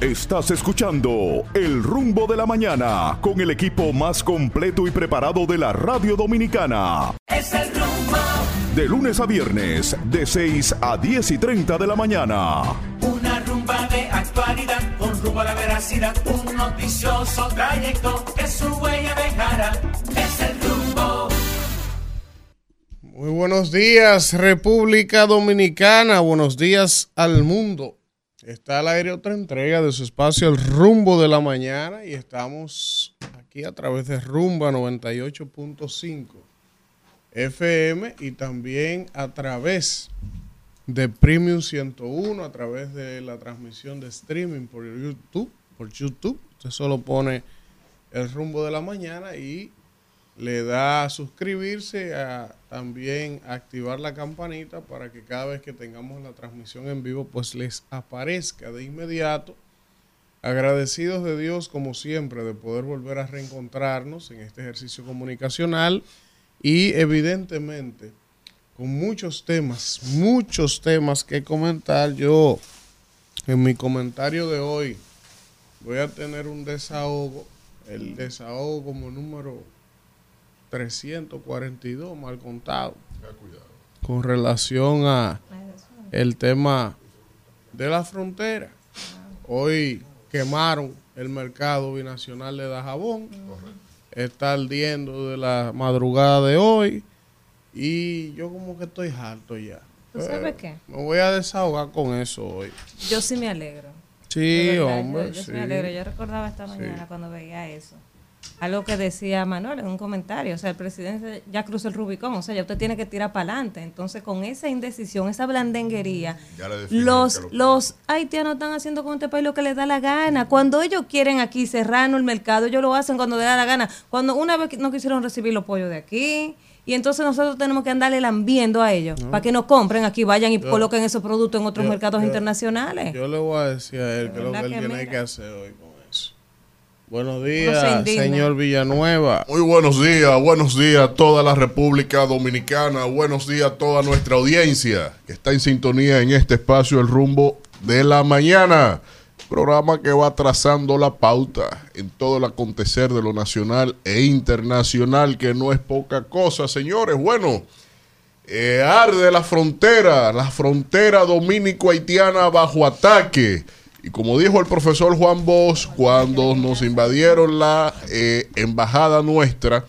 Estás escuchando El Rumbo de la Mañana con el equipo más completo y preparado de la radio dominicana. Es el rumbo, De lunes a viernes, de 6 a 10 y 30 de la mañana. una rumba de actualidad con rumbo a la veracidad, un noticioso trayecto que su huella dejara. Es el rumbo. Muy buenos días, República Dominicana. Buenos días al mundo. Está al aire otra entrega de su espacio El Rumbo de la Mañana y estamos aquí a través de Rumba 98.5 FM y también a través de Premium 101, a través de la transmisión de streaming por YouTube. Por YouTube. Usted solo pone El Rumbo de la Mañana y le da a suscribirse, a también activar la campanita para que cada vez que tengamos la transmisión en vivo, pues les aparezca de inmediato. Agradecidos de Dios, como siempre, de poder volver a reencontrarnos en este ejercicio comunicacional y evidentemente con muchos temas, muchos temas que comentar. Yo, en mi comentario de hoy, voy a tener un desahogo, el desahogo como número 342, mal contado, con relación a el tema de la frontera. Hoy quemaron el mercado binacional de Dajabón, está ardiendo de la madrugada de hoy y yo como que estoy harto ya. ¿Tú sabes qué? Me voy a desahogar con eso hoy. Yo sí me alegro. Sí, verdad, hombre, Yo, yo sí sí. me alegro. Yo recordaba esta mañana cuando veía eso. Algo que decía Manuel en un comentario. O sea, el presidente ya cruzó el Rubicón. O sea, ya usted tiene que tirar para adelante. Entonces, con esa indecisión, esa blandenguería, definieron los, lo los haitianos están haciendo con este país lo que les da la gana. Cuando ellos quieren aquí cerrarnos el mercado, ellos lo hacen cuando les da la gana. Cuando una vez que no quisieron recibir los pollos de aquí. Y entonces nosotros tenemos que andarle lambiendo a ellos para que nos compren aquí, vayan y coloquen esos productos en otros yo- mercados yo- internacionales. Yo le voy a decir a él que es lo que él que tiene mira. que hacer hoy con. Buenos días, señor Villanueva. Muy buenos días, buenos días a toda la República Dominicana, buenos días a toda nuestra audiencia que está en sintonía en este espacio El Rumbo de la Mañana, programa que va trazando la pauta en todo el acontecer de lo nacional e internacional, que no es poca cosa, señores. Bueno, eh, arde la frontera, la frontera dominico-haitiana bajo ataque. Y como dijo el profesor Juan Bosch, cuando nos invadieron la eh, embajada nuestra,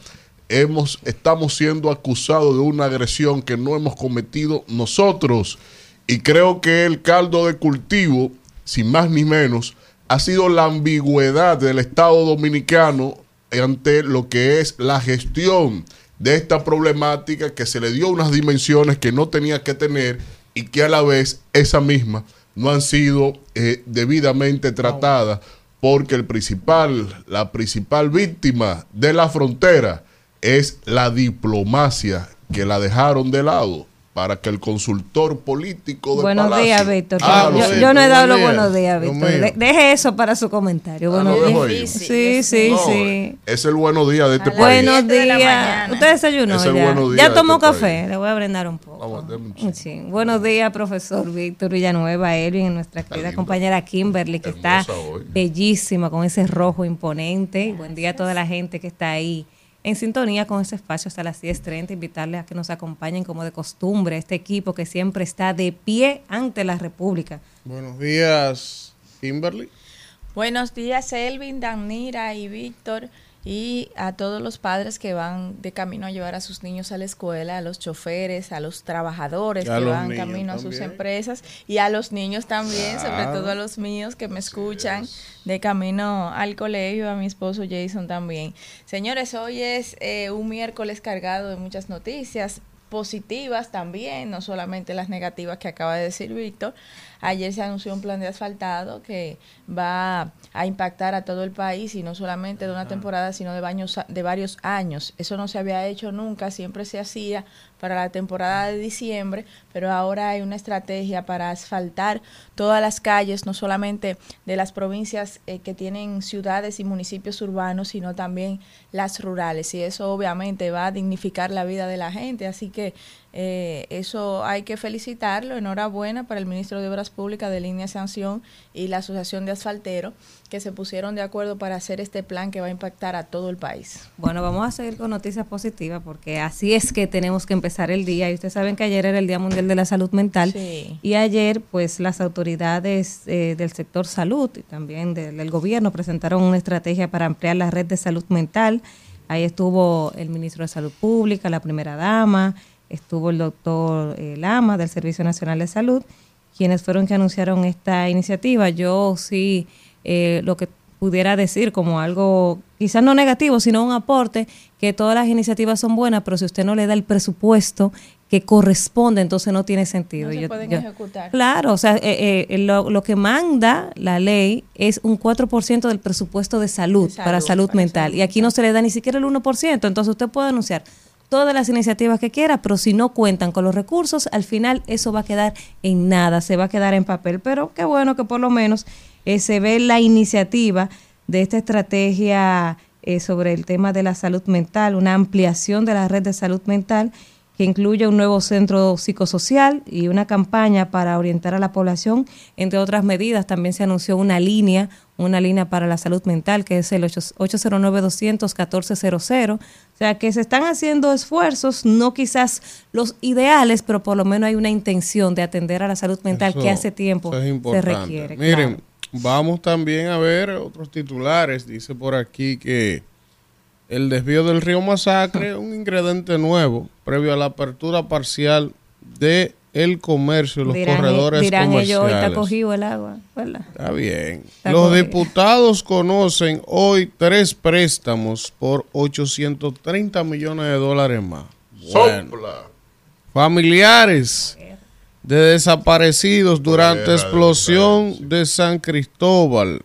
hemos, estamos siendo acusados de una agresión que no hemos cometido nosotros. Y creo que el caldo de cultivo, sin más ni menos, ha sido la ambigüedad del Estado dominicano ante lo que es la gestión de esta problemática que se le dio unas dimensiones que no tenía que tener y que a la vez esa misma no han sido eh, debidamente tratadas porque el principal, la principal víctima de la frontera es la diplomacia que la dejaron de lado para que el consultor político del Buenos palacio días, Víctor. Ah, yo, no he dado los buenos días. Víctor. De- deje eso para su comentario. Ah, Buenos lo dejo días. ahí. Sí, sí, No, sí. Es el buenos días de este A país. Buenos de días. ¿Usted desayunó Es el ya? buenos días ¿Ya de tomó este café? país. Le voy a brindar un poco. Vamos. Sí. Buenos días, profesor Víctor Villanueva, Elvin, y nuestra querida compañera Kimberly, que está hoy. bellísima con ese rojo imponente. Y Buen día a toda la gente que está ahí en sintonía con ese espacio hasta las 10.30. Invitarles a que nos acompañen como de costumbre, este equipo que siempre está de pie ante la República. Buenos días, Kimberly. Buenos días, Elvin, Danira y Víctor. Y a todos los padres que van de camino a llevar a sus niños a la escuela, a los choferes, a los trabajadores a que los van camino a sus empresas y a los niños también, sobre todo a los míos que me escuchan de camino al colegio, a mi esposo Jason también. Señores, hoy es eh, un miércoles cargado de muchas noticias positivas también, no solamente las negativas que acaba de decir Víctor. Ayer se anunció un plan de asfaltado que va a impactar a todo el país y no solamente de una temporada, sino de, baños, de varios años. Eso no se había hecho nunca, siempre se hacía para la temporada de diciembre, pero ahora hay una estrategia para asfaltar todas las calles, no solamente de las provincias eh, que tienen ciudades y municipios urbanos, sino también las rurales. Y eso obviamente va a dignificar la vida de la gente. Así que que eh, eso hay que felicitarlo. Enhorabuena para el ministro de Obras Públicas de Línea Sanción y la Asociación de Asfalteros que se pusieron de acuerdo para hacer este plan que va a impactar a todo el país. Bueno, vamos a seguir con noticias positivas porque así es que tenemos que empezar el día. Y ustedes saben que ayer era el Día Mundial de la Salud Mental. Sí. Y ayer, pues, las autoridades eh, del sector salud y también del, del gobierno presentaron una estrategia para ampliar la red de salud mental. Ahí estuvo el ministro de Salud Pública, la primera dama, estuvo el doctor eh, Lama del Servicio Nacional de Salud, quienes fueron que anunciaron esta iniciativa. Yo sí, eh, lo que pudiera decir como algo, quizás no negativo, sino un aporte, que todas las iniciativas son buenas, pero si usted no le da el presupuesto que corresponde, entonces no tiene sentido. No se Yo- pueden yo- ejecutar. Claro, o sea, eh, eh, lo, lo que manda la ley es un 4% del presupuesto de salud, De salud, para salud para mental. salud y aquí no se le da ni siquiera el 1%. Entonces usted puede anunciar todas las iniciativas que quiera, pero si no cuentan con los recursos, al final eso va a quedar en nada, se va a quedar en papel. Pero qué bueno que por lo menos eh, se ve la iniciativa de esta estrategia eh, sobre el tema de la salud mental, una ampliación de la red de salud mental que incluye un nuevo centro psicosocial y una campaña para orientar a la población. Entre otras medidas, también se anunció una línea, una línea para la salud mental, que es el 809-200-1400. O sea, que se están haciendo esfuerzos, no quizás los ideales, pero por lo menos hay una intención de atender a la salud mental Eso- que hace tiempo es se requiere. Miren, claro. vamos también a ver otros titulares. Dice por aquí que el desvío del río Masacre, un ingrediente nuevo, previo a la apertura parcial de el comercio, los dirán, corredores dirán ellos, hoy comerciales. está cogido el agua, ¿verdad? Está bien. Está Los cogido. diputados conocen hoy tres préstamos por 830 millones de dólares más. Bueno. Sopla. Familiares de desaparecidos durante explosión de San Cristóbal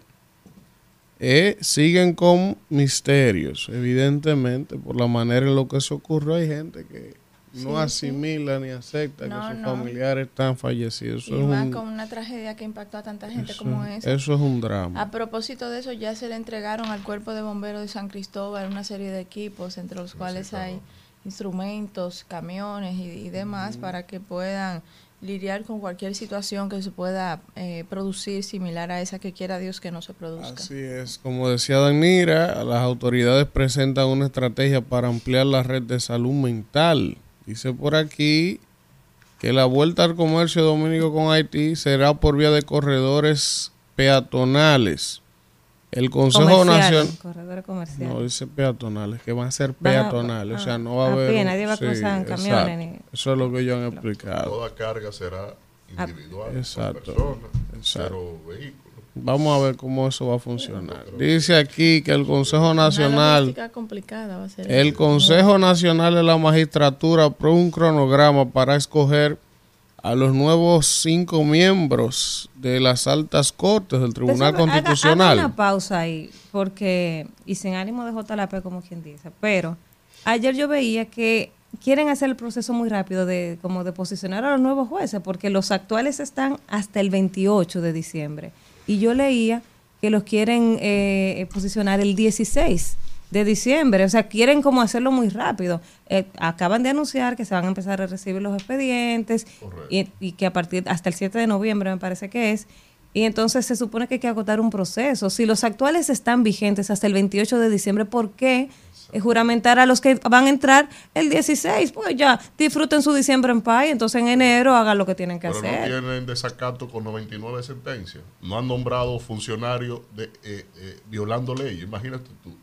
eh, siguen con misterios, evidentemente, por la manera en lo que se ocurrió. Hay gente que no asimila ni acepta No, que sus no. familiares están fallecidos. Y es más un, con una tragedia que impactó a tanta gente eso- como esa. eso es un drama. A propósito de eso, ya se le entregaron al Cuerpo de Bomberos de San Cristóbal una serie de equipos, entre los cuales hay instrumentos, camiones y, y demás, para que puedan lidiar con cualquier situación que se pueda eh, producir similar a esa que quiera Dios que no se produzca. Así es, como decía Danira, las autoridades presentan una estrategia para ampliar la red de salud mental. Dice por aquí que la vuelta al comercio dominico con Haití será por vía de corredores peatonales. El Consejo Nacional... corredores comerciales. No, dice peatonales, que van a ser Van a- peatonales, o sea, ah, no va a a haber... pie, nadie va a cruzar en camiones ni- Eso es lo que ellos han explicado. Toda carga será individual. por Exacto. persona, Exacto. cero vehículos. Vamos a ver cómo eso va a funcionar. Dice aquí que el Consejo Nacional... va a ser. El Consejo Nacional de la Magistratura aprobó un cronograma para escoger a los nuevos cinco miembros de las altas cortes del Tribunal Entonces, haga- haga Constitucional. una pausa ahí, porque, y sin ánimo de JLP, como quien dice, pero ayer yo veía que quieren hacer el proceso muy rápido de como de posicionar a los nuevos jueces, porque los actuales están hasta el 28 de diciembre. Y yo leía que los quieren eh, posicionar el 16 de diciembre, o sea, quieren como hacerlo muy rápido. Eh, acaban de anunciar que se van a empezar a recibir los expedientes y, y que a partir hasta el 7 de noviembre me parece que es, y entonces se supone que hay que agotar un proceso. Si los actuales están vigentes hasta el 28 de diciembre, ¿por qué eh, juramentar a los que van a entrar el 16? Pues ya disfruten su diciembre en paz y entonces en enero hagan lo que tienen que Pero no hacer. tienen desacato con 99 sentencias. No han nombrado funcionarios de, eh, eh, violando leyes. Imagínate tú.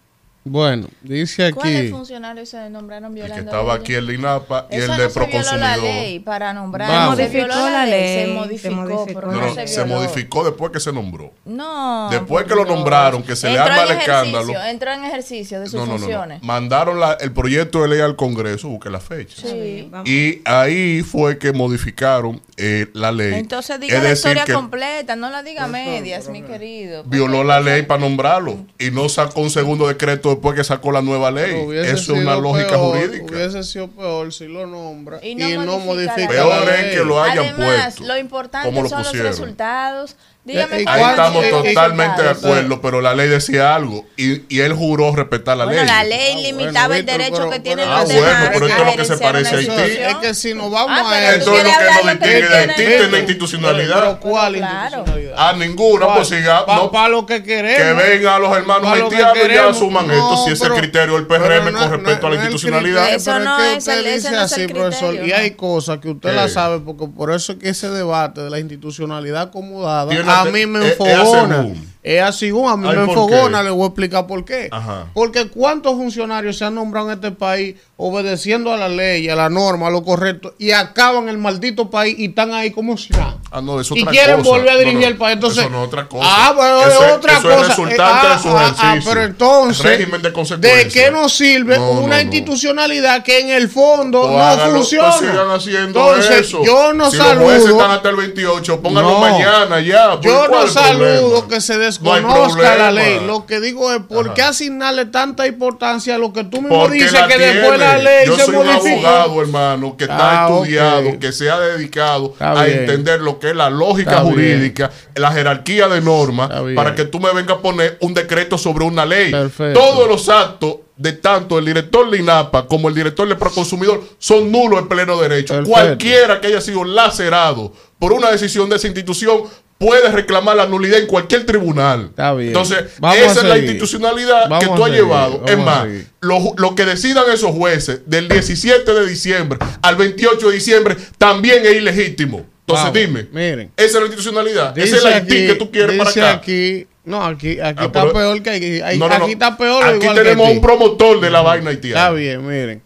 Bueno, dice ¿Cuáles aquí, funcionarios se nombraron El violando que estaba aquí el de INAPA y Eso el de no se violó la Proconsumidor. ley para nombrar. Vamos. Se Modificó la ley, se se modificó, modificó. pero No, no, no, se se violó. modificó después que se nombró. No. Después que lo nombraron, que se le arma el escándalo. Entró en ejercicio de sus No, no, no, no. funciones. Mandaron la- el proyecto de ley al Congreso, busque la fecha. Sí. Vamos. Y ahí fue que modificaron eh, la ley. Entonces diga Es la historia que completa, no la diga medias, mi querido. violó la ley para nombrarlo y no sacó un segundo decreto después que sacó la nueva ley. Eso es una lógica peor, jurídica. Hubiese sido peor si lo nombra Y y no no, modifica modifica la la Peor es ley. que lo hayan Además, puesto. lo importante lo son los resultados, Dígame Eh, eh, cuál Ahí ¿Cuál- estamos totalmente de acuerdo, pero la ley decía algo y, y él juró respetar la Bueno, ley. la ley Ah, limitaba bueno, el Víctor, derecho pero- que tienen pero- los Ah, bueno, demás pero esto es lo que se parece a Haití. Es que si nos vamos Ah, a eso. Entonces lo que nos distingue de. Haití es la Pero, institucionalidad. ¿cuál Pero claro. institucionalidad? A ninguna, pues siga, Para no, lo que queremos. que vengan los hermanos Pa' que haitianos y ya asuman No, esto, si es el criterio del PRM con respecto a la es institucionalidad. Eso pero no que es es así, profesor, criterio, y hay cosas que usted las sabe, porque por eso es que ese debate de la institucionalidad acomodada a ate- mí me es- es enfogona. Es así, a mí Ay, me ¿por enfogona, qué? le voy a explicar por qué. Ajá. Porque cuántos funcionarios se han nombrado en este país obedeciendo a la ley, a la norma, a lo correcto, y acaban el maldito país y están ahí como si nada. Ah, no, y otra quieren cosa. volver a dirigir no, el país. Entonces, eso no es otra cosa. Ah, bueno, Eso es otra eso es cosa. resultante Eh, de su ah, ah, ejercicio. pero entonces, Régimen de consecuencia. ¿de qué nos sirve No, una institucionalidad que en el fondo Pues no funciona? sigan haciendo entonces, eso. yo no si Los jueces saludo. están hasta el 28, pónganlo mañana ya. Yo ¿cuál no saludo que se No desconozca la ley. Lo que digo es, ¿por qué Ajá. asignarle tanta importancia a lo que tú mismo Porque dices que tiene. después la ley Yo se soy un abogado, hermano, que está Ah, estudiado, que se ha dedicado Está a bien. entender lo que es la lógica Está bien. jurídica, la jerarquía de normas, para que tú me vengas a poner un decreto sobre una ley. Perfecto. Todos los actos de tanto el director de INAPA como el director de Proconsumidor son nulos en pleno derecho. Perfecto. Cualquiera que haya sido lacerado por una decisión de esa institución puede reclamar la nulidad en cualquier tribunal. Está bien. Entonces, Vamos esa es la institucionalidad Vamos que tú has llevado. vamos Es más, lo, lo que decidan esos jueces del 17 de diciembre al 28 de diciembre también es ilegítimo. Entonces dime, miren. esa es la institucionalidad. Esa es la Haití aquí- que tú quieres para acá. aquí, no, aquí, aquí Ah, está pero- peor que No, no, no. aquí está peor Aquí igual que tenemos Haití. un promotor de la vaina haitiana. Está bien, miren.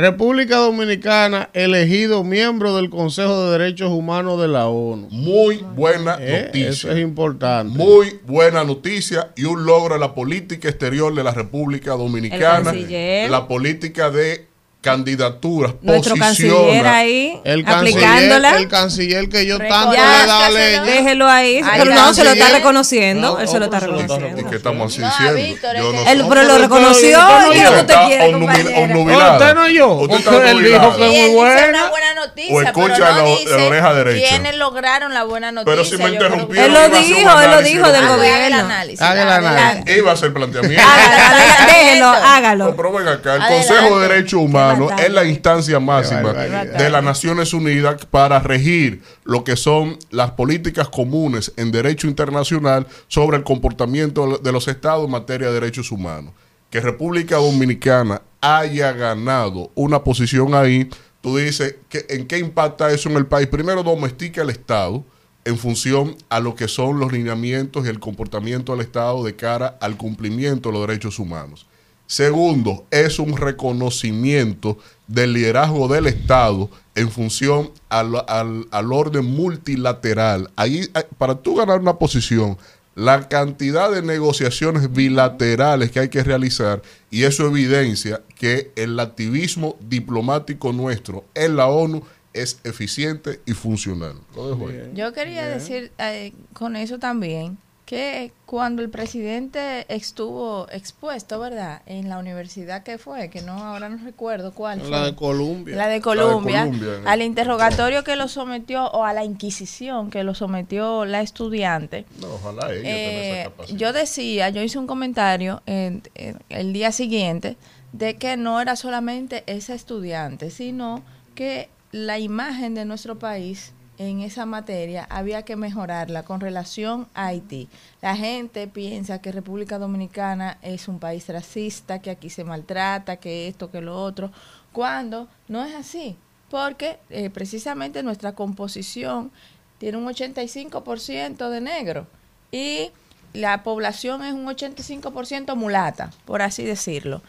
República Dominicana elegido miembro del Consejo de Derechos Humanos de la ONU. Muy buena Eh, noticia. Eso es importante. Muy buena noticia y un logro de la política exterior de la República Dominicana. La política de candidaturas, Nuestro canciller posiciona. ahí, el canciller, el canciller que yo tanto Ya, le he dado Déjelo. leña. Déjelo ahí. Ay, pero no, se lo está reconociendo. No, él se lo está lo reconociendo. ¿Y qué estamos así No, diciendo? Víctor, Yo es no que- Él, pero lo reconoció. usted no ¿Y qué yo. usted quiere. Usted no yo, Usted él dijo que- él muy noticia, O escucha pero no la- la dice oreja derecha. quiénes lograron la buena noticia. Pero si me que- interrumpieron, Él lo dijo, él lo dijo de del lo que- gobierno. Haga el análisis. Iba a hacer planteamiento. Hágalo, déjelo, pero ven acá, el. Consejo de Derechos Humanos batalla. es la instancia máxima de las Naciones Unidas para regir lo que son las políticas comunes en derecho internacional sobre el comportamiento de los estados en materia de derechos humanos. Que República Dominicana haya ganado una posición ahí, tú dices, que, ¿en qué impacta eso en el país? Primero, domestica el Estado en función a lo que son los lineamientos y el comportamiento del Estado de cara al cumplimiento de los derechos humanos. Segundo, es un reconocimiento del liderazgo del Estado en función al, al- al orden multilateral. Ahí, eh, para tú ganar una posición, la cantidad de negociaciones bilaterales que hay que realizar, y eso evidencia que el activismo diplomático nuestro en la ONU es eficiente y funcional. Lo dejo ahí. Yo quería decir eh, con eso también que cuando el presidente estuvo expuesto, ¿verdad? En la universidad que fue, que no ahora no recuerdo cuál fue. La de Colombia. La de Colombia, ¿no? al interrogatorio que lo sometió o a la inquisición que lo sometió la estudiante. No, ojalá ella Eh, esa capacidad. yo decía, yo hice un comentario en- en el día siguiente de que no era solamente esa estudiante, sino que la imagen de nuestro país en esa materia había que mejorarla con relación a Haití. La gente piensa que República Dominicana es un país racista, que aquí se maltrata, que esto, que lo otro, cuando no es así, porque eh, precisamente nuestra composición tiene un 85% de negro y la población es un 85% mulata, por así decirlo.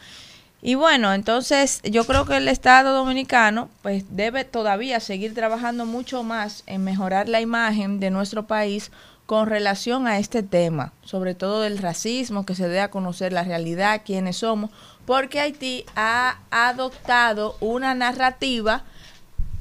Y bueno, entonces yo creo que el Estado dominicano pues debe todavía seguir trabajando mucho más en mejorar la imagen de nuestro país con relación a este tema, sobre todo del racismo, que se dé a conocer la realidad, quiénes somos, porque Haití ha adoptado una narrativa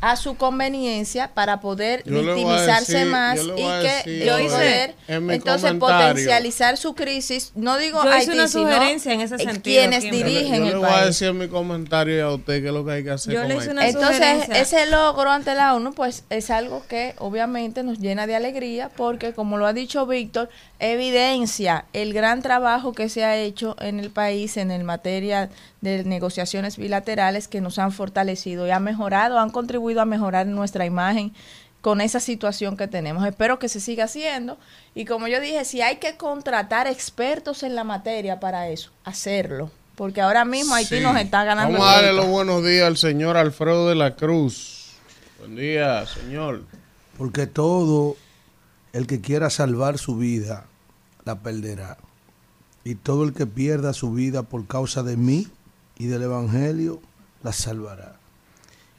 a su conveniencia para poder Yo a victimizarse decir- más yo y a que decir, y oye, poder en entonces potencializar su crisis. No digo Yo hice una sugerencia en ese eh, sentido, quienes Kimberly. Yo le- dirigen yo le el voy a país. decir en mi comentario a usted qué es lo que hay que hacer Yo con le hice una Entonces, sugerencia. ese logro ante la ONU, pues es algo que obviamente nos llena de alegría porque, como lo ha dicho Víctor, evidencia el gran trabajo que se ha hecho en el país en el materia de negociaciones bilaterales que nos han fortalecido y han mejorado, han contribuido a mejorar nuestra imagen con esa situación que tenemos. Espero que se siga haciendo y como yo dije, si hay que contratar expertos en la materia para eso, hacerlo. Porque ahora mismo Haití Sí. nos está ganando. Vamos a darle los buenos días al señor Alfredo de la Cruz. Buen día, señor. Porque todo el que quiera salvar su vida la perderá. Y todo el que pierda su vida por causa de mí y del Evangelio la salvará.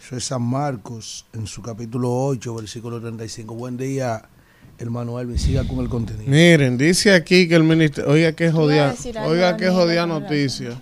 Eso es San Marcos en su capítulo 8, versículo 35. Buen día, hermano Elvin. Siga con el contenido. Miren, dice aquí que el ministerio. Oiga, qué jodida. Oiga, qué jodida noticia.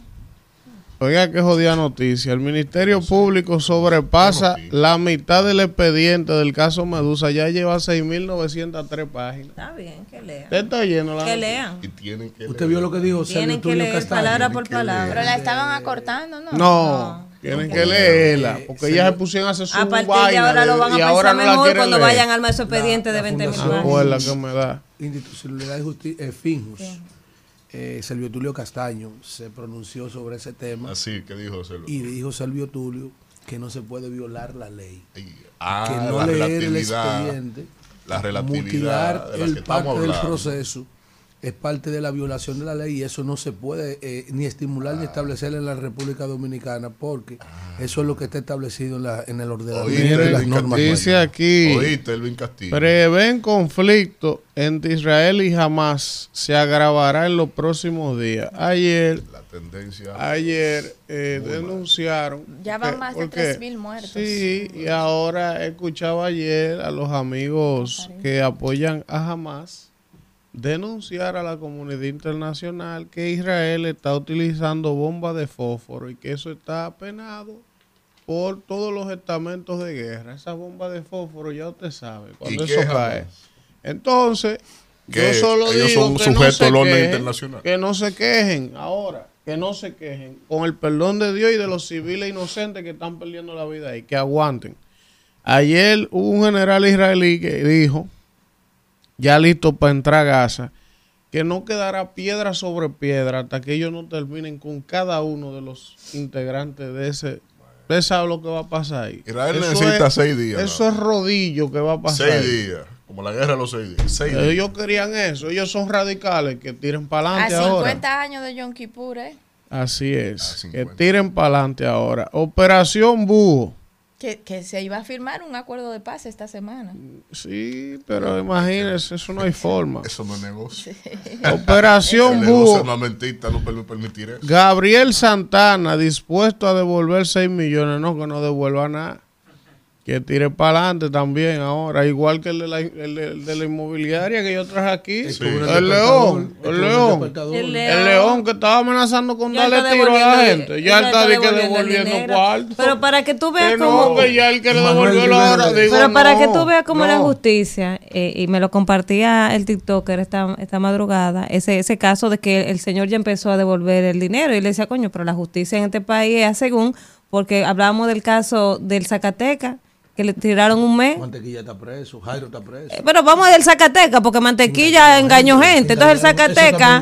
Oiga, qué jodida noticia. El Ministerio Público sobrepasa la mitad del expediente del caso Medusa. Ya lleva 6.903 páginas. Está bien, que lean. Usted está lleno la Que noticia? lean. Y tienen que Usted leer. vio lo que dijo Tienen que leer Castaño. palabra por leer. Pero palabra. la estaban acortando, ¿no? No, tienen que leerla. Porque ellas se pusieron a hacer su A partir de ahora lo van a y pensar no mejor cuando leer. vayan a armar su expediente La- de la 20 mil Acuerda que me da. Institucionalidad de Justicia, eh, Finjus, eh, Servio Tulio Castaño se pronunció sobre ese tema Así que dijo Sergio. y dijo Servio Tulio que no se puede violar la ley. Ah, que no la leer el expediente, La relatividad mutilar de la el parte del proceso es parte de la violación de la ley y eso no se puede eh, ni estimular ni establecer en la República Dominicana porque eso es lo que está establecido en, la, en el ordenamiento Oíste, de las normas. Dice aquí. Oíste, Elvin Castillo. Prevén conflicto entre Israel y Hamas se agravará en los próximos días. Ayer, La tendencia. ayer eh, denunciaron. Ya van que- más de porque- 3.000 muertos. Sí, y ahora escuchaba ayer a los amigos que apoyan a Hamas denunciar a la comunidad internacional que Israel está utilizando bombas de fósforo y que eso está penado por todos los estamentos de guerra. Esa bomba de fósforo ya usted sabe, cuando ¿Y eso es cae. Entonces, Que yo solo ellos digo son que no se quejen, internacional. Que no se quejen ahora, que no se quejen, con el perdón de Dios y de los civiles inocentes que están perdiendo la vida ahí, que aguanten. Ayer hubo un general israelí que dijo, ya listo para entrar a Gaza, que no quedará piedra sobre piedra hasta que ellos no terminen con cada uno de los integrantes de ese. Usted sabe lo que va a pasar ahí. Israel Eso necesita es- seis días, Eso es rodillo que va a pasar. Seis ahí. días. Como la guerra de los seis días. Seis días. Ellos querían eso. Ellos son radicales que tiren para A adelante ahora. 50 años de Yom Kippur, ¿eh? Así A es. Que 50. tiren para adelante ahora. Operación Búho. Que, que se iba a firmar un acuerdo de paz esta semana. Sí, pero imagínense, eso no hay forma. Eso no es negocio. Operación El negocio Búho. armamentista no per- permitir eso. Gabriel Santana dispuesto a devolver 6 millones. No, que no devuelva nada. Que tire para adelante también ahora. Igual que el de la, el de, el de la inmobiliaria que yo traje aquí. El, león. El león. El El león. que estaba amenazando con Ya darle tiro a la gente. Ya está de que devolviendo cuarto. Pero para que tú veas Que cómo... no, que ya Digo, Pero para no, que tú veas cómo la justicia, eh, y me lo compartía el TikToker esta, esta madrugada, ese, ese caso de que el señor ya empezó a devolver el dinero y le decía, coño, pero la justicia en este país es según, porque hablábamos del caso del Zacateca, que le tiraron un mes. Mantequilla está preso, Jairo está preso. Eh, Pero vamos del Zacateca, porque Mantequilla engañó gente. Entonces el Zacateca,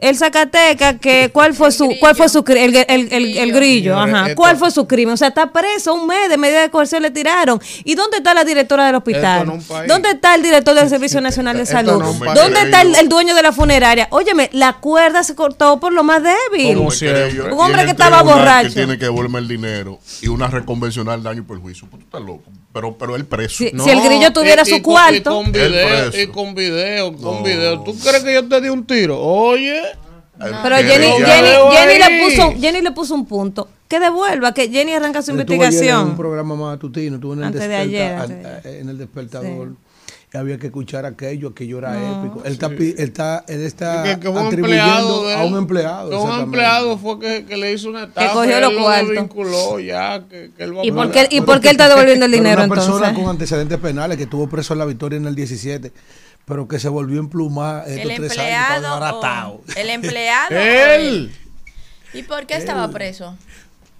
el Zacateca, que cuál fue su, cuál fue su el, el, el, el grillo, ajá, cuál fue su crimen. O sea, está preso un mes de medida de coerción le tiraron. ¿Y dónde está la directora del hospital? ¿Dónde está el director del Servicio Nacional de Salud? ¿Dónde está el, el dueño de la funeraria? Óyeme, la cuerda se cortó por lo más débil. Un hombre que estaba borracho. Que tiene que devolverme el dinero y una reconvencional daño y perjuicio. Pues tú estás loco. Pero, pero él preso. Sí. Si el grillo tuviera su con- cuarto. Y con video, El y con video, con video. ¿Tú crees que yo te di un tiro? Oye. Pero Que Jenny, Jenny, Jenny le puso, Jenny le puso un punto. Que devuelva, que Jenny arranca su Estuvo ayer en un investigación. programa matutino, estuvo en el, Antes de desperta- ayer, antes de eh, en el despertador. Y había que escuchar aquello, aquello era épico. Él está, pi- él está, él está Que, que atribuyendo de a un él. empleado. Que un empleado fue que, que le hizo una estafa. cogió él los lo cuartos. desvinculó ya. Que, que él va ¿Y por qué, y por qué él está devolviendo el dinero una persona entonces? con antecedentes penales que estuvo preso en la victoria en el 17, pero que se volvió emplumar estos El tres años. empleado. desbaratado. o- El empleado. Él. ¿Y por qué estaba preso?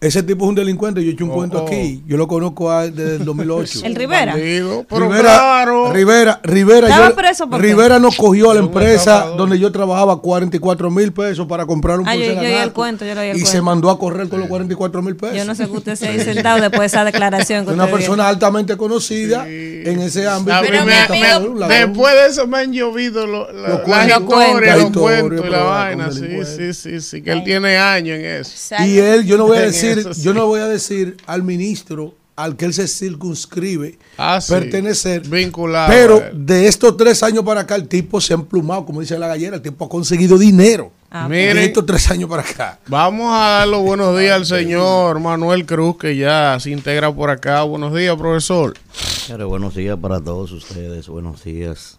Ese tipo es un delincuente, yo he hecho un Oh, cuento oh. aquí. Yo lo conozco a- desde el 2008. El Rivera. Bandido, pero Rivera, claro. Rivera, Rivera, ¿Estaba yo- preso por qué? Rivera nos cogió a la empresa donde yo trabajaba 44 mil pesos para comprar un Ah, yo- yo oí el porcelanato. cuento, yo lo oí el Y se mandó a correr con los 44 mil pesos. Yo no sé que usted se haya sentado después de esa declaración. que una persona altamente conocida en ese ámbito. Pero me- mi me- amigo- después de eso me han llovido lo- la- Los las cuentos. los cuentos y la vaina. Sí, sí, sí, sí, que él tiene años en eso. Y él, yo no voy a En decir, eso sí. yo no voy a decir al ministro al que él se circunscribe Ah, sí. pertenecer. Vinculado Pero él. de estos tres años para acá, el tipo se ha emplumado, como dice la gallera, el tipo ha conseguido dinero. Ah, Miren. De estos tres años para acá. Vamos a dar los buenos días al señor Manuel Cruz, que ya se integra por acá. Buenos días, profesor. Buenos días para todos ustedes, buenos días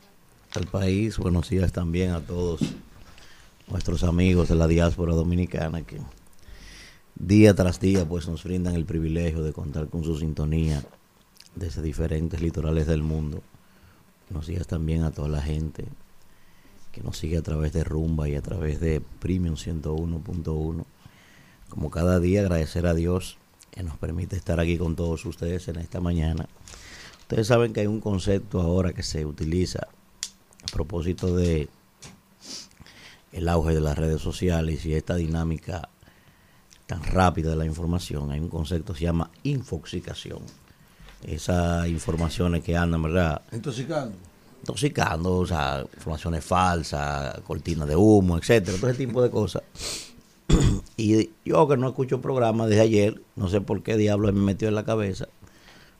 al país, buenos días también a todos nuestros amigos de la diáspora dominicana que día tras día pues nos brindan el privilegio de contar con su sintonía desde diferentes litorales del mundo. Buenos días también a toda la gente que nos sigue a través de Rumba y a través de Premium 101.1. Como cada día agradecer a Dios que nos permite estar aquí con todos ustedes en esta mañana. Ustedes saben que hay un concepto ahora que se utiliza a propósito de el auge de las redes sociales y esta dinámica tan rápida de la información. Hay un concepto que se llama infoxicación. Esas informaciones que andan, ¿verdad? Intoxicando. intoxicando, o sea, informaciones falsas, cortinas de humo, etcétera, todo ese tipo de cosas. y yo que no escucho programas desde ayer, no sé por qué diablo me metió en la cabeza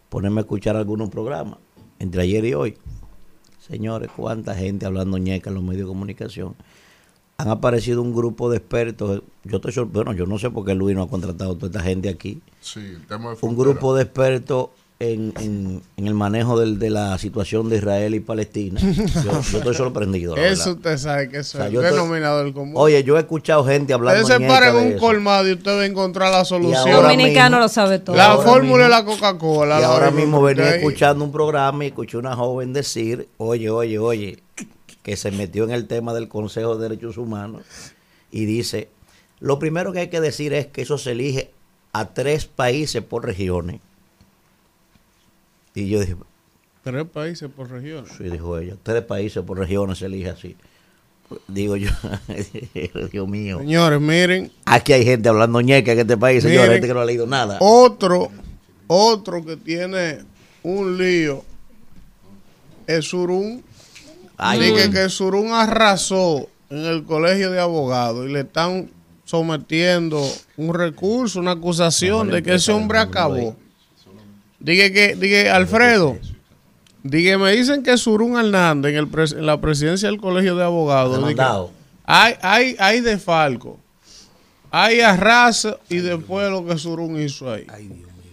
ponerme a escuchar algunos programas entre ayer y hoy. Señores, cuánta gente hablando ñeca en los medios de comunicación. Han aparecido un grupo de expertos. Yo estoy bueno, yo no sé por qué Luis no ha contratado a toda esta gente aquí Sí, el tema de un grupo de expertos en, en, en el manejo del- de la situación de Israel y Palestina. Yo, yo estoy sorprendido. la Eso verdad. usted sabe que eso O sea, es estoy- denominador común. Oye, yo he escuchado gente hablando Usted se para en de un eso. colmado y usted va a encontrar la solución. Dominicano mismo- lo sabe todo. La fórmula de la Coca-Cola. Y ahora mismo venía escuchando un programa y escuché una joven decir, oye, oye, oye, que se metió en el tema del Consejo de Derechos Humanos y dice, lo primero que hay que decir es que eso se elige a tres países por regiones. Y yo dije, Tres países por región. Sí, dijo ella. Tres países por regiones se elige así. Digo yo, Dios mío. Señores, miren, Aquí hay gente hablando ñeca en este país, señores, Miren. gente que no ha leído nada. otro, otro que tiene un lío es Surún. Ay, bueno. que Surún arrasó en el colegio de abogados y le están sometiendo un recurso, una acusación de que ese hombre acabó. Dije que, dije, Alfredo, dije, me dicen que Surún Hernández en, el pres- en la presidencia del colegio de abogados. dije, hay, hay, hay desfalco. Hay arraso y después lo que Surún hizo ahí.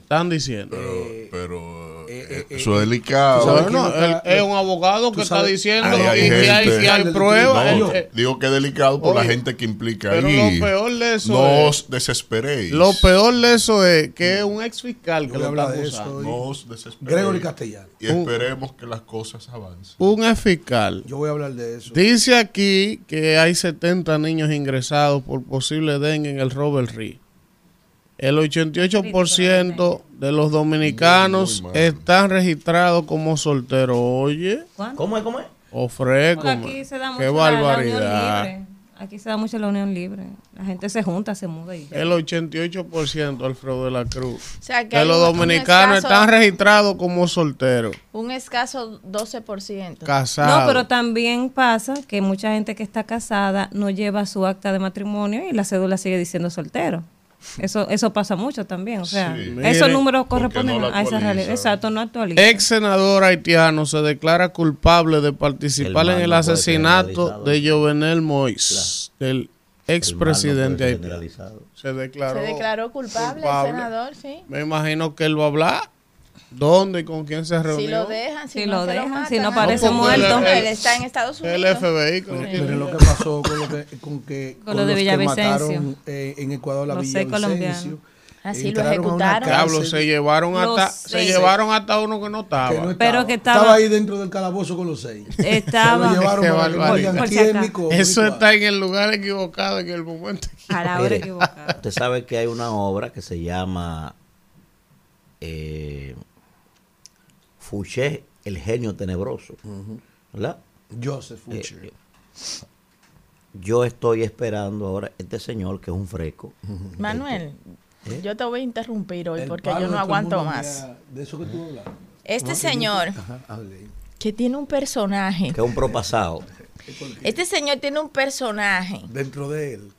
Están diciendo. Pero, pero, eh, eso es delicado. está- él es un abogado que está diciendo Ahí hay y que hay, que hay No, pruebas. No, Eh, eh, digo que es delicado por Oye, la gente que implica pero ahí. lo peor de eso no es- os desesperéis. Lo peor de eso es que es un ex fiscal que lo a está hablar de eso. No os desesperéis. Gregory Castellano. Y esperemos que las cosas avancen. Un ex fiscal. Yo voy a hablar de eso. Dice aquí que hay 70 niños ingresados por posible dengue en el Robert Reed. El 88% de los dominicanos Muy están registrados como solteros. Oye, ¿Cuánto? ¿Cómo es? ¿Cómo es? ofrezco. Aquí se da mucho Qué la- la unión libre. Aquí se da mucho la unión libre. La gente se junta, se muda y ya. El 88%, Alfredo de la Cruz. O sea, que De los un- un dominicanos escaso- están registrados como solteros, Un escaso 12%. casados. No, pero también pasa que mucha gente que está casada no lleva su acta de matrimonio y la cédula sigue diciendo soltero. Eso eso pasa mucho también, o sea, Sí. Mire, esos números corresponden no a esa realidad. Exacto, no actualiza. Ex senador haitiano se declara culpable de participar El en el asesinato de Jovenel Mois, del expresidente haitiano. Se declaró, Se declaró culpable, culpable. el senador, sí. Me imagino que él va a hablar dónde y con quién se reunió. Si lo dejan, si, Si no lo dejan, matan, si no ah, parece muerto. Él, él está en Estados Unidos. El FBI. con Miren lo que pasó con lo que, con que, Con lo de los que Villavicencio. mataron eh, en Ecuador la Los seis Villavicencio. Así lo Entraron a una ejecutaron. Diablo, se llevaron Los hasta, se llevaron hasta uno que no estaba. que no Pero que estaba- ahí dentro del calabozo con los seis. Estaba- Se lo llevaron Por si Eso está en el lugar equivocado en el momento. A la hora equivocada. Usted sabe que hay una obra que se llama eh, Fouché, el genio tenebroso. ¿Verdad? Joseph Eh, eh, yo estoy esperando ahora este señor que es un freco. Manuel, ¿Eh? yo te voy a interrumpir hoy El porque yo no aguanto más. De eso que tú hablas. Este No, señor Ajá, que tiene un personaje. que es un propasado. Este señor tiene un personaje. Dentro de él.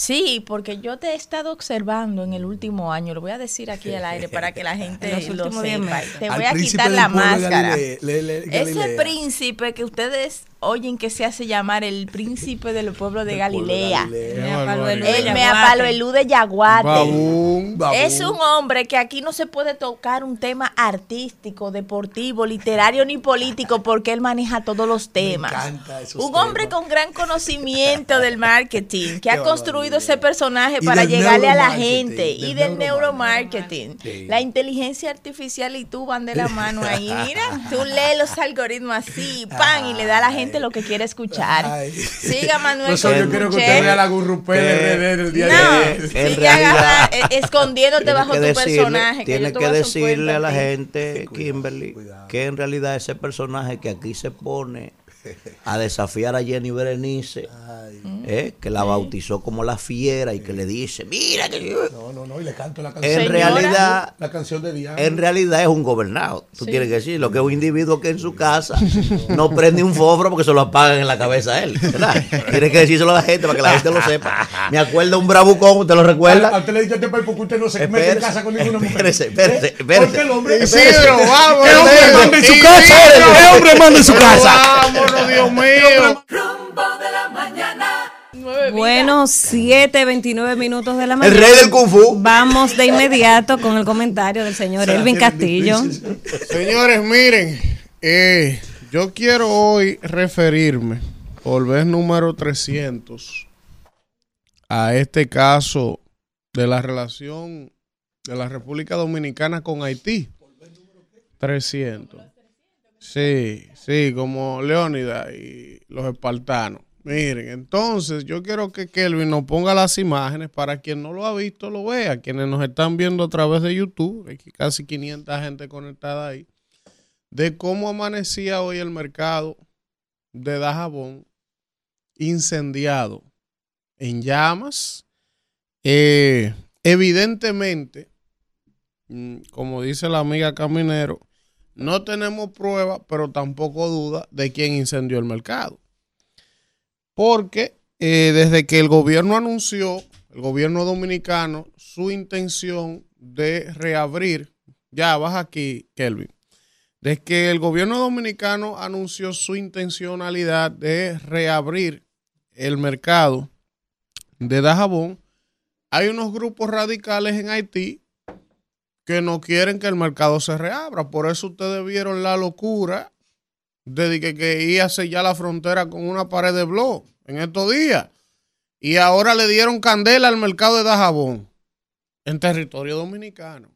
Sí, porque yo te he estado observando en el último año. Lo voy a decir aquí al aire para que la gente lo sepa. Te Al voy a quitar la máscara. Galilea- le- le- Ese príncipe que ustedes oyen que se hace llamar el príncipe del pueblo de Galilea. Me el meapaloelú de Yaguate. Babún. Es un hombre que aquí no se puede tocar un tema artístico, deportivo, literario ni político porque él maneja todos los temas. encanta esos Un hombre temas. con gran conocimiento del marketing, que ha Qué construido barbaridad. ese personaje Y para llegarle a la gente y del del neuromarketing. neuromarketing. Sí. La inteligencia artificial y tú van de la mano ahí. Mira, tú lees los algoritmos así, pan, y le da a la gente lo que quiere escuchar. Ay. Siga Manuel. Con yo quiero que usted vea la Que- RD del día No, de sigue realidad- agarra- eh, escondiéndote bajo tu decirle- personaje. Tiene yo te que decirle a la gente, Cuidado, Kimberly, cuidado. que en realidad ese personaje que aquí se pone a desafiar a Jenny Berenice, eh, que la bautizó como la fiera y que le dice, mira que yo-". No, no, no, y le canto la canción. en Señora. realidad La canción de Diana. en realidad es un gobernado. Tú tienes que decir lo que es un individuo que en su casa no prende un fósforo porque se lo apagan en la cabeza a él. ¿verdad? Tienes que decírselo a la gente para que la gente lo sepa. Me acuerda un bravucón, ¿te lo A, a recuerda? usted le este país porque usted no se mete en Espérese, casa con ninguna mujer. espérese, espérese, ¿Eh? espérese. Porque el hombre... Espérese. Isidro, vamos. ¿Qué hombre manda en su casa? ¿Qué hombre manda en su casa? Vámonos, Dios mío. Rumbo de la mañana. Bueno, 7, 29 minutos de la El mañana. rey del Kung Fu. Vamos de inmediato con el comentario del señor Elvin Castillo. Señores, miren, eh, yo quiero hoy referirme, por vez número 300, a este caso de la relación de la República Dominicana con Haití. 300. Sí, sí, como Leónida y los espartanos. Miren, entonces yo quiero que Kelvin nos ponga las imágenes para quien no lo ha visto lo vea, quienes nos están viendo a través de YouTube, hay casi 500 gente conectada ahí, de cómo amanecía hoy el mercado de Dajabón incendiado en llamas. Eh, evidentemente, mm, como dice la amiga Caminero, no tenemos prueba, pero tampoco duda de quién incendió el mercado. Porque eh, desde que el gobierno anunció, el gobierno dominicano, su intención de reabrir, ya baja aquí, Kelvin, desde que el gobierno dominicano anunció su intencionalidad de reabrir el mercado de Dajabón, hay unos grupos radicales en Haití que no quieren que el mercado se reabra. Por eso ustedes vieron la locura de que, que iba a sellar la frontera con una pared de blog en estos días. Y ahora le dieron candela al mercado de Dajabón en territorio dominicano.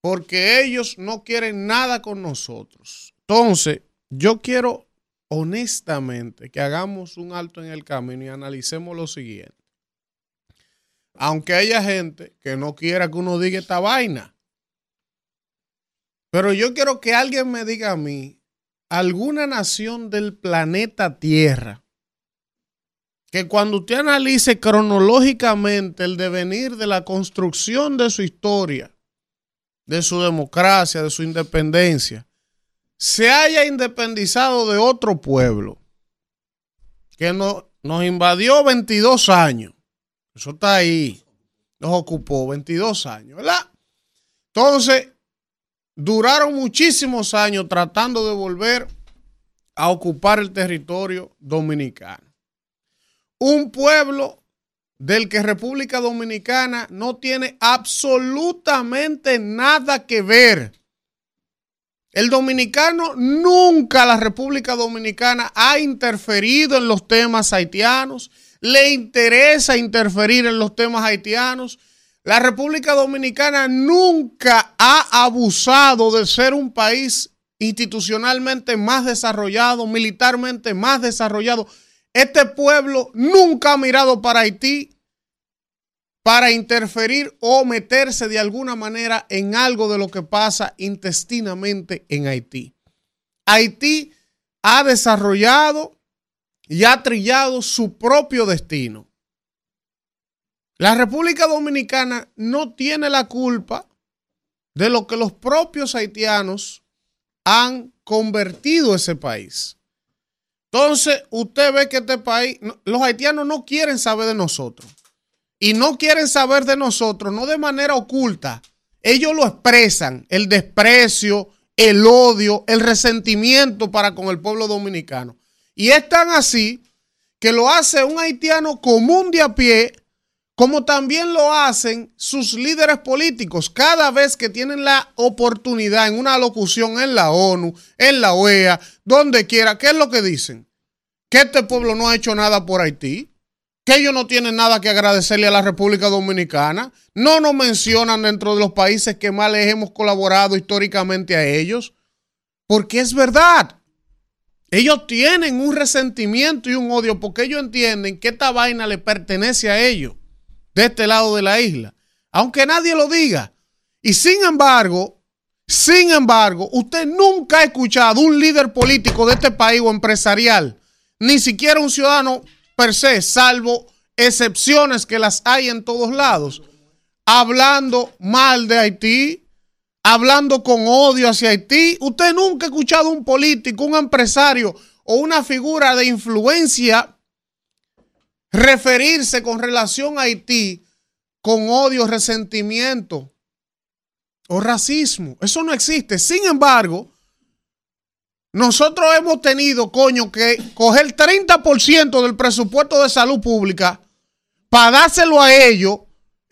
Porque ellos no quieren nada con nosotros. Entonces, yo quiero honestamente que hagamos un alto en el camino y analicemos lo siguiente. Aunque haya gente que no quiera que uno diga esta vaina. Pero yo quiero que alguien me diga a mí, alguna nación del planeta Tierra, que cuando usted analice cronológicamente el devenir de la construcción de su historia, de su democracia, de su independencia, se haya independizado de otro pueblo que no, nos invadió 22 años. Eso está ahí. Nos ocupó 22 años, ¿verdad? Entonces, duraron muchísimos años tratando de volver a ocupar el territorio dominicano. Un pueblo del que República Dominicana no tiene absolutamente nada que ver. El dominicano nunca, la República Dominicana ha interferido en los temas haitianos, le interesa interferir en los temas haitianos. La República Dominicana nunca ha abusado de ser un país institucionalmente más desarrollado, militarmente más desarrollado. Este pueblo nunca ha mirado para Haití para interferir o meterse de alguna manera en algo de lo que pasa intestinamente en Haití. Haití ha desarrollado y ha trillado su propio destino. La República Dominicana no tiene la culpa de lo que los propios haitianos han convertido ese país. Entonces, usted ve que este país, los haitianos no quieren saber de nosotros y no quieren saber de nosotros, no de manera oculta. Ellos lo expresan, el desprecio, el odio, el resentimiento para con el pueblo dominicano. Y es tan así que lo hace un haitiano común de a pie, como también lo hacen sus líderes políticos cada vez que tienen la oportunidad en una locución en la ONU, en la OEA, donde quiera. ¿Qué es lo que dicen? Que este pueblo no ha hecho nada por Haití que ellos no tienen nada que agradecerle a la República Dominicana. No nos mencionan dentro de los países que más les hemos colaborado históricamente a ellos. Porque es verdad. Ellos tienen un resentimiento y un odio porque ellos entienden que esta vaina le pertenece a ellos, de este lado de la isla. Aunque nadie lo diga. Y sin embargo, sin embargo, usted nunca ha escuchado un líder político de este país o empresarial, ni siquiera un ciudadano per se, salvo excepciones que las hay en todos lados, hablando mal de Haití, hablando con odio hacia Haití. Usted nunca ha escuchado un político, un empresario o una figura de influencia referirse con relación a Haití con odio, resentimiento o racismo. Eso no existe. Sin embargo, nosotros hemos tenido, coño, que coger 30% del presupuesto de salud pública para dárselo a ellos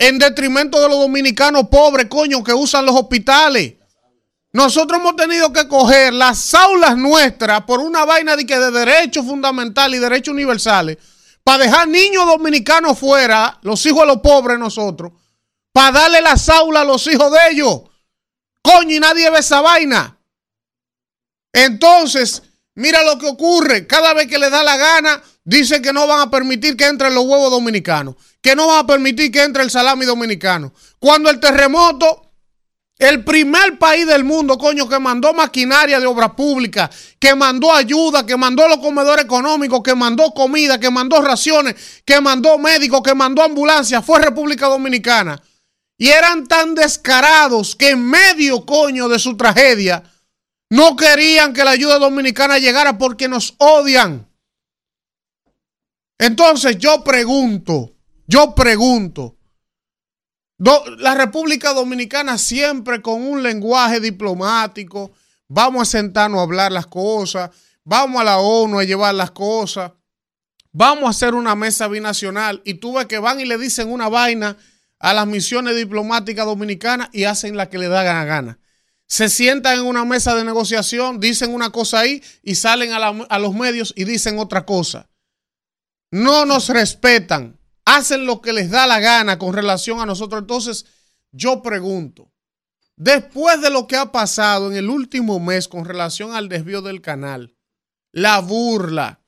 en detrimento de los dominicanos pobres, coño, que usan los hospitales. Nosotros hemos tenido que coger las aulas nuestras por una vaina de, que de derechos fundamentales y derechos universales para dejar niños dominicanos fuera, los hijos de los pobres nosotros, para darle las aulas a los hijos de ellos. Coño, y nadie ve esa vaina. Entonces, mira lo que ocurre. Cada vez que le da la gana, dicen que no van a permitir que entren los huevos dominicanos, que no van a permitir que entre el salami dominicano. Cuando el terremoto, el primer país del mundo, coño, que mandó maquinaria de obra pública, que mandó ayuda, que mandó los comedores económicos, que mandó comida, que mandó raciones, que mandó médicos, que mandó ambulancias, fue República Dominicana. Y eran tan descarados que en medio, coño, de su tragedia, no querían que la ayuda dominicana llegara porque nos odian. Entonces yo pregunto, yo pregunto, la República Dominicana siempre con un lenguaje diplomático, vamos a sentarnos a hablar las cosas, vamos a la ONU a llevar las cosas, vamos a hacer una mesa binacional y tú ves que van y le dicen una vaina a las misiones diplomáticas dominicanas y hacen la que le da la gana se sientan en una mesa de negociación, dicen una cosa ahí y salen a, los medios y dicen otra cosa. No nos respetan, hacen lo que les da la gana con relación a nosotros. Entonces, yo pregunto, después de lo que ha pasado en el último mes con relación al desvío del canal, la burla,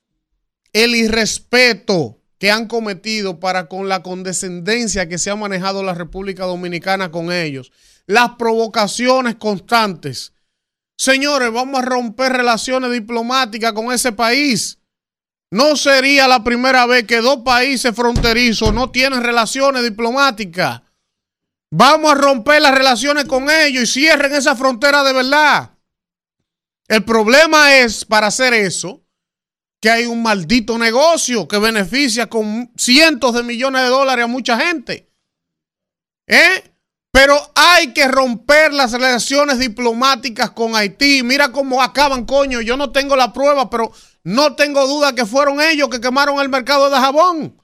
el irrespeto que han cometido para con la condescendencia que se ha manejado la República Dominicana con ellos, las provocaciones constantes. Señores, vamos a romper relaciones diplomáticas con ese país. No sería la primera vez que dos países fronterizos no tienen relaciones diplomáticas. Vamos a romper las relaciones con ellos y cierren esa frontera de verdad. El problema es, para hacer eso, que hay un maldito negocio que beneficia con cientos de millones de dólares a mucha gente. ¿Eh? Pero hay que romper las relaciones diplomáticas con Haití. Mira cómo acaban, coño. Yo no tengo la prueba, pero no tengo duda que fueron ellos que quemaron el mercado de jabón.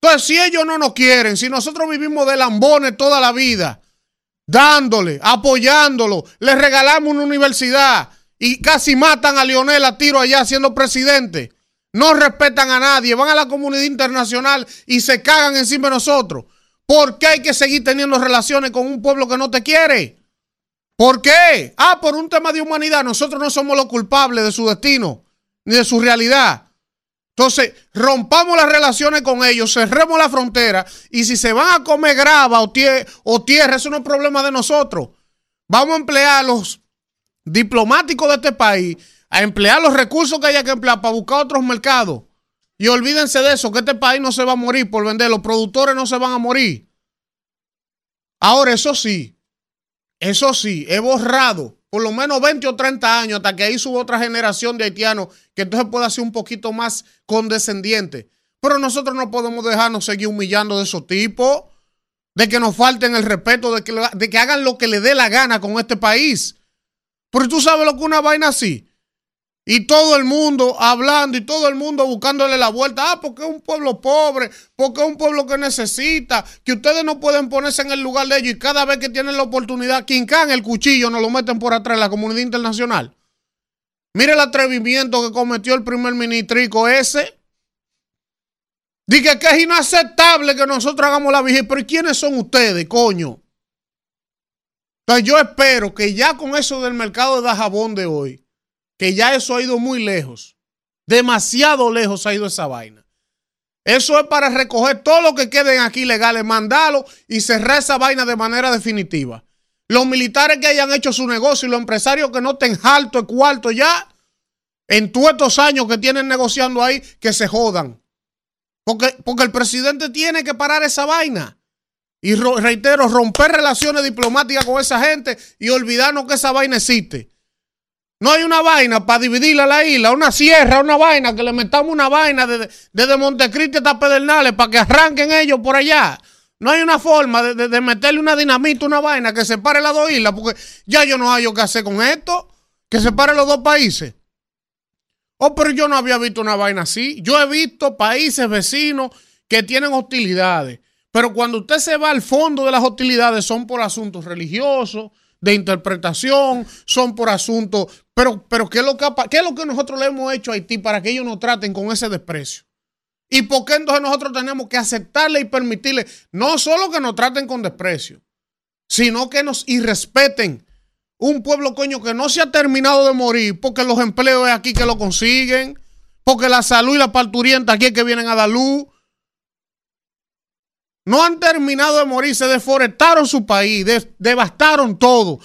Entonces, si ellos no nos quieren, si nosotros vivimos de lambones toda la vida, dándole, apoyándolo, le regalamos una universidad y casi matan a Lionel a tiro allá siendo presidente. No respetan a nadie, van a la comunidad internacional y se cagan encima de nosotros. ¿Por qué hay que seguir teniendo relaciones con un pueblo que no te quiere? ¿Por qué? Ah, por un tema de humanidad. Nosotros no somos los culpables de su destino ni de su realidad. Entonces, rompamos las relaciones con ellos, cerremos la frontera y si se van a comer grava o, tierra, eso no es problema de nosotros. Vamos a emplear los diplomáticos de este país, a emplear los recursos que haya que emplear para buscar otros mercados. Y olvídense de eso, que este país no se va a morir por vender, los productores no se van a morir. Ahora, eso sí, eso sí, he borrado por lo menos 20 o 30 años hasta que ahí suba otra generación de haitianos que entonces pueda ser un poquito más condescendiente. Pero nosotros no podemos dejarnos seguir humillando de esos tipos, de que nos falten el respeto, de que, de que hagan lo que le dé la gana con este país. Porque tú sabes lo que una vaina así. Y todo el mundo hablando y todo el mundo buscándole la vuelta. Ah, porque es un pueblo pobre, porque es un pueblo que necesita, que ustedes no pueden ponerse en el lugar de ellos y cada vez que tienen la oportunidad, quincan el cuchillo, nos lo meten por atrás la comunidad internacional. Mire el atrevimiento que cometió el primer ministrico ese. Dije que es inaceptable que nosotros hagamos la vigilia. Pero ¿quiénes son ustedes, coño? Entonces yo espero que ya con eso del mercado de jabón de hoy, que ya eso ha ido muy lejos. Demasiado lejos ha ido esa vaina. Eso es para recoger todo lo que queden aquí legales, mandarlo y cerrar esa vaina de manera definitiva. Los militares que hayan hecho su negocio y los empresarios que no estén alto el cuarto ya, en todos estos años que tienen negociando ahí, que se jodan. Porque, porque el presidente tiene que parar esa vaina. Y reitero, romper relaciones diplomáticas con esa gente y olvidarnos que esa vaina existe. No hay una vaina para dividirla la isla, una sierra, una vaina, que le metamos una vaina desde, desde Montecristi hasta Pedernales para que arranquen ellos por allá. No hay una forma de, meterle una dinamita, una vaina que separe las dos islas, porque ya yo no hay qué hacer con esto, que separe los dos países. Oh, pero yo no había visto una vaina así. Yo he visto países vecinos que tienen hostilidades, pero cuando usted se va al fondo de las hostilidades son por asuntos religiosos, de interpretación, son por asuntos. Pero, pero ¿qué, es lo que, ¿qué es lo que nosotros le hemos hecho a Haití para que ellos nos traten con ese desprecio? ¿Y por qué entonces nosotros tenemos que aceptarle y permitirle no solo que nos traten con desprecio, sino que nos irrespeten? Un pueblo coño que no se ha terminado de morir porque los empleos es aquí que lo consiguen, porque la salud y la parturienta aquí es que vienen a dar luz, no han terminado de morir, se deforestaron su país, devastaron todo.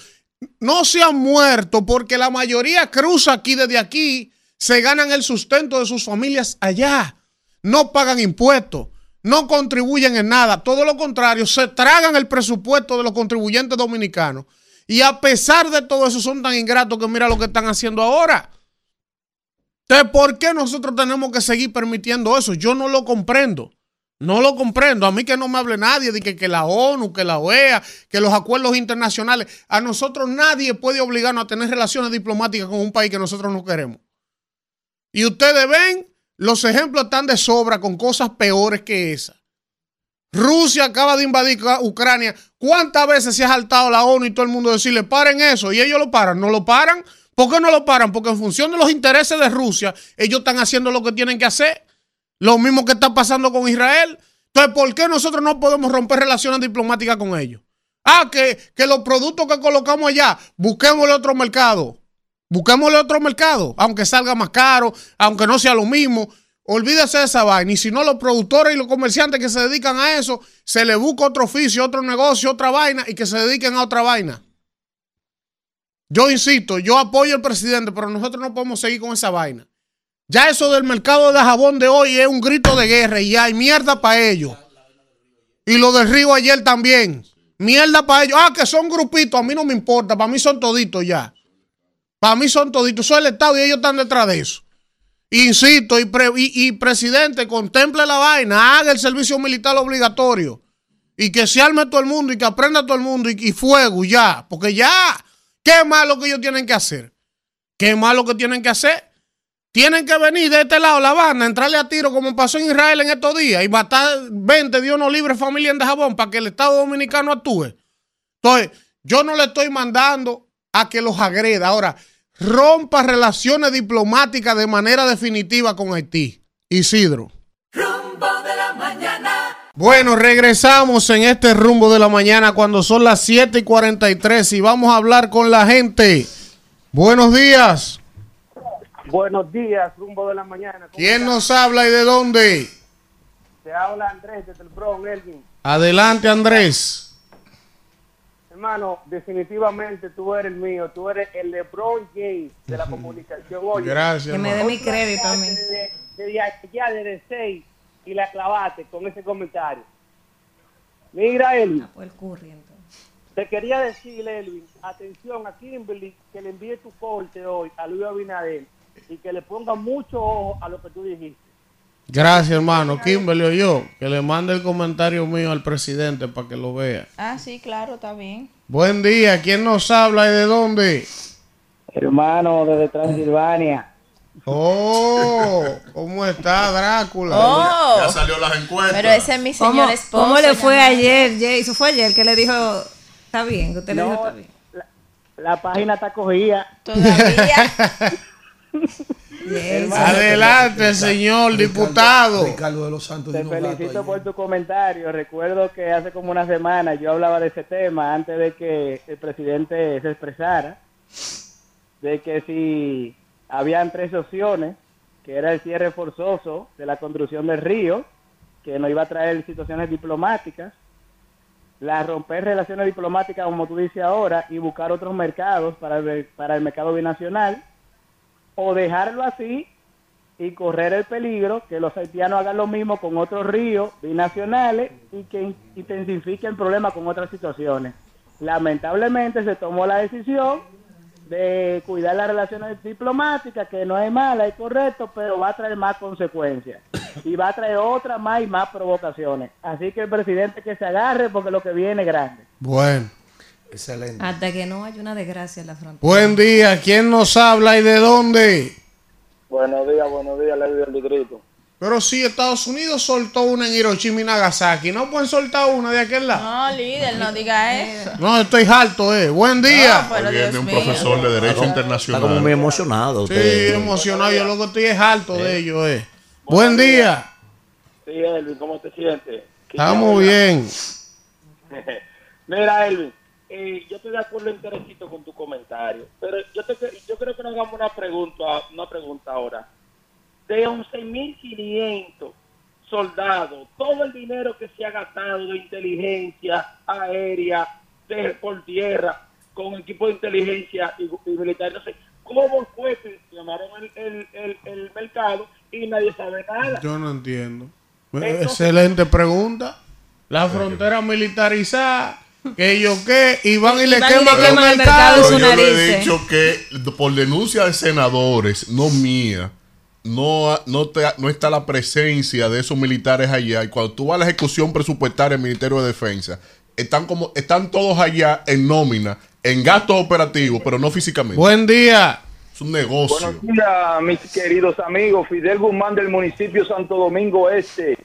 No se han muerto porque la mayoría cruza aquí desde aquí, se ganan el sustento de sus familias allá. No pagan impuestos, no contribuyen en nada. Todo lo contrario, se tragan el presupuesto de los contribuyentes dominicanos. Y a pesar de todo eso, son tan ingratos que mira lo que están haciendo ahora. Entonces, ¿por qué nosotros tenemos que seguir permitiendo eso? Yo no lo comprendo. No lo comprendo. A mí que no me hable nadie de que, que, la ONU, que la OEA, que los acuerdos internacionales. A nosotros nadie puede obligarnos a tener relaciones diplomáticas con un país que nosotros no queremos. Y ustedes ven, los ejemplos están de sobra con cosas peores que esa. Rusia acaba de invadir Ucrania. ¿Cuántas veces se ha saltado la ONU y todo el mundo decirle paren eso? Y ellos lo paran. ¿No lo paran? ¿Por qué no lo paran? Porque en función de los intereses de Rusia, ellos están haciendo lo que tienen que hacer. Lo mismo que está pasando con Israel. Entonces, ¿por qué nosotros no podemos romper relaciones diplomáticas con ellos? Ah, que, que los productos que colocamos allá, busquémosle otro mercado. Busquémosle otro mercado, aunque salga más caro, aunque no sea lo mismo. Olvídese de esa vaina. Y si no, los productores y los comerciantes que se dedican a eso, se le busca otro oficio, otro negocio, otra vaina y que se dediquen a otra vaina. Yo insisto, yo apoyo al presidente, pero nosotros no podemos seguir con esa vaina. Ya eso del mercado de jabón de hoy es un grito de guerra y ya hay mierda para ellos. Y lo del río ayer también. Mierda para ellos. Ah, que son grupitos, a mí no me importa, para mí son toditos ya. Para mí son toditos. Soy el Estado y ellos están detrás de eso. Insisto, y, y, presidente, contemple la vaina, haga el servicio militar obligatorio. Y que se arme todo el mundo y que aprenda todo el mundo y, y fuego ya. Porque ya, qué malo que ellos tienen que hacer. Qué malo que tienen que hacer. Tienen que venir de este lado la banda, entrarle a tiro como pasó en Israel en estos días y matar 20 Dios no libre familia en de jabón para que el Estado Dominicano actúe. Entonces, Yo no le estoy mandando a que los agreda. Ahora, rompa relaciones diplomáticas de manera definitiva con Haití. Isidro. Rumbo de la mañana. Bueno, regresamos en este rumbo de la mañana cuando son las 7 y 43 y vamos a hablar con la gente. Buenos días. Buenos días, rumbo de la mañana. ¿Cómo ¿Quién nos habla y de dónde? Te habla Andrés desde el Bronx, Elvin. Adelante, Andrés. Hermano, definitivamente tú eres el mío. Tú eres el LeBron James de la comunicación. Oye, Gracias, Que me dé mi crédito a mí. Desde, desde allá, desde 6, y la clavaste con ese comentario. Mira, Elvin, el curry, entonces. te quería decir, Elvin, atención a Kimberly, que le envíe tu corte hoy a Luis Abinader y que le ponga mucho ojo a lo que tú dijiste. Gracias, hermano. Kimberly o yo, que le mande el comentario mío al presidente para que lo vea. Ah, sí, claro, está bien. Buen día. ¿Quién nos habla y de dónde? Hermano, desde Transilvania. Oh, ¿cómo está Drácula? Oh, Ya salió las encuestas. pero ese es mi señor ¿Cómo, esposo. cómo le fue ayer, Jay? Eso fue ayer que le dijo, está bien, que usted le dijo, No, está bien. la, la página está cogida. Todavía. Adelante, señor diputado. Ricardo de los Santos Te felicito por tu comentario. Recuerdo que hace como una semana yo hablaba de ese tema antes de que el presidente se expresara, de que si habían tres opciones, que era el cierre forzoso de la construcción del río, que nos iba a traer situaciones diplomáticas, la romper relaciones diplomáticas, como tú dices ahora, y buscar otros mercados para el, para el mercado binacional, o dejarlo así y correr el peligro que los haitianos hagan lo mismo con otros ríos binacionales y que in- intensifiquen el problema con otras situaciones. Lamentablemente se tomó la decisión de cuidar las relaciones diplomáticas, que no es mala, es correcto, pero va a traer más consecuencias y va a traer otras más y más provocaciones. Así que el presidente que se agarre porque lo que viene es grande. Bueno, Excelente. Hasta que no haya una desgracia en la frontera. buen día. ¿Quién nos habla y de dónde? Buenos días, buenos días, le del distrito. Pero si Estados Unidos soltó una en Hiroshima y Nagasaki, ¿no pueden soltar una de aquel lado? No, líder, no diga eso. No, estoy harto, eh. Buen día. No, Dios un mío. profesor de Derecho Está Internacional. como muy emocionado Sí, usted. emocionado. Yo lo que estoy es harto de ellos, eh. Buen día. Sí, Elvin, ¿cómo te sientes? Estamos bien. Mira, Elvin, eh, yo estoy de acuerdo enterecito con tu comentario, pero yo, te, yo creo que nos hagamos una pregunta, una pregunta ahora. De 11.500 soldados, todo el dinero que se ha gastado de inteligencia aérea, de, por tierra, con equipo de inteligencia y, y militar, no sé, ¿cómo fue que llamaron el, el, el, el mercado y nadie sabe nada? Yo no entiendo. Entonces- Excelente pregunta. La frontera militarizada, que yo qué, y van y le van y le queman el queman el mercado. yo le he dicho que por denuncia de senadores, no mía, no, no, te- no está la presencia de esos militares allá. Y cuando tú vas a la ejecución presupuestaria del Ministerio de Defensa, están como están todos allá en nómina, en gastos operativos, pero no físicamente. Buen día. Es un negocio. Buenos días, mis queridos amigos. Fidel Guzmán del municipio Santo Domingo Este.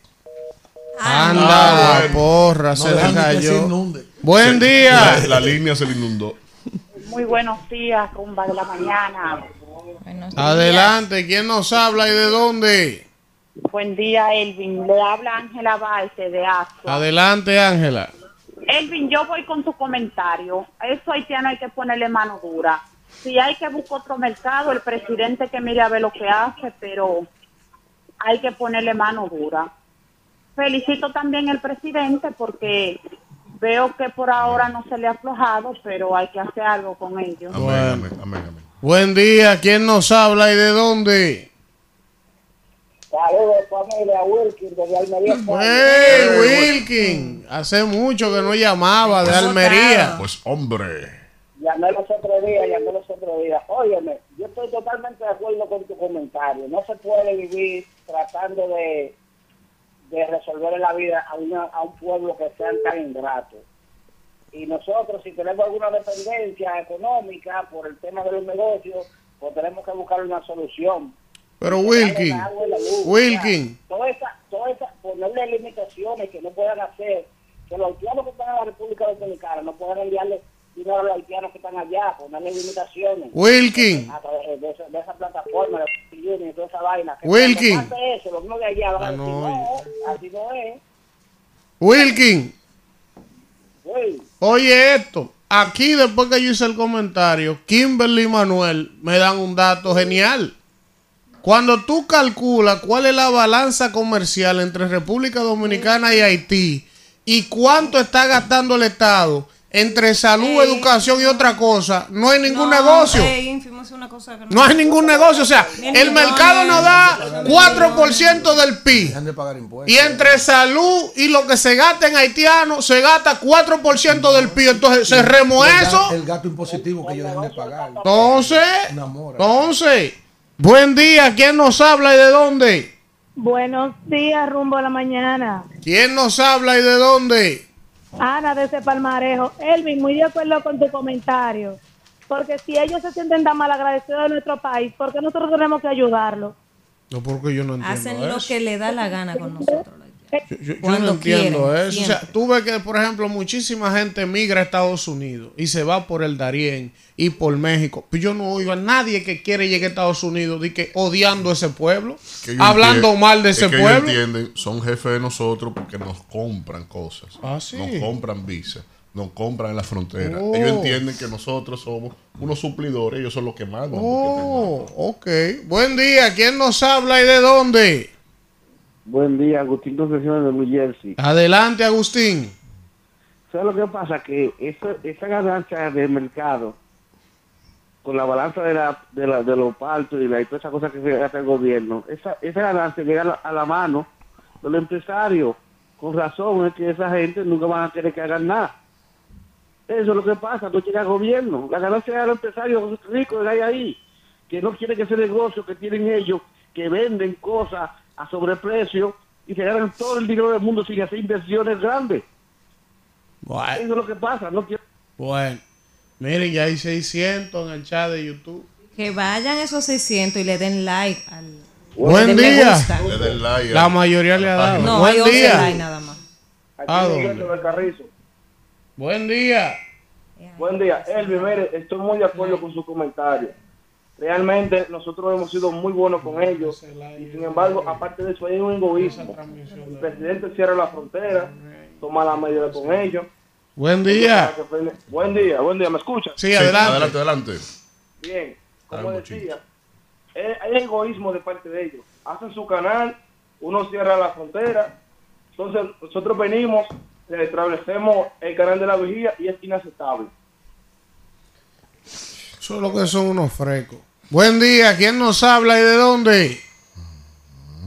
Anda, Ah, la porra, No se le cayó. inunde. Buen día. la línea se le inundó. Muy buenos días, rumba de la mañana. Buenos días. Adelante, ¿quién nos habla y de dónde? Buen día, Elvin. Le habla Ángela Baite de Asco. Adelante, Ángela. Elvin, yo voy con tu comentario. A eso haitiano hay que ponerle mano dura. Si hay que buscar otro mercado, el presidente que mire a ver lo que hace, pero hay que ponerle mano dura. Felicito también al presidente porque veo que por ahora no se le ha aflojado, pero hay que hacer algo con ellos. Amén, Bueno. amén, amén, amén. Buen día, ¿quién nos habla y de dónde? Saludos, familia Wilkin, desde Almería. Hey, Wilkin. Hace mucho que no llamaba de Almería. Pues hombre. Llamé los otros días, llamé los otros días. Óyeme, yo estoy totalmente de acuerdo con tu comentario. No se puede vivir tratando de, de resolver la vida a, una, a un pueblo que sean tan ingratos. Y nosotros, si tenemos alguna dependencia económica por el tema de los negocios, pues tenemos que buscar una solución. Pero Wilkin, luz, Wilkin. Toda esa, toda esa, ponerle limitaciones que no puedan hacer, que los haitianos que están en la República Dominicana no puedan enviarle dinero manden limitaciones. Wilkin. A través de, esa, de esa plataforma, de y toda esa vaina. Que Wilkin. eso, los mismos de allá van a Ah, decir, no, no, así no es. Wilkin. Oye esto, aquí después que yo hice el comentario, Kimberly y Manuel me dan un dato genial. Cuando tú calculas cuál es la balanza comercial entre República Dominicana y Haití y cuánto está gastando el Estado entre salud, educación y otra cosa, no hay ningún negocio. ey, ínfimo, es una cosa que No hay ningún negocio. O sea, el mercado nos da 4% del PIB. De pagar. Y entre salud y lo que se gasta en haitiano, se gasta 4% del PIB. Entonces, se eso. El gasto impositivo que ellos dejan de pagar. Entonces, entonces, buen día. ¿Quién nos habla y de dónde? Buenos días, rumbo a la mañana. ¿Quién nos habla y de dónde? Ana de ese palmarejo. Elvin, muy de acuerdo con tu comentario. Porque si ellos se sienten tan mal agradecidos de nuestro país, ¿por qué nosotros tenemos que ayudarlos? No, porque yo no entiendo Hacen lo que le da la gana con nosotros. Yo, yo no entiendo quieren, eso. O sea, tú ves que, por ejemplo, muchísima gente migra a Estados Unidos y se va por el Darién y por México. Pero yo no oigo a nadie que quiere llegar a Estados Unidos y que odiando a ese pueblo, Que hablando mal de es ese que ellos pueblo. entienden, son jefes de nosotros porque nos compran cosas. Ah, sí. Nos compran visas, nos compran en la frontera. Oh. Ellos entienden que nosotros somos unos suplidores, ellos son los que mandan. Oh, ok. Buen día. ¿Quién nos habla y de dónde? Buen día, Agustín Concepción de New Jersey. Adelante, Agustín. ¿Sabes lo que pasa? Que esa, esa ganancia del mercado, con la balanza de, la, de, la, de los partos y, la, y todas esas cosas que se gasta el gobierno, esa, esa ganancia llega a la, a la mano de los empresarios. Con razón es que esa gente nunca van a querer que hagan nada. Eso es lo que pasa, no llega al gobierno. La ganancia de los empresarios ricos que hay ahí, que no quieren que ese negocio que tienen ellos, que venden cosas a sobreprecio y se ganan todo el dinero del mundo sin hacer inversiones grandes. Bueno, Eso es lo que pasa. No quiero... bueno. Miren, ya hay 600 en el chat de YouTube. Que vayan esos 600 y le den like al. Buen día. gusta. Le den like a- La mayoría le ha dado. No, hay Buen 11 día. like nada más. ¿A dónde? Carrizo. Buen día. Buen día. Elvi, mire, estoy muy de acuerdo con su comentario. Realmente nosotros hemos sido muy buenos con ellos y sin embargo, aparte de eso, hay un egoísmo. El presidente cierra la frontera, toma la medida con ellos. Buen día. Buen día, buen día, ¿me escuchan? Sí, adelante. adelante, adelante. Bien, como decía, eh, hay egoísmo de parte de ellos. Hacen su canal, uno cierra la frontera, entonces nosotros venimos, le establecemos el canal de la vigía y es inaceptable. Eso es lo que son unos frescos. Buen día. ¿Quién nos habla y de dónde?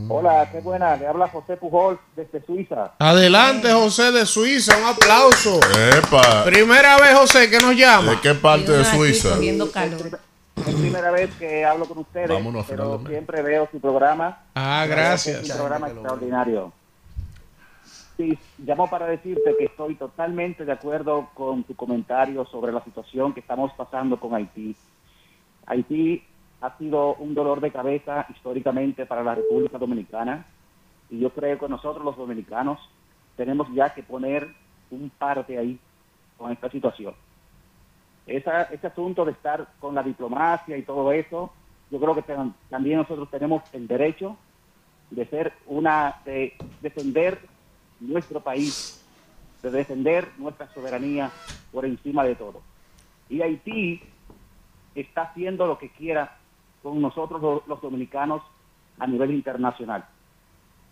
Hola, qué buena, le habla José Pujol desde Suiza. Adelante, José de Suiza. Un aplauso. Epa. Primera vez, José, que nos llama. ¿De qué parte de Suiza? calor. Es primera vez que hablo con ustedes, Vámonos pero siempre veo su programa. Ah, Es gracias. un programa extraordinario. Sí, llamo para decirte que estoy totalmente de acuerdo con tu comentario sobre la situación que estamos pasando con Haití. Haití ha sido un dolor de cabeza históricamente para la República Dominicana y yo creo que nosotros los dominicanos tenemos ya que poner un parte ahí con esta situación. Esa, ese asunto de estar con la diplomacia y todo eso, yo creo que tam- también nosotros tenemos el derecho de ser una, de defender nuestro país, de defender nuestra soberanía por encima de todo. Y Haití está haciendo lo que quiera con nosotros los, los dominicanos a nivel internacional.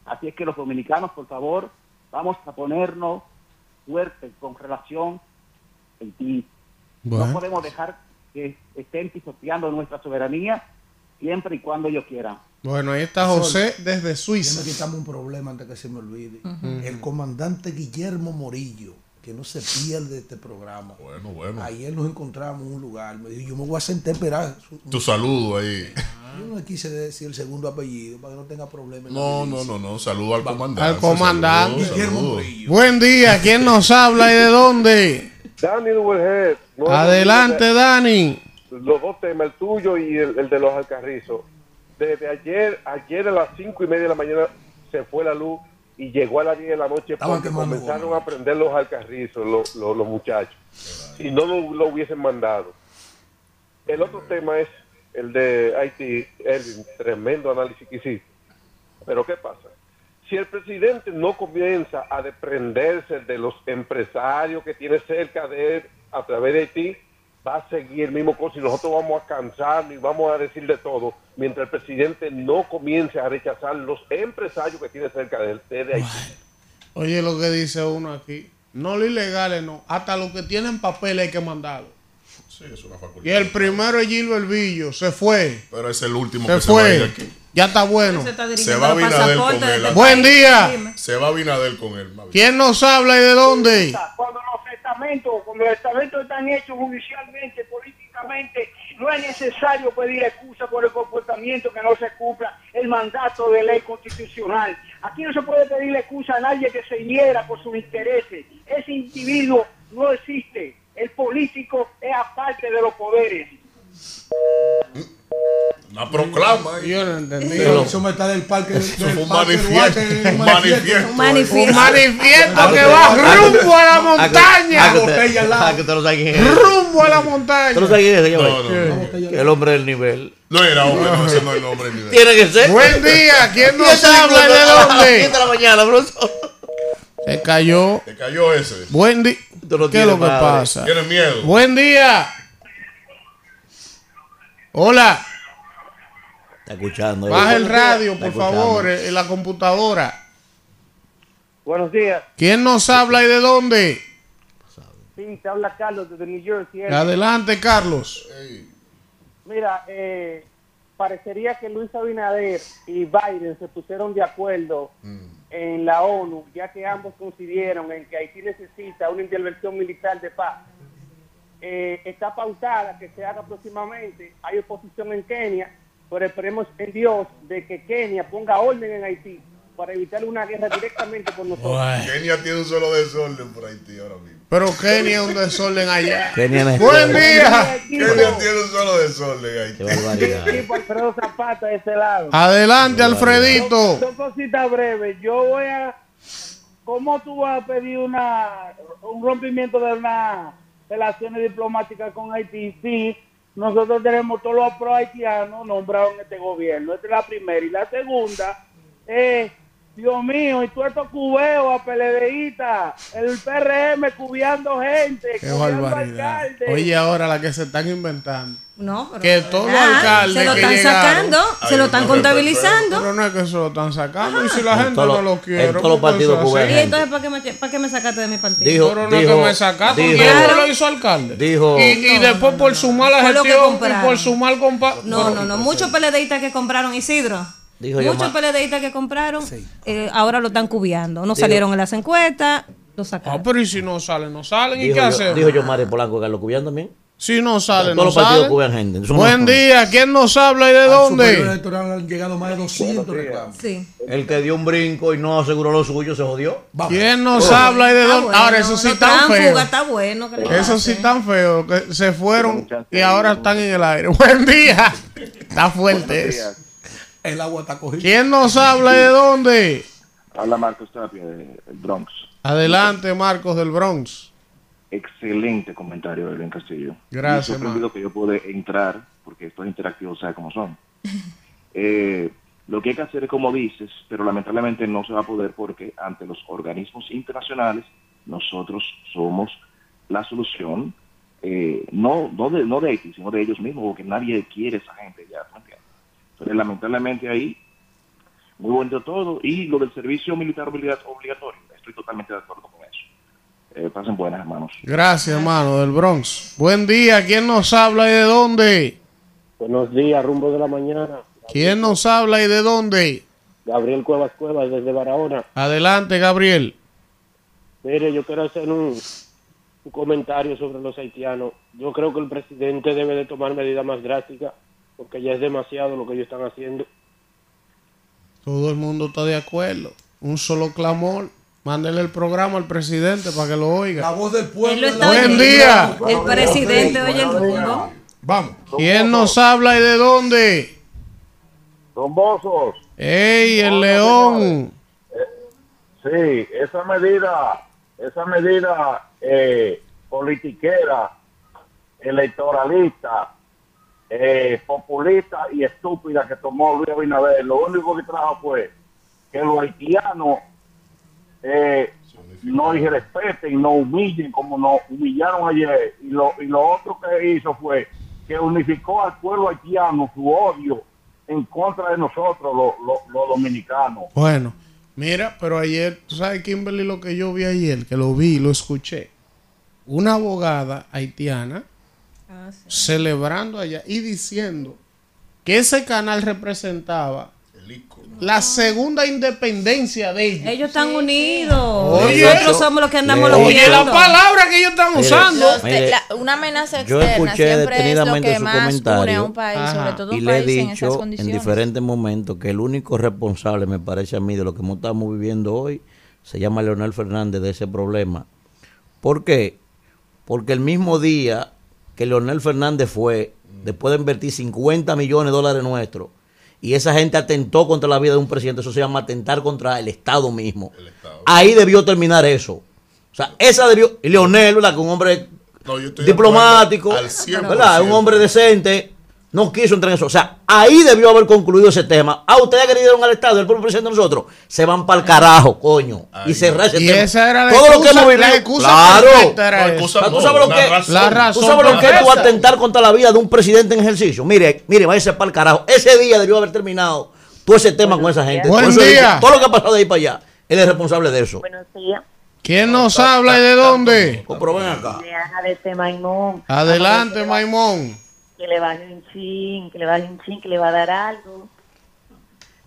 Así es que los dominicanos, por favor, vamos a ponernos fuertes con relación a Haití. No podemos dejar que estén pisoteando nuestra soberanía siempre y cuando ellos quieran. Bueno, ahí está José desde Ya me Suiza. quitamos un problema antes que se me olvide. El comandante Guillermo Morillo, que no se pierde este programa. Bueno, bueno. Ayer nos encontramos en un lugar. Me dijo, yo me voy a sentar a esperar. su- Tu saludo ahí. Yo no le quise decir el segundo apellido para que no tenga problemas. No, no, no, no. Saludo al comandante. Al comandante. Saludo. Buen día. ¿Quién nos habla y de dónde? Dani Duvergé. Adelante, Dani. Los dos temas, el tuyo y el, el de los alcarrizos. Desde ayer, ayer a las cinco y media de la mañana se fue la luz y llegó a las 10 de la noche porque comenzaron a prender los alcarrizos, los, los, los muchachos. Si no lo, lo hubiesen mandado. el otro tema es el de Haití, el tremendo análisis que hiciste. Pero ¿qué pasa? Si el presidente no comienza a desprenderse de los empresarios que tiene cerca de él a través de Haití, va a seguir el mismo cosa y nosotros vamos a cansarnos y vamos a decir de todo, mientras el presidente no comience a rechazar los empresarios que tiene cerca de él, de. Oye lo que dice uno aquí. No los ilegales, no. Hasta los que tienen papel hay que mandarlo. Sí, es una facultad. Y el primero es Gilbert Villo. Se fue. Pero es el último Se que se va a ir fue. aquí. Ya está bueno. Se está Se dirigiendo va Abinader con él. Buen día. Dime. Se va Abinader con él. ¿Quién nos habla y de dónde? Cuando los testamentos, cuando los testamentos están hechos judicialmente, políticamente, no es necesario pedir excusa por el comportamiento que no se cumpla el mandato de ley constitucional. Aquí no se puede pedir excusa a nadie que se hiera por sus intereses. Ese individuo no existe. El político es aparte de los poderes. Una proclama. ahí. Yo no entendí. Pero eso me está del parque. Eso del fue un manifiesto. Un manifiesto. Un manifiesto. Un manifiesto que va rumbo a la montaña. que. Rumbo a la ¿Tú no montaña. sabes quién es, señor? No, no, no. El hombre del nivel. No era hombre, no, ese no es el nombre ni de Tiene que ser. Buen día. ¿Quién ¿Quién nos está habla de dónde? De la mañana, profesor. Se cayó. Te cayó ese. Buen día. ¿Qué es lo que tienes pasa? Tiene miedo. Buen día. Hola. Está escuchando. eh. Baja el radio, por favor, eh, en la computadora. Buenos días. ¿Quién nos habla y de dónde? Sí, te habla Carlos desde New Jersey. Adelante, Carlos. Mira, eh, parecería que Luis Abinader y Biden se pusieron de acuerdo en la ONU, ya que ambos coincidieron en que Haití necesita una intervención militar de paz. Eh, está pautada que se haga próximamente. Hay oposición en Kenia, pero esperemos en Dios de que Kenia ponga orden en Haití para evitar una guerra directamente por nosotros. Kenia tiene un solo desorden por Haití ahora mismo. Pero Kenia es un desorden allá. Kenia no Buen día. Kenia tiene un solo desorden Qué Haití. barbaridad. Tipo Alfredo Zapata de ese lado. Adelante, Alfredito. Dos cositas breves. Yo voy a. ¿Cómo tú vas a pedir una un rompimiento de unas relaciones diplomáticas con Haití? Sí, nosotros tenemos todos los pro haitianos nombrados en este gobierno. Esta es la primera. Y la segunda es. Dios mío, y tú estos cubeos a PLDista, el PRM cubiando gente, Qué cubiando barbaridad. alcaldes. Oye, ahora la que se están inventando. No, pero Que todos los Ah, alcaldes se lo están llegaron- sacando, se lo están contabilizando. Pero no es que se lo están sacando. Y si la En gente no lo en quiere. todos los ¿por qué partidos cubanos. Y entonces, ¿para qué me, para qué me sacaste de mi partido? Dijo, Pero no es dijo, que me sacaste. dijo- ¿Quién fue lo hizo alcalde? Dijo- Y, y después por su mala gestión y por su mal compa. No, pero- no, no. Muchos PLDistas que compraron Isidro. Dijo Muchos PLDistas que compraron, eh, ahora lo están cubiando. No salieron en las encuestas, lo Ah, sacaron. pero ¿y si no salen? ¿No salen? ¿Y qué yo, hacemos? dijo yo Mario Polanco que lo cubían también. Si no salen, Todos no los partidos salen. gente. No- Buen día. ¿Quién nos habla y de Al dónde? electoral han llegado más de 200 reclamos. Sí. El que dio un brinco y no aseguró lo suyo se jodió. ¿Quién nos habla y de Está dónde? bueno, Ahora, eso sí no tan feo. está bueno. que Eso sí tan feo que se fueron y ahora están en el aire. Buen día. Está fuerte eso. El agua está cogiendo. ¿Quién nos habla de dónde? Habla Marcos Tapia del Bronx. Adelante, Marcos del Bronx. Excelente comentario, Elvin Castillo. Gracias, Me sorprendido que yo pude entrar, porque estos interactivos sabe cómo son. Eh, lo que hay que hacer es como dices, pero lamentablemente no se va a poder porque ante los organismos internacionales nosotros somos la solución, eh, no, no, de, no de Haití, sino de ellos mismos, porque nadie quiere esa gente ya, ¿me Pero lamentablemente ahí, muy bonito todo, y lo del servicio militar obliga- obligatorio, estoy totalmente de acuerdo con eso. Eh, pasen buenas, hermanos. Gracias, hermano, del Bronx. Buen día. ¿Quién nos habla y de dónde? Buenos días, rumbo de la mañana. ¿Quién nos habla y de dónde? Gabriel Cuevas Cuevas desde Barahona. Adelante, Gabriel. Mire, yo quiero hacer un, un comentario sobre los haitianos. Yo creo que el presidente debe de tomar medidas más drásticas porque ya es demasiado lo que ellos están haciendo. Todo el mundo está de acuerdo. Un solo clamor. Mándele el programa al presidente para que lo La oiga. voz del pueblo. Buen oyendo. día. El presidente oye el rumbo. Vamos. ¿Quién nos habla y de dónde? Son bozos. ¡Ey, el león! Sí, esa medida, esa medida eh, politiquera, electoralista, eh, populista y estúpida que tomó Luis Abinader. Lo único que trajo fue que los haitianos eh, no irrespeten, no humillen como nos humillaron ayer. Y lo, y lo otro que hizo fue que unificó al pueblo haitiano su odio en contra de nosotros, los, los- los dominicanos. Bueno, mira, pero ayer, tú sabes, Kimberly, lo que yo vi ayer, que lo vi, lo escuché. Una abogada haitiana celebrando allá y diciendo que ese canal representaba la segunda independencia de ellos. Ellos están unidos. Oye, Nosotros somos los que andamos Oye, la palabra que ellos están Mire, usando. Los te- Mire, la- una amenaza yo externa escuché siempre es lo detenidamente que su más une a comentario un país, Ajá. sobre todo y un le he país en esas dicho en diferentes momentos que el único responsable, me parece a mí, de lo que estamos viviendo hoy, se llama Leonel Fernández de ese problema. ¿Por qué? Porque el mismo día que Leonel Fernández fue, después de invertir 50 millones de dólares nuestros, y esa gente atentó contra la vida de un presidente, eso se llama atentar contra el Estado mismo. Ahí debió terminar eso. O sea, esa debió. Y Leonel, ¿verdad? Que un hombre No, diplomático, de acuerdo al 100%. ¿verdad? Un hombre decente, no quiso entrar en eso. O sea, ahí debió haber concluido ese tema. Ah, ustedes que le dieron al Estado, el propio presidente de nosotros, se van para el carajo, coño. y cerrar ese Y tema. esa era la Todo lo que excusa- hemos vivido. la excusa claro. era excusa No, ¿Tú sabes lo la que razón. La razón ¿Tú sabes lo que es tú atentar contra la vida de un presidente en ejercicio? Mire, mire, váyase para el carajo. Ese día debió haber terminado todo ese tema con esa gente. Buen día. todo lo que ha pasado de ahí para allá, él es responsable de eso. Buenos días. ¿Quién nos habla y de dónde? Oh, pero ven acá. Adelante, Maimón. Que le baje un chin, que le baje un chin, que le va a dar algo.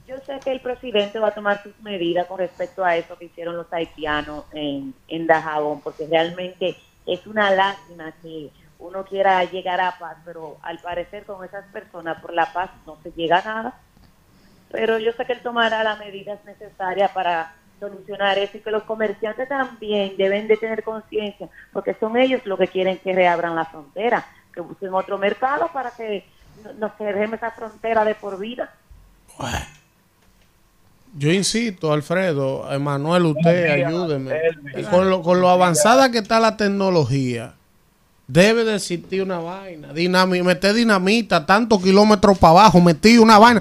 Yo sé que el presidente va a tomar sus medidas con respecto a eso que hicieron los haitianos en, en Dajabón, porque realmente es una lástima que uno quiera llegar a paz, pero al parecer con esas personas por la paz no se llega a nada. Pero yo sé que él tomará las medidas necesarias para solucionar eso y que los comerciantes también deben de tener conciencia, porque son ellos los que quieren que reabran la frontera, que busquen otro mercado para que no- nos cerremos esa frontera de por vida. Yo insisto, Alfredo, Emanuel, usted ayúdeme. Con lo, con lo avanzada que está la tecnología, debe de existir una vaina. Dinami meter dinamita tantos kilómetros para abajo, metí una vaina.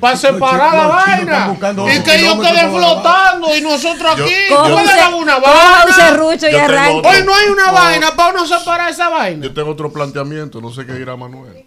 para separar la vaina. Y que ellos kilómetros queden para abajo. flotando y nosotros Yo- aquí. yo- ¿Cómo Coge le un damos una vaina? y Yo Hoy no hay una vaina para uno separar esa vaina. Yo tengo otro planteamiento, no sé qué dirá Manuel.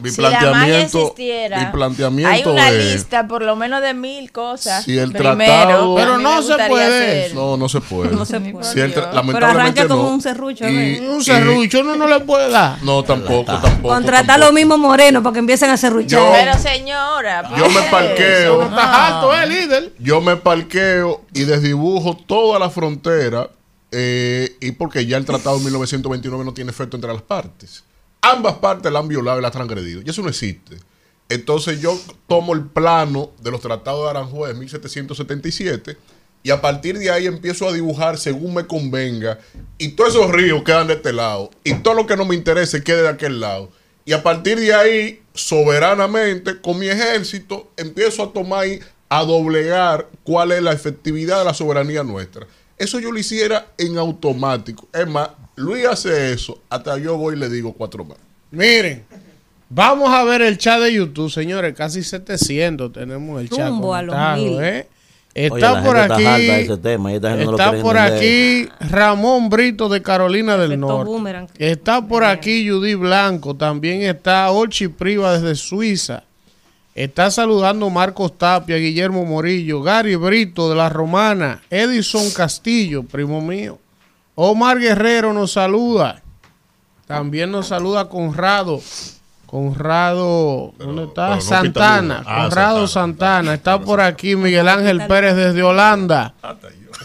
Mi si la magia planteamiento, existiera, mi planteamiento hay una es, lista por lo menos de mil cosas. Si el primero, tratado- Pero no se puede. hacer. no, no se puede. No se puede. Si el tra- Pero arranca con no. un serrucho. Un serrucho uno no le puede dar. No, tampoco, tampoco. Contratar los mismos morenos para que empiecen a serruchar. Yo- Pero señora, Yo ¿por me qué parqueo. Estás alto, eh, líder. Yo me parqueo y desdibujo toda la frontera eh, y porque ya el tratado de 1929 no tiene efecto entre las partes. Ambas partes la han violado y la han transgredido. Y eso no existe. Entonces yo tomo el plano de los tratados de Aranjuez de 1777 y a partir de ahí empiezo a dibujar según me convenga y todos esos ríos quedan de este lado y todo lo que no me interese quede de aquel lado. Y a partir de ahí, soberanamente, con mi ejército, empiezo a tomar y a doblegar cuál es la efectividad de la soberanía nuestra. Eso yo lo hiciera en automático. Es más, Luis hace eso, hasta yo voy y le digo cuatro más. Miren, vamos a ver el chat de YouTube, señores. Casi 700 tenemos el chat. Rumbo a los mil. ¿eh? Está por aquí. Está tema no por entender. Ramón Brito de Carolina del Norte. boomerang. Está por aquí Judy Blanco. También está Olchi Priva desde Suiza. Está saludando Marcos Tapia, Guillermo Morillo, Gary Brito de la Romana, Edison Castillo, primo mío. Omar Guerrero nos saluda. También nos saluda Conrado. Conrado, ¿dónde está? pero no Santana. Ah, Conrado Santana. Está por aquí Miguel Ángel Pérez desde Holanda.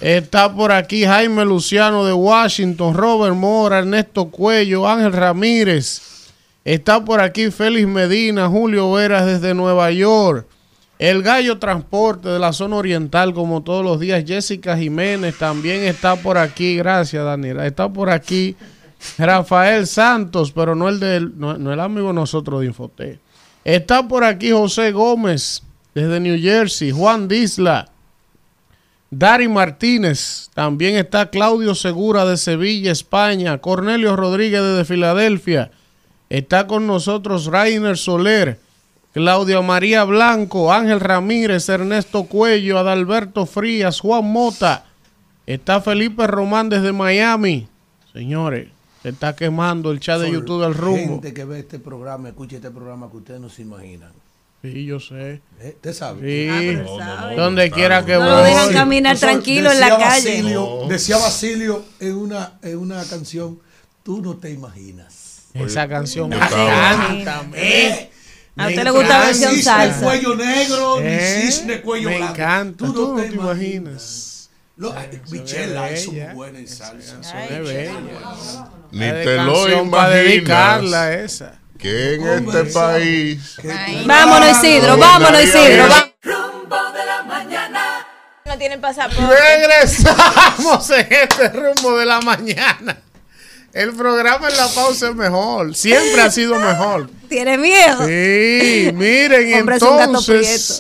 Está por aquí Jaime Luciano de Washington, Robert Mora, Ernesto Cuello, Ángel Ramírez. Está por aquí Félix Medina, Julio Veras desde Nueva York. El Gallo Transporte de la zona oriental, como todos los días. Jessica Jiménez también está por aquí. Gracias, Daniela. Está por aquí Rafael Santos, pero no el del, no, el amigo nosotros de Infoté. Está por aquí José Gómez desde New Jersey. Juan Disla. Dari Martínez, también está Claudio Segura de Sevilla, España, Cornelio Rodríguez desde Filadelfia, Está con nosotros Rainer Soler, Claudia María Blanco, Ángel Ramírez, Ernesto Cuello, Adalberto Frías, Juan Mota. Está Felipe Román desde Miami. Señores, se está quemando el chat de YouTube del rumbo. Gente que ve este programa, escucha este programa que ustedes no se imaginan. Sí, yo sé. ¿Eh? ¿Usted sabe? Sí. Ah, No, no, sabe. no, Donde no, quiera que No lo dejan caminar tranquilo en la calle. Basilio- No. Decía Basilio en una, en una canción, tú no te imaginas. Esa canción me encanta. Eh, A me usted le gusta la encanta. versión Cisne salsa. cuello negro, ni Eh, cisne cuello me blanco. encanta. Tú no te imaginas. Michela es bella. buena en salsa. Ni La de te lo imaginas. dedicarla esa. Que en este país. Vámonos, Isidro, vámonos, Isidro. va- No tienen pasaporte. Regresamos en este rumbo de la mañana. El programa en la pausa es mejor. Siempre ha sido mejor. Tiene miedo. Sí, miren, Hombre,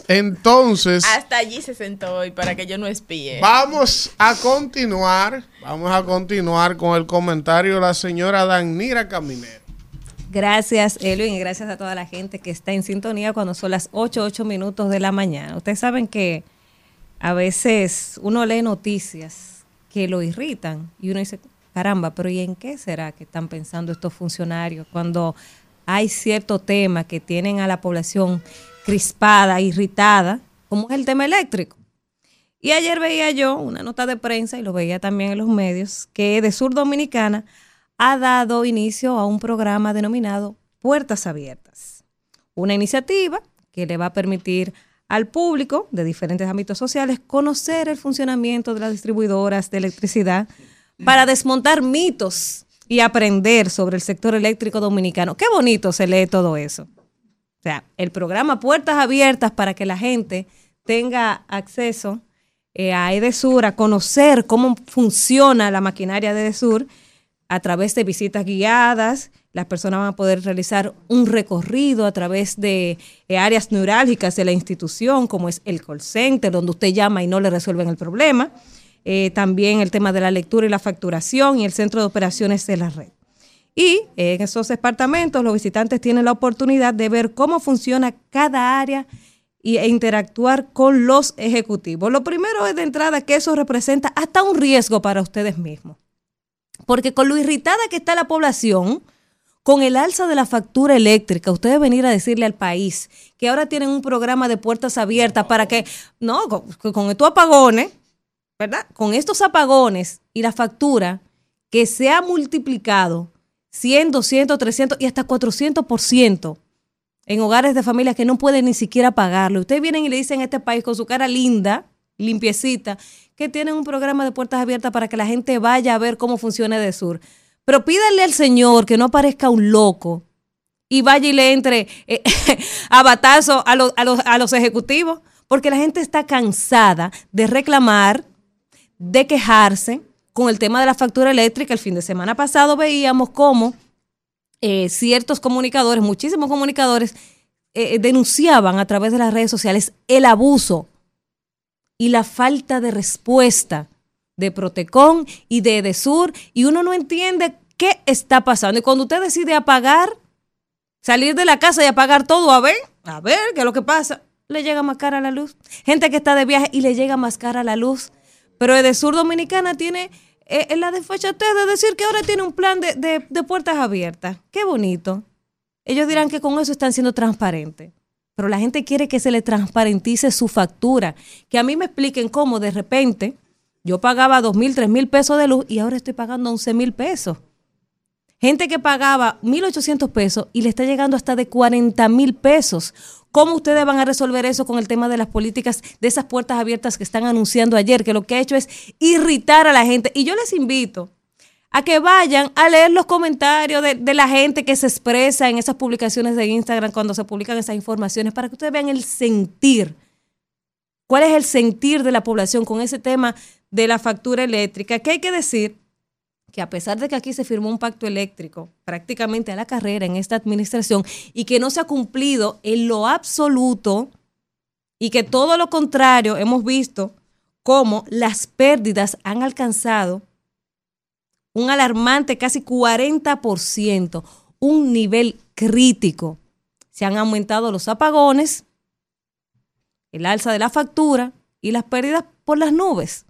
entonces, Hasta allí se sentó hoy para que yo no espíe. vamos a continuar, vamos a continuar con el comentario de la señora Danira Caminero. Gracias, Elvin, y gracias a toda la gente que está en sintonía cuando son las 8, 8 minutos de la mañana. Ustedes saben que a veces uno lee noticias que lo irritan y uno dice, caramba, pero ¿y en qué será que están pensando estos funcionarios cuando hay cierto tema que tienen a la población crispada, irritada, como es el tema eléctrico? Y ayer veía yo una nota de prensa, y lo veía también en los medios, que de Sur Dominicana ha dado inicio a un programa denominado Puertas Abiertas. Una iniciativa que le va a permitir al público de diferentes ámbitos sociales conocer el funcionamiento de las distribuidoras de electricidad para desmontar mitos y aprender sobre el sector eléctrico dominicano. Qué bonito se lee todo eso. O sea, el programa Puertas Abiertas para que la gente tenga acceso eh, a Edesur, a conocer cómo funciona la maquinaria de Edesur a través de visitas guiadas. Las personas van a poder realizar un recorrido a través de eh, áreas neurálgicas de la institución, como es el call center, donde usted llama y no le resuelven el problema. Eh, también el tema de la lectura y la facturación y el centro de operaciones de la red. Y en esos departamentos los visitantes tienen la oportunidad de ver cómo funciona cada área e interactuar con los ejecutivos. Lo primero es de entrada que eso representa hasta un riesgo para ustedes mismos. Porque con lo irritada que está la población, con el alza de la factura eléctrica, ustedes venir a decirle al país que ahora tienen un programa de puertas abiertas para que, no, con, con estos apagones, ¿verdad? Con estos apagones y la factura que se ha multiplicado 100, 200, 300 y hasta 400% en hogares de familias que no pueden ni siquiera pagarlo. Ustedes vienen y le dicen a este país con su cara linda, limpiecita, que tienen un programa de puertas abiertas para que la gente vaya a ver cómo funciona de sur. Pero pídanle al Señor que no parezca un loco y vaya y le entre eh, a batazo a los, a, los, a los ejecutivos, porque la gente está cansada de reclamar, de quejarse con el tema de la factura eléctrica. El fin de semana pasado veíamos cómo eh, ciertos comunicadores, muchísimos comunicadores, eh, denunciaban a través de las redes sociales el abuso y la falta de respuesta de Protecon y de Edesur y uno no entiende qué está pasando. Y cuando usted decide apagar, salir de la casa y apagar todo, a ver, a ver qué es lo que pasa, le llega más cara la luz. Gente que está de viaje y le llega más cara la luz. Pero Edesur Dominicana tiene eh, la desfachatez de decir que ahora tiene un plan de, de- puertas abiertas. Qué bonito. Ellos dirán que con eso están siendo transparentes. Pero la gente quiere que se le transparentice su factura. Que a mí me expliquen cómo de repente yo pagaba dos mil, tres mil pesos de luz y ahora estoy pagando 11 mil pesos. Gente que pagaba 1.800 pesos y le está llegando hasta de 40 mil pesos. ¿Cómo ustedes van a resolver eso con el tema de las políticas de esas puertas abiertas que están anunciando ayer? Que lo que ha hecho es irritar a la gente. Y yo les invito a que vayan a leer los comentarios de, la gente que se expresa en esas publicaciones de Instagram cuando se publican esas informaciones para que ustedes vean el sentir. ¿Cuál es el sentir de la población con ese tema de la factura eléctrica? Que hay que decir que a pesar de que aquí se firmó un pacto eléctrico prácticamente a la carrera en esta administración y que no se ha cumplido en lo absoluto y que todo lo contrario hemos visto cómo las pérdidas han alcanzado un alarmante casi 40%, un nivel crítico. Se han aumentado los apagones, el alza de la factura y las pérdidas por las nubes.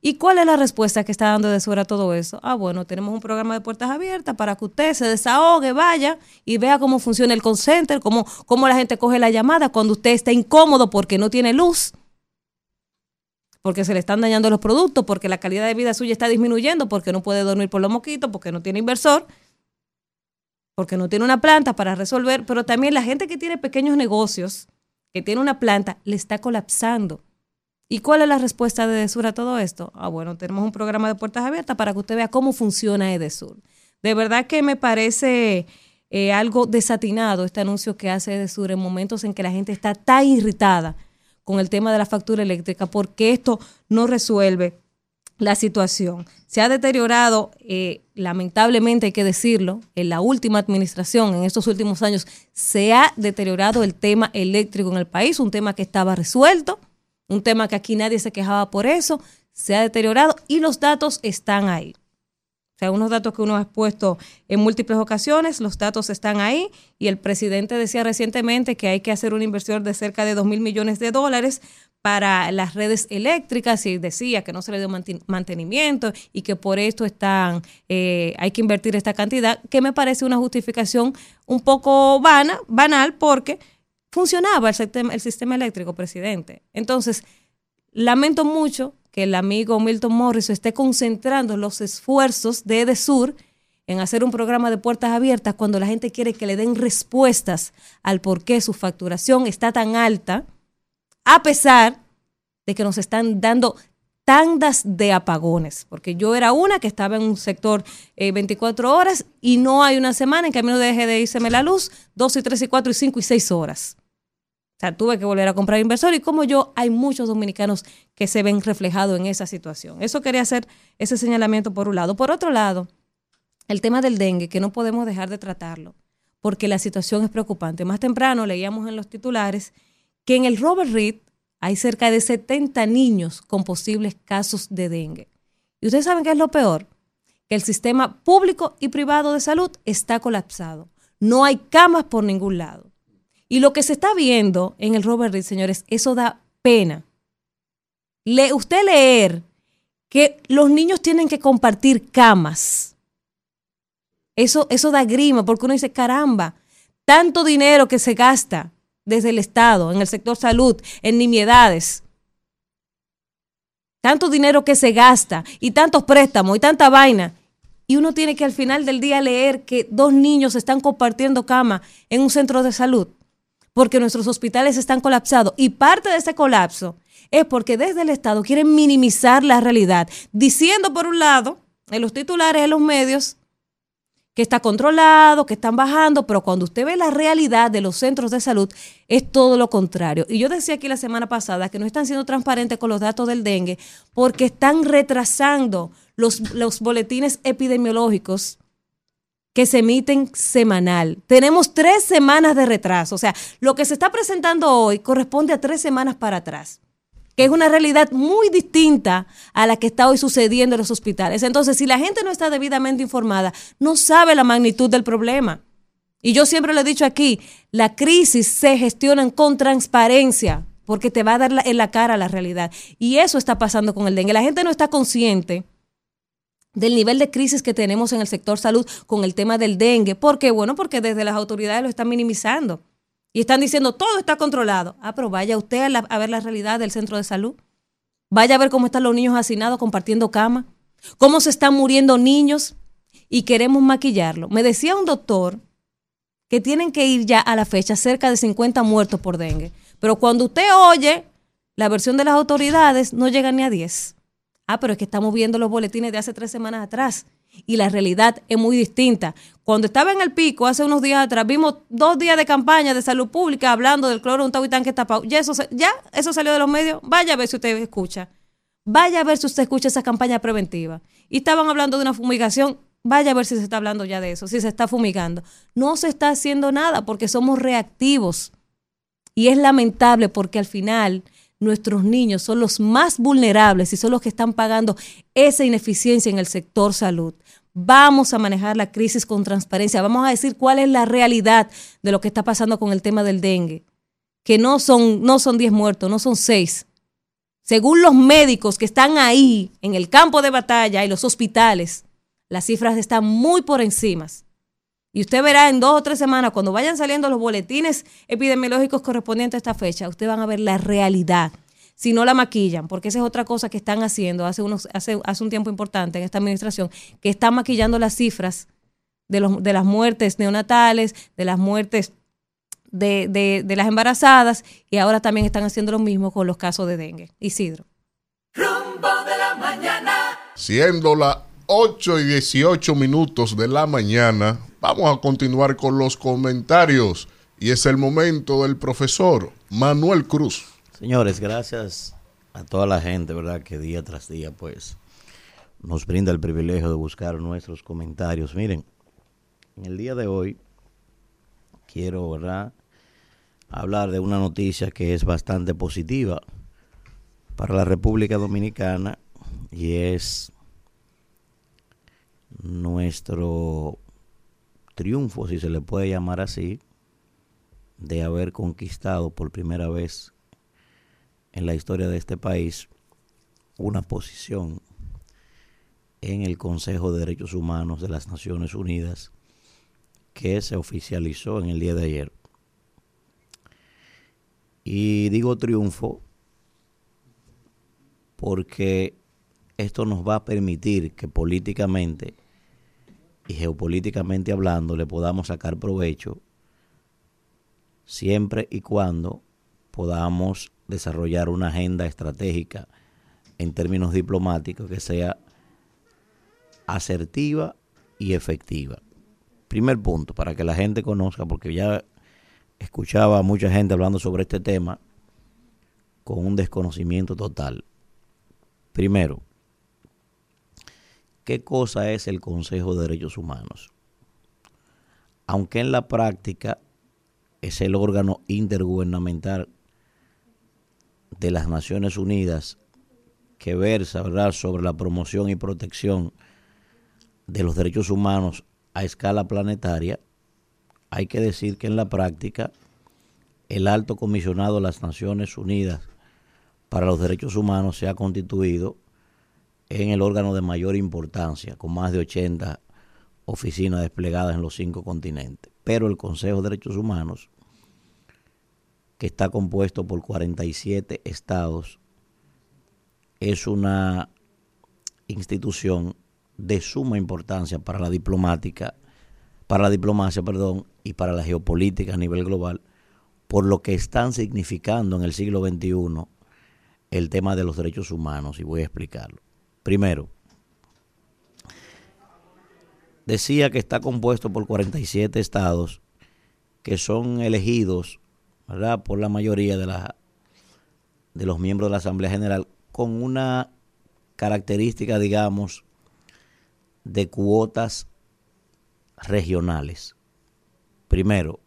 ¿Y cuál es la respuesta que está dando de sobre a todo eso? Ah, bueno, tenemos un programa de puertas abiertas para que usted se desahogue, vaya y vea cómo funciona el call cómo, cómo la gente coge la llamada cuando usted está incómodo porque no tiene luz, porque se le están dañando los productos, porque la calidad de vida suya está disminuyendo, porque no puede dormir por los moquitos, porque no tiene inversor, porque no tiene una planta para resolver, pero también la gente que tiene pequeños negocios, que tiene una planta, le está colapsando. ¿Y cuál es la respuesta de Edesur a todo esto? Ah, bueno, tenemos un programa de puertas abiertas para que usted vea cómo funciona Edesur. De verdad que me parece eh, algo desatinado este anuncio que hace Edesur en momentos en que la gente está tan irritada con el tema de la factura eléctrica porque esto no resuelve la situación. Se ha deteriorado, eh, lamentablemente hay que decirlo, en la última administración, en estos últimos años, se ha deteriorado el tema eléctrico en el país, un tema que estaba resuelto, un tema que aquí nadie se quejaba por eso, se ha deteriorado y los datos están ahí. O sea, unos datos que uno ha expuesto en múltiples ocasiones, los datos están ahí y el presidente decía recientemente que hay que hacer una inversión de cerca de 2 mil millones de dólares para las redes eléctricas y decía que no se le dio mantenimiento y que por esto están, eh, hay que invertir esta cantidad, que me parece una justificación un poco vana, banal porque funcionaba el sistema, el sistema eléctrico, presidente. Entonces, lamento mucho que el amigo Milton Morris esté concentrando los esfuerzos de EDESUR en hacer un programa de puertas abiertas cuando la gente quiere que le den respuestas al por qué su facturación está tan alta, a pesar de que nos están dando tandas de apagones, porque yo era una que estaba en un sector 24 eh, horas y no hay una semana en que a mí no deje de irse la luz, 2 y 3 y 4 y 5 y 6 horas sea, tuve que volver a comprar inversor y como yo, hay muchos dominicanos que se ven reflejados en esa situación. Eso quería hacer ese señalamiento por un lado. Por otro lado, el tema del dengue, que no podemos dejar de tratarlo, porque la situación es preocupante. Más temprano leíamos en los titulares que en el Robert Reed hay cerca de 70 niños con posibles casos de dengue. Y ustedes saben qué es lo peor, que el sistema público y privado de salud está colapsado. No hay camas por ningún lado. Y lo que se está viendo en el Robert Reed, señores, eso da pena. Le, usted leer que los niños tienen que compartir camas. Eso, eso da grima, porque uno dice, caramba, tanto dinero que se gasta desde el Estado, en el sector salud, en nimiedades. Tanto dinero que se gasta y tantos préstamos y tanta vaina. Y uno tiene que al final del día leer que dos niños están compartiendo cama en un centro de salud porque nuestros hospitales están colapsados y parte de ese colapso es porque desde el Estado quieren minimizar la realidad, diciendo por un lado, en los titulares, en los medios, que está controlado, que están bajando, pero cuando usted ve la realidad de los centros de salud, es todo lo contrario. Y yo decía aquí la semana pasada que no están siendo transparentes con los datos del dengue porque están retrasando los, los boletines epidemiológicos que se emiten semanal. Tenemos tres semanas de retraso. O sea, lo que se está presentando hoy corresponde a tres semanas para atrás, que es una realidad muy distinta a la que está hoy sucediendo en los hospitales. Entonces, si la gente no está debidamente informada, no sabe la magnitud del problema. Y yo siempre lo he dicho aquí, la crisis se gestiona con transparencia, porque te va a dar en la cara la realidad. Y eso está pasando con el dengue. La gente no está consciente del nivel de crisis que tenemos en el sector salud con el tema del dengue. ¿Por qué? Bueno, porque desde las autoridades lo están minimizando y están diciendo todo está controlado. Ah, pero vaya usted a, ver la realidad del centro de salud. Vaya a ver cómo están los niños hacinados compartiendo cama, cómo se están muriendo niños y queremos maquillarlo. Me decía un doctor que tienen que ir ya a la fecha cerca de 50 muertos por dengue. Pero cuando usted oye la versión de las autoridades, no llega ni a 10. Ah, pero es que estamos viendo los boletines de hace tres semanas atrás y la realidad es muy distinta. Cuando estaba en el pico, hace unos días atrás, vimos dos días de campaña de salud pública hablando del cloro un y que tapado. Ya eso, ya eso salió de los medios. Vaya a ver si usted escucha. Vaya a ver si usted escucha esa campaña preventiva. Y estaban hablando de una fumigación. Vaya a ver si se está hablando ya de eso, si se está fumigando. No se está haciendo nada porque somos reactivos. Y es lamentable porque al final nuestros niños son los más vulnerables y son los que están pagando esa ineficiencia en el sector salud. Vamos a manejar la crisis con transparencia. Vamos a decir cuál es la realidad de lo que está pasando con el tema del dengue. Que no son, no son 10 muertos, no son 6. Según los médicos que están ahí en el campo de batalla y los hospitales, las cifras están muy por encima. Y usted verá en dos o tres semanas, cuando vayan saliendo los boletines epidemiológicos correspondientes a esta fecha, usted van a ver la realidad. Si no la maquillan, porque esa es otra cosa que están haciendo hace, unos, hace, hace un tiempo importante en esta administración, que están maquillando las cifras de, los, de las muertes neonatales, de las muertes de, de, de las embarazadas, y ahora también están haciendo lo mismo con los casos de dengue. Isidro. Rumbo de la mañana. Siendo las 8 y 18 minutos de la mañana, vamos a continuar con los comentarios. Y es el momento del profesor Manuel Cruz. Señores, gracias a toda la gente, ¿verdad? Que día tras día, pues, nos brinda el privilegio de buscar nuestros comentarios. Miren, en el día de hoy quiero, ¿verdad? Hablar de una noticia que es bastante positiva para la República Dominicana y es nuestro triunfo, si se le puede llamar así, de haber conquistado por primera vez en la historia de este país una posición en el Consejo de Derechos Humanos de las Naciones Unidas que se oficializó en el día de ayer. Y digo triunfo porque esto nos va a permitir que políticamente y geopolíticamente hablando le podamos sacar provecho siempre y cuando podamos desarrollar una agenda estratégica en términos diplomáticos que sea asertiva y efectiva. Primer punto, para que la gente conozca, porque ya escuchaba a mucha gente hablando sobre este tema con un desconocimiento total. Primero, ¿qué cosa es el Consejo de Derechos Humanos? Aunque en la práctica es el órgano intergubernamental de las Naciones Unidas que versa sobre la promoción y protección de los derechos humanos a escala planetaria, hay que decir que en la práctica el alto comisionado de las Naciones Unidas para los Derechos Humanos se ha constituido en el órgano de mayor importancia, con más de 80 oficinas desplegadas en los cinco continentes. Pero el Consejo de Derechos Humanos, que está compuesto por 47 estados, es una institución de suma importancia para la diplomática, para la diplomacia, perdón, y para la geopolítica a nivel global, por lo que están significando en el siglo XXI el tema de los derechos humanos, y voy a explicarlo. Primero, decía que está compuesto por 47 estados que son elegidos ¿verdad? por la mayoría de, de los miembros de la Asamblea General con una característica, digamos, de cuotas regionales. Primero,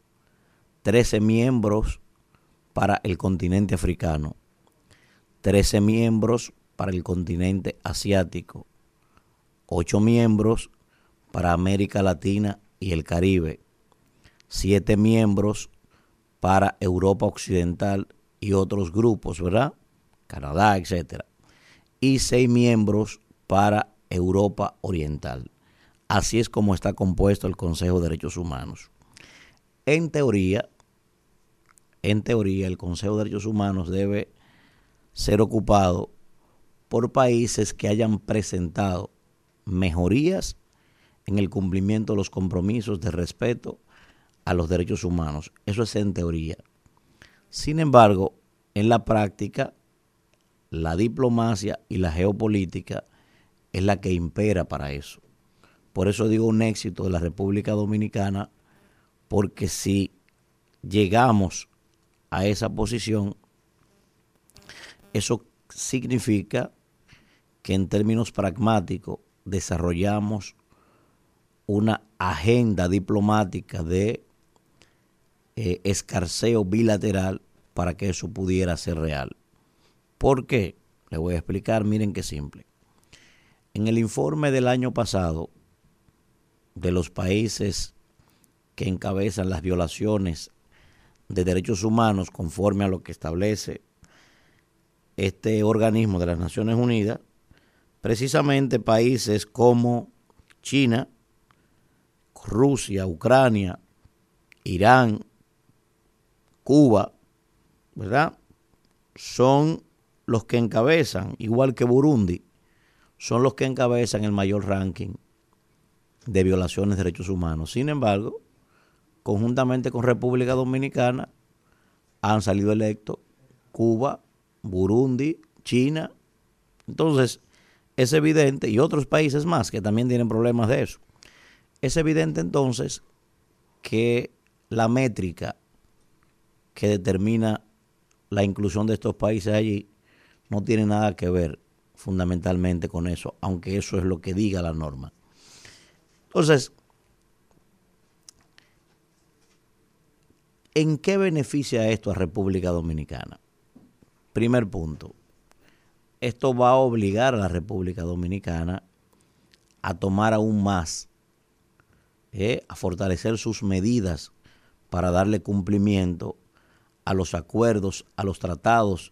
13 miembros para el continente africano, 13 miembros para el continente asiático, 8 miembros para América Latina y el Caribe, 7 miembros para Europa Occidental y otros grupos, ¿verdad? Canadá, etcétera. Y 6 miembros para Europa Oriental. Así es como está compuesto el Consejo de Derechos Humanos. En teoría, en teoría, el Consejo de Derechos Humanos debe ser ocupado por países que hayan presentado mejorías en el cumplimiento de los compromisos de respeto a los derechos humanos. Eso es en teoría. Sin embargo, en la práctica, la diplomacia y la geopolítica es la que impera para eso. Por eso digo un éxito de la República Dominicana, porque si llegamos a esa posición, eso significa que en términos pragmáticos desarrollamos una agenda diplomática de eh, escarceo bilateral para que eso pudiera ser real. ¿Por qué? Le voy a explicar, miren qué simple. En el informe del año pasado de los países que encabezan las violaciones de derechos humanos conforme a lo que establece este organismo de las Naciones Unidas, precisamente países como China, Rusia, Ucrania, Irán, Cuba, ¿verdad? Son los que encabezan, igual que Burundi, son los que encabezan el mayor ranking de violaciones de derechos humanos. Sin embargo, conjuntamente con República Dominicana, han salido electos Cuba, Burundi, China. Entonces, es evidente, y otros países más que también tienen problemas de eso, es evidente entonces que la métrica que determina la inclusión de estos países allí no tiene nada que ver fundamentalmente con eso, aunque eso es lo que diga la norma. Entonces, ¿en qué beneficia esto a República Dominicana? Primer punto, esto va a obligar a la República Dominicana a tomar aún más, eh, a fortalecer sus medidas para darle cumplimiento a los acuerdos, a los tratados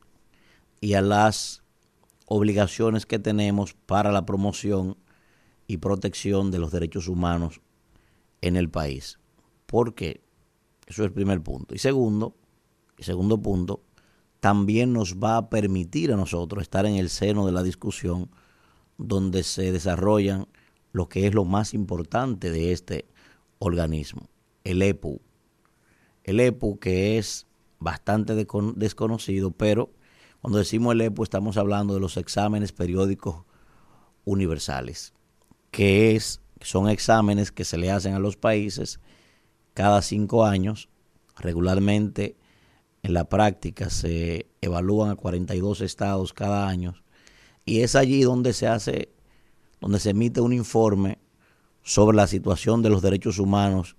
y a las obligaciones que tenemos para la promoción y protección de los derechos humanos en el país. ¿Por qué? Eso es el primer punto. Y segundo, y segundo punto, también nos va a permitir a nosotros estar en el seno de la discusión donde se desarrollan lo que es lo más importante de este organismo, el EPU. El EPU que es bastante desconocido, pero cuando decimos el EPU estamos hablando de los exámenes periódicos universales, que es, son exámenes que se le hacen a los países cada cinco años, regularmente en la práctica se evalúan a 42 estados cada año y es allí donde se hace, donde se emite un informe sobre la situación de los derechos humanos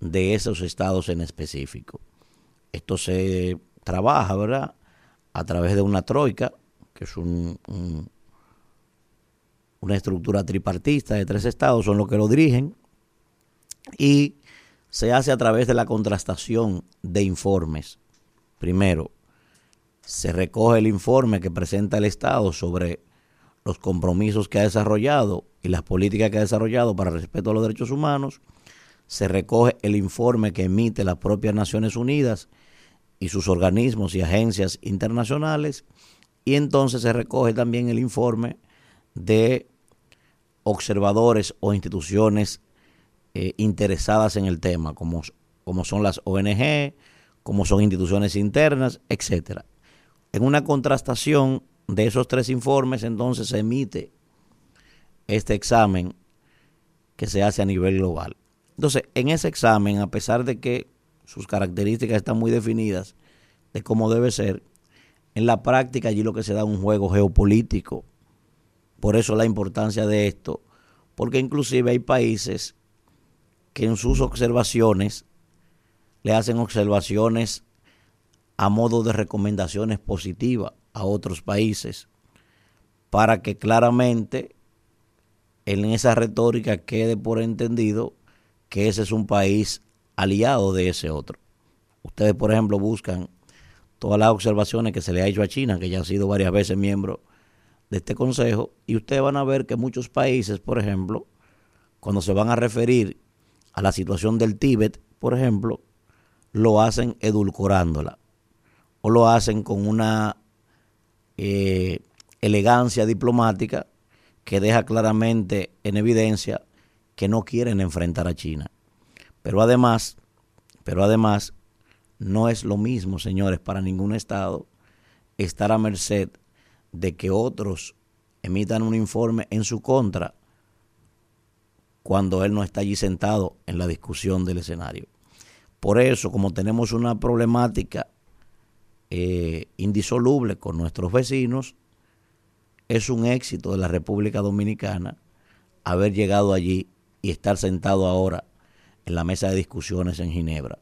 de esos estados en específico. Esto se trabaja, ¿verdad? A través de una troika, que es un, una estructura tripartista de tres estados, son los que lo dirigen, y se hace a través de la contrastación de informes. Primero, se recoge el informe que presenta el Estado sobre los compromisos que ha desarrollado y las políticas que ha desarrollado para el respeto a los derechos humanos. Se recoge el informe que emite las propias Naciones Unidas y sus organismos y agencias internacionales y entonces se recoge también el informe de observadores o instituciones eh, interesadas en el tema, como, como son las ONG, como son instituciones internas, etcétera. En una contrastación de esos tres informes, entonces se emite este examen que se hace a nivel global. Entonces, en ese examen, a pesar de que sus características están muy definidas de cómo debe ser. En la práctica allí lo que se da es un juego geopolítico. Por eso la importancia de esto, porque inclusive hay países que en sus observaciones le hacen observaciones a modo de recomendaciones positivas a otros países para que claramente en esa retórica quede por entendido que ese es un país aliado de ese otro. Ustedes, por ejemplo, buscan todas las observaciones que se le ha hecho a China, que ya ha sido varias veces miembro de este consejo, y ustedes van a ver que muchos países, por ejemplo, cuando se van a referir a la situación del Tíbet, por ejemplo, lo hacen edulcorándola o lo hacen con una eh, elegancia diplomática que deja claramente en evidencia que no quieren enfrentar a China. Pero además, pero además, no es lo mismo, señores, para ningún Estado estar a merced de que otros emitan un informe en su contra cuando él no está allí sentado en la discusión del escenario. Por eso, como tenemos una problemática eh, indisoluble con nuestros vecinos, es un éxito de la República Dominicana haber llegado allí y estar sentado ahora en la mesa de discusiones en Ginebra.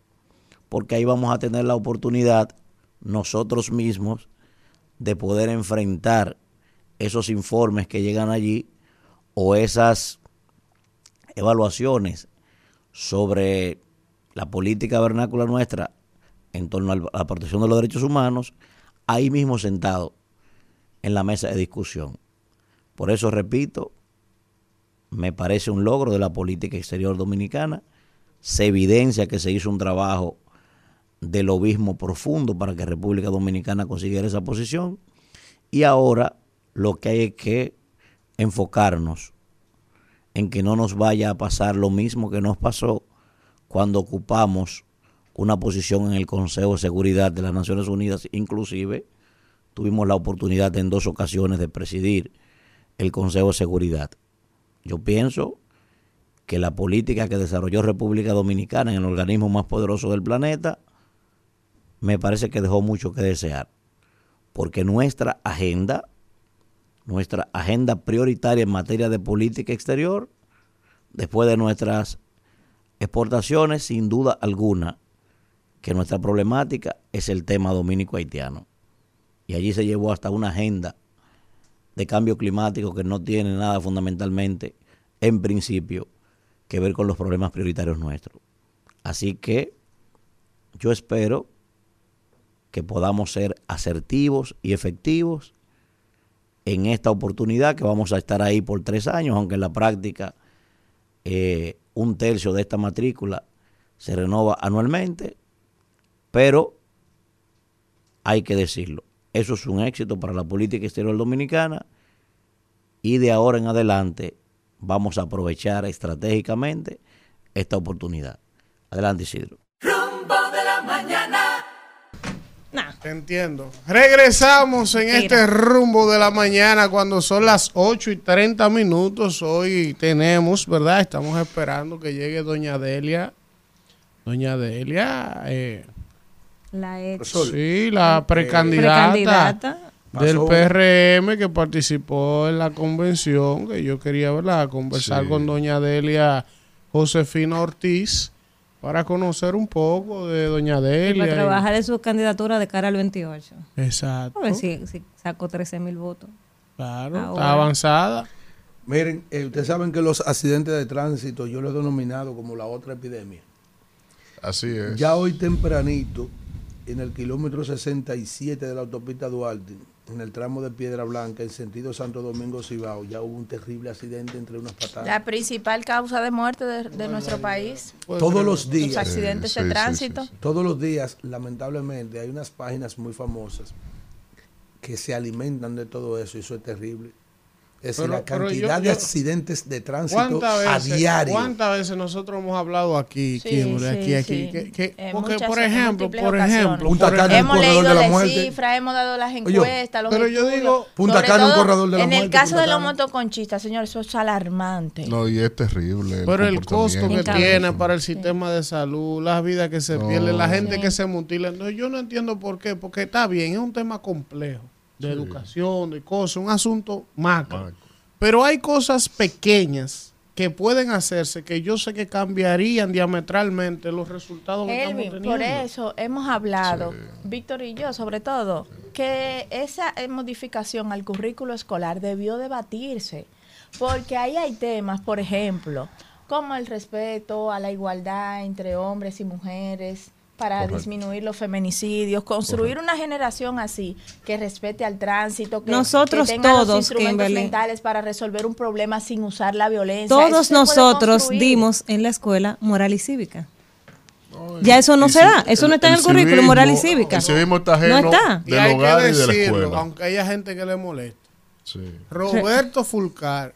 Porque ahí vamos a tener la oportunidad nosotros mismos de poder enfrentar esos informes que llegan allí o esas evaluaciones sobre la política vernácula nuestra en torno a la protección de los derechos humanos, ahí mismo sentado en la mesa de discusión. Por eso repito, me parece un logro de la política exterior dominicana. Se evidencia que se hizo un trabajo de lobismo profundo para que República Dominicana consiguiera esa posición. Y ahora lo que hay es que enfocarnos en que no nos vaya a pasar lo mismo que nos pasó cuando ocupamos una posición en el Consejo de Seguridad de las Naciones Unidas, inclusive tuvimos la oportunidad en dos ocasiones de presidir el Consejo de Seguridad. Yo pienso que la política que desarrolló República Dominicana en el organismo más poderoso del planeta me parece que dejó mucho que desear, porque nuestra agenda, nuestra agenda prioritaria en materia de política exterior, después de nuestras exportaciones, sin duda alguna, que nuestra problemática es el tema dominico haitiano. Y allí se llevó hasta una agenda de cambio climático que no tiene nada fundamentalmente, en principio, que ver con los problemas prioritarios nuestros. Así que yo espero que podamos ser asertivos y efectivos en esta oportunidad, que vamos a estar ahí por tres años, aunque en la práctica eh, un tercio de esta matrícula se renova anualmente, pero hay que decirlo, eso es un éxito para la política exterior dominicana y de ahora en adelante vamos a aprovechar estratégicamente esta oportunidad. Adelante, Isidro. Entiendo. Regresamos en Mira. este rumbo de la mañana cuando son las 8 y 30 minutos. Hoy tenemos, ¿verdad? Estamos esperando que llegue Doña Delia. Doña Delia, eh, La ex. sí, la precandidata, Precandidata. del. PRM que participó en la convención, que yo quería, ¿verdad? Conversar Sí. con Doña Delia Josefina Ortiz para conocer un poco de Doña Delia. Para y- trabajar en su candidatura de cara al 28. Exacto. A ver si, si sacó 13 mil votos. Claro, Ahora. está avanzada. Miren, eh, ustedes saben que los accidentes de tránsito yo lo he denominado como la otra epidemia. Así es. Ya hoy tempranito, en el kilómetro 67 de la autopista Duarte, en el tramo de Piedra Blanca, en sentido Santo Domingo Cibao, ya hubo un terrible accidente entre unas patadas. La principal causa de muerte de, de nuestro país. Todos los días. Los accidentes Sí, de sí, tránsito. Todos los días, lamentablemente, hay unas páginas muy famosas que se alimentan de todo eso y eso es terrible. Es decir, Pero- la pero yo- cantidad de accidentes de tránsito ¿Cuántas a veces, diario. ¿Cuántas veces nosotros hemos hablado aquí, Sí, aquí, aquí? sí. que- que- En porque, muchas- por en ejemplo, por ejemplo, Punta por Cana, un Hemos corredor leído de la muerte. cifras, hemos dado las Oye, encuestas, los pero yo digo- Punta Cana, un corredor de la En el muerte, caso Punta de los motoconchistas, señor, eso es alarmante. No, y es terrible. Pero el costo que tiene para el sistema de salud, las vidas que se No. pierden, la gente Sí. que se mutila. Entonces, yo no entiendo por qué, porque está bien, es un tema complejo, de educación, de cosas, un asunto macro. Pero hay cosas pequeñas que pueden hacerse que yo sé que cambiarían diametralmente los resultados que Elvin, estamos por teniendo. eso hemos hablado, Víctor y yo sobre todo, que esa modificación al currículo escolar debió debatirse, porque ahí hay temas, por ejemplo, como el respeto a la igualdad entre hombres y mujeres para Correcto. disminuir los feminicidios, construir una generación así que respete al tránsito, que, Nosotros que tenga los instrumentos Kimberly. mentales para resolver un problema sin usar la violencia. Todos nosotros dimos en la escuela moral y cívica. Ya eso no Y se si- da, eso no está en el currículo, civismo- moral y cívica. El civismo está No está. Y del hay hogar que y de la decirlo, escuela. aunque haya gente que le moleste. Sí. Roberto Fulcar,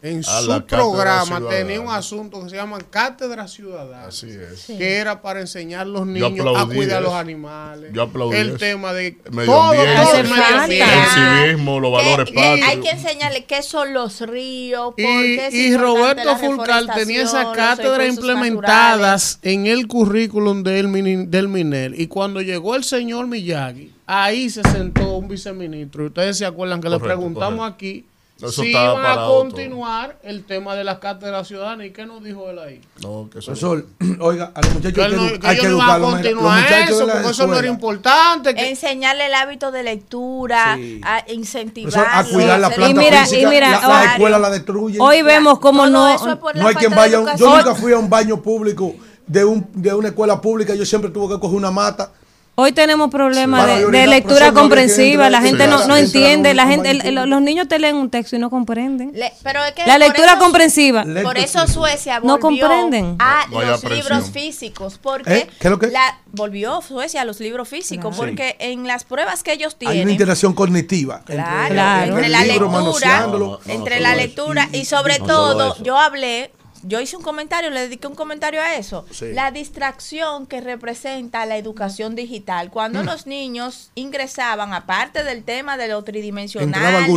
en A su programa, tenía un asunto que se llama Cátedra Ciudadana. Así es. que era para enseñar a los niños a cuidar a los animales. Yo aplaudí el eso. tema de Medio todo, ambiente, todo el medio falta. ambiente. El civismo, los valores que hay patrios. que enseñarle qué son los ríos, Y, Roberto la Fulcar tenía esas cátedras implementadas en el currículum del, del MINER. Y cuando llegó el señor Miyagi, ahí se sentó un viceministro. Y ustedes se acuerdan que le Correcto, preguntamos correcto. aquí Eso si estaba iban a todo. continuar el tema de las cátedras ciudadanas. ¿Y qué nos dijo él ahí? No, que eso Profesor, oiga, a los muchachos Que hay que, él no- que hay que educarlos. continuar muchachos eso, porque eso no era importante. que- Enseñarle el hábito de lectura, Sí. a cuidar la planta Y mira, física, y mira, la, escuela la destruyen. Hoy vemos cómo no. eso es por la no hay quien vaya. un- yo nunca fui a un baño público de, un, de una escuela pública. Yo siempre tuve que coger una mata. Hoy tenemos problemas de, lectura comprensiva. La gente sí, no, no entiende. La gente, el- el- los niños te leen un texto y no comprenden. Le- pero es que La lectura eso- comprensiva. Por eso Suecia No volvió comprenden. a los libros físicos. Porque ¿Eh? ¿Qué es lo que? la, volvió Suecia a los libros físicos. Claro. Porque en las pruebas que ellos Hay una tienen. interacción cognitiva. Claro, Claro. entre el la libro, lectura, manoseándolo. No, no, entre la lectura y sobre todo, yo hablé, yo hice un comentario, le dediqué un comentario a eso, Sí. la distracción que representa la educación digital. Cuando los niños ingresaban, aparte del tema de lo tridimensional,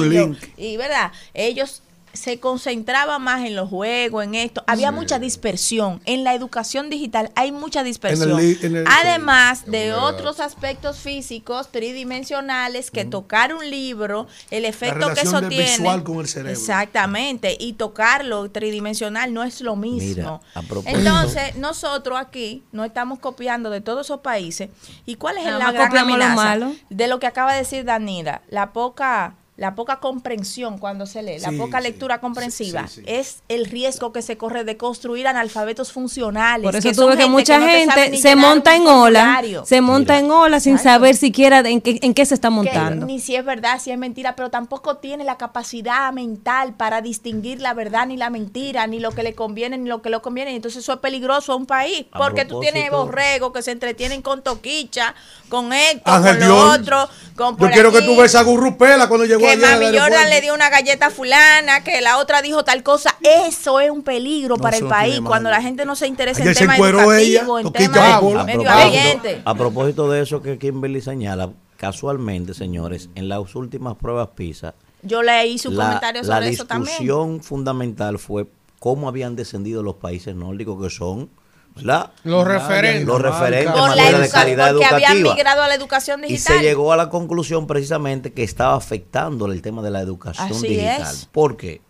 y, y, verdad, ellos se concentraban más en los juegos, en esto. Había mucha dispersión. En la educación digital hay mucha dispersión. en el- Además de otros aspectos físicos tridimensionales que tocar un libro, el efecto que eso tiene. visual con el cerebro. Exactamente. Y tocarlo tridimensional no es lo mismo. Mira, a propósito- Entonces, nosotros aquí no estamos copiando de todos esos países. ¿Y cuál es Nada la más gran copiamos lo malo. De lo que acaba de decir Danira, la poca la poca comprensión cuando se lee, la poca sí. lectura comprensiva, Sí, sí, sí. es el riesgo que se corre de construir analfabetos funcionales. Por eso que tú ves que mucha gente se monta en ola, se monta en ola sin Exacto. saber siquiera de en qué, en qué se está que montando. ni si es verdad, si es mentira, pero tampoco tiene la capacidad mental para distinguir la verdad ni la mentira, ni lo que le conviene ni lo que le conviene. Entonces eso es peligroso a un país, A porque tú tienes borregos que se entretienen con toquicha, con esto, Ángel con lo Dios. otro, con Yo quiero que tú veas a Gurrupela cuando llegó que Mami Jordan le dio una galleta a fulana, que la otra dijo tal cosa. Eso es un peligro No, para el país cuando la gente no se interesa Ayer en temas educativos, en temas medio propósito, ambiente. a propósito de eso que Kimberly señala, casualmente, señores, en las últimas pruebas PISA, Yo le hice un la, comentario la sobre eso también. discusión fundamental fue cómo habían descendido los países nórdicos que son ¿verdad? Los referentes. los referentes en materia de calidad porque habían educativa. migrado a la educación Y digital. se llegó a la conclusión precisamente que estaba afectando el tema de la educación Así digital. es. ¿Por qué?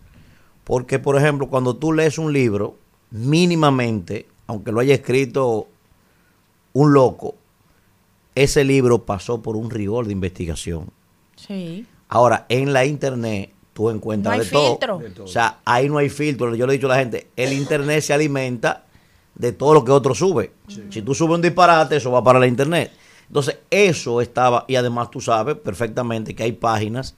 Porque, por ejemplo, cuando tú lees un libro, mínimamente, aunque lo haya escrito un loco, ese libro pasó por un rigor de investigación. Sí. Ahora, en la internet tú encuentras No hay de, todo. filtro. De todo. O sea, ahí no hay filtro. Yo le he dicho a la gente, el internet se alimenta de todo lo que otro sube. Si tú subes un disparate, eso va para la internet. Entonces, eso estaba, y además tú sabes perfectamente que hay páginas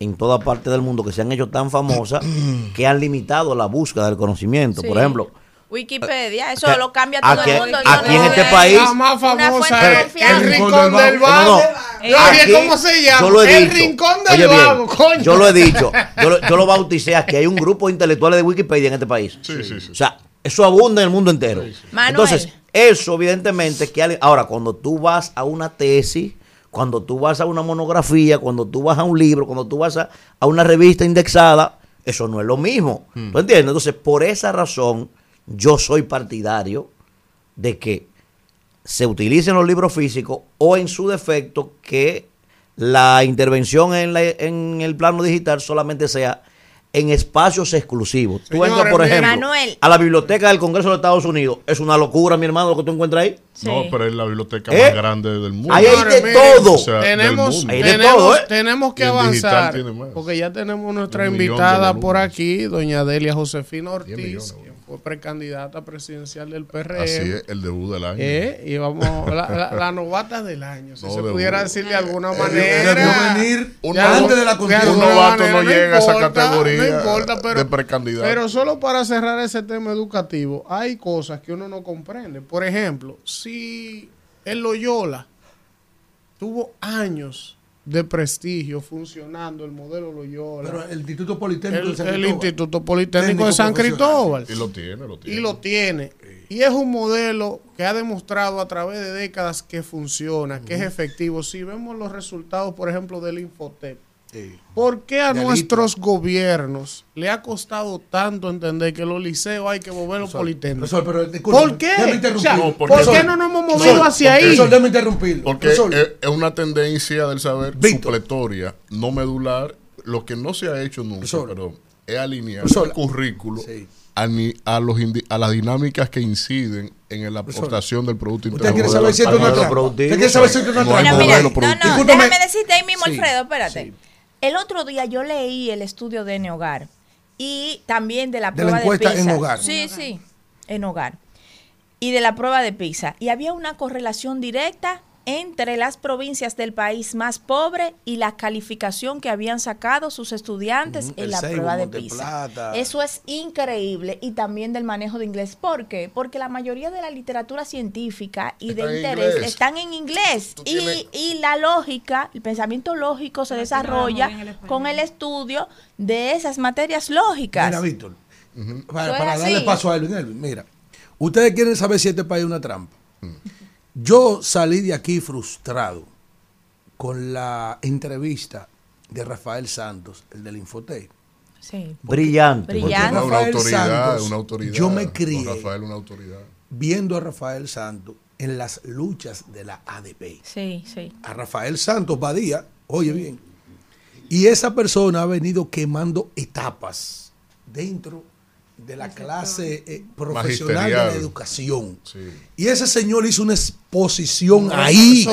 en toda parte del mundo que se han hecho tan famosas que han limitado la búsqueda del conocimiento. Sí. Por ejemplo, Wikipedia, eso que- lo cambia todo aquí- el mundo. aquí en este país- La más famosa es el Rincón del no, Vago. no. Aquí, ¿cómo se llama? Yo lo he el dicho. Rincón del Vago, coño. Yo lo he dicho. Yo lo, yo lo bauticé aquí. Hay un grupo de intelectuales de Wikipedia en este país. Sí, sí, sí. O sea, eso abunda en el mundo entero. Manuel. Entonces, eso evidentemente que alguien- ahora cuando tú vas a una tesis, cuando tú vas a una monografía, cuando tú vas a un libro, cuando tú vas a, a una revista indexada, eso no es lo mismo. ¿Tú entiendes? Entonces, por esa razón, yo soy partidario de que se utilicen los libros físicos o en su defecto que la intervención en, la- en el plano digital solamente sea en espacios exclusivos. Tú entras, por ejemplo, Manuel. a la biblioteca del Congreso de Estados Unidos. Es una locura, mi hermano, lo que tú encuentras ahí. Sí. No, pero es la biblioteca ¿Eh? más grande del mundo. Ahí hay de todo. O sea, del tenemos, mundo. Hay de tenemos, todo, ¿eh? tenemos que avanzar porque ya tenemos nuestra invitada por aquí, doña Delia Josefina Ortiz, fue precandidata presidencial del PRM. Así es, el debut del año. Eh, y vamos, la, la- la novata del año, si No, se de pudiera decir de alguna Debió manera. venir Un Ya, novato- antes de la un constitución. alguna novato manera, no llega a esa importa, categoría No importa, pero, de precandidato. pero solo para cerrar ese tema educativo, hay cosas que uno no comprende. Por ejemplo, si el Loyola tuvo años de prestigio funcionando el modelo Loyola, Pero el Instituto Politécnico el, de San el Cristóbal. Instituto Politécnico Técnico de San. Cristóbal. y lo tiene, lo tiene. Y lo tiene. Y es un modelo que ha demostrado a través de décadas que funciona, que es efectivo. Si vemos los resultados, por ejemplo, del Infotep, Sí. ¿por qué a nuestros gobiernos le ha costado tanto entender que los liceos hay que volverlos politécnicos? ¿Por qué? O sea. No, ¿Por qué no nos hemos movido Profesor, hacia ahí? Profesor, déjeme interrumpirlo. Porque Profesor, es, una tendencia del saber Víctor. supletoria, no medular, lo que no se ha hecho nunca, Profesor. pero es alinear Profesor. el currículo a, ni- a, los indi- a las dinámicas que inciden en la aportación del Producto ¿Usted Interno. quiere saber si esto es una trampa? ¿Usted quiere saber si esto es una No trampa? No, no, Discúlpame. déjame decirte ahí mismo, Sí, Alfredo, espérate. El otro día yo leí el estudio de En Hogar y también de la De la prueba de, encuesta PISA. En Hogar. Sí, sí, en Hogar. Y de la prueba de PISA. Y había una correlación directa entre las provincias del país más pobre y la calificación que habían sacado sus estudiantes en el la Seibo, prueba de. PISA. Eso es increíble y también del manejo de inglés. ¿Por qué? Porque la mayoría de la literatura científica y Está de interés están en inglés. Y, tienes- y la lógica, el pensamiento lógico se desarrolla con el estudio de esas materias lógicas. Mira, Víctor, para, darle paso a Elvin, Elvin, mira, ustedes quieren saber si este país es una trampa. Yo salí de aquí frustrado con la entrevista de Rafael Santos, el del Infotec. Sí. Brillante. Porque Brillante. una Rafael autoridad, Santos, una autoridad. yo me crié. Rafael, una autoridad. Viendo a Rafael Santos en las luchas de la ADP. Sí, sí. A Rafael Santos Badía, oye bien. Y esa persona ha venido quemando etapas dentro de la clase eh, profesional de la educación. Sí. Y ese señor hizo una exposición ahí,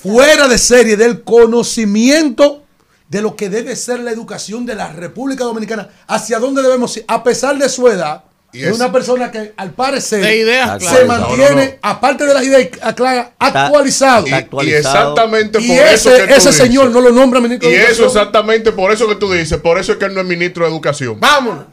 fuera de serie, del conocimiento de lo que debe ser la educación de la República Dominicana, hacia dónde debemos ir, a pesar de su edad. Y es una persona que al parecer ideas se claras. mantiene, No, no, no. aparte de las ideas claras, actualizado. Y, Está y exactamente Y por eso ese, que tú ese dices. señor no lo nombra ministro Y de eso Educación. exactamente por eso que tú dices, por eso es que él no es ministro de Educación. Vámonos.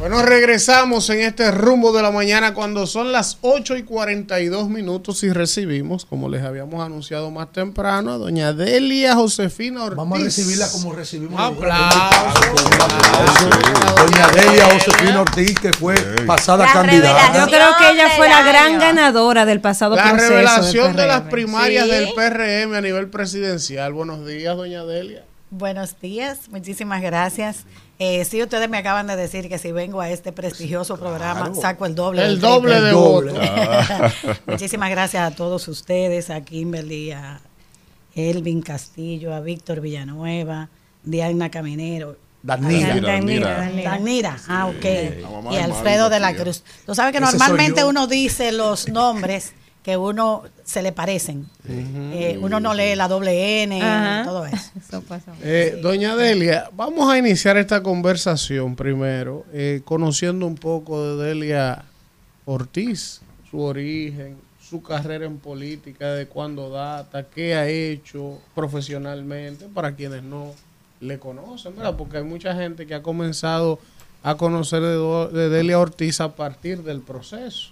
Bueno, regresamos en este rumbo de la mañana cuando son las 8 y 42 minutos y recibimos, como les habíamos anunciado más temprano, a doña Delia Josefina Ortiz. Vamos a recibirla como recibimos. Un aplauso. Doña Delia Josefina Ortiz, que fue pasada La candidata. Yo creo que ella fue la gran ganadora del pasado La proceso. del revelación de las primarias Sí. del PRM a nivel presidencial. Buenos días, doña Delia. Buenos días, muchísimas gracias. Eh, sí, ustedes me acaban de decir que si vengo a este prestigioso programa, saco el doble. El del doble triple. de doble. votos. muchísimas gracias a todos ustedes, a Kimberly, a Elvin Castillo, a Víctor Villanueva, Diana Caminero. Danira. Danira. Danira. Danira, ah, ok. Mamá y Alfredo de la. Cruz. Tú sabes que Ese normalmente uno dice los nombres que uno se le parecen. Eh, uno no lee la doble N, Ajá. todo eso. Eso pasa. Eh, doña Delia, vamos a iniciar esta conversación primero, eh, conociendo un poco de Delia Ortiz, su origen, su carrera en política, de cuándo data, qué ha hecho profesionalmente, para quienes no le conocen, ¿verdad? Porque hay mucha gente que ha comenzado a conocer de Delia Ortiz a partir del proceso.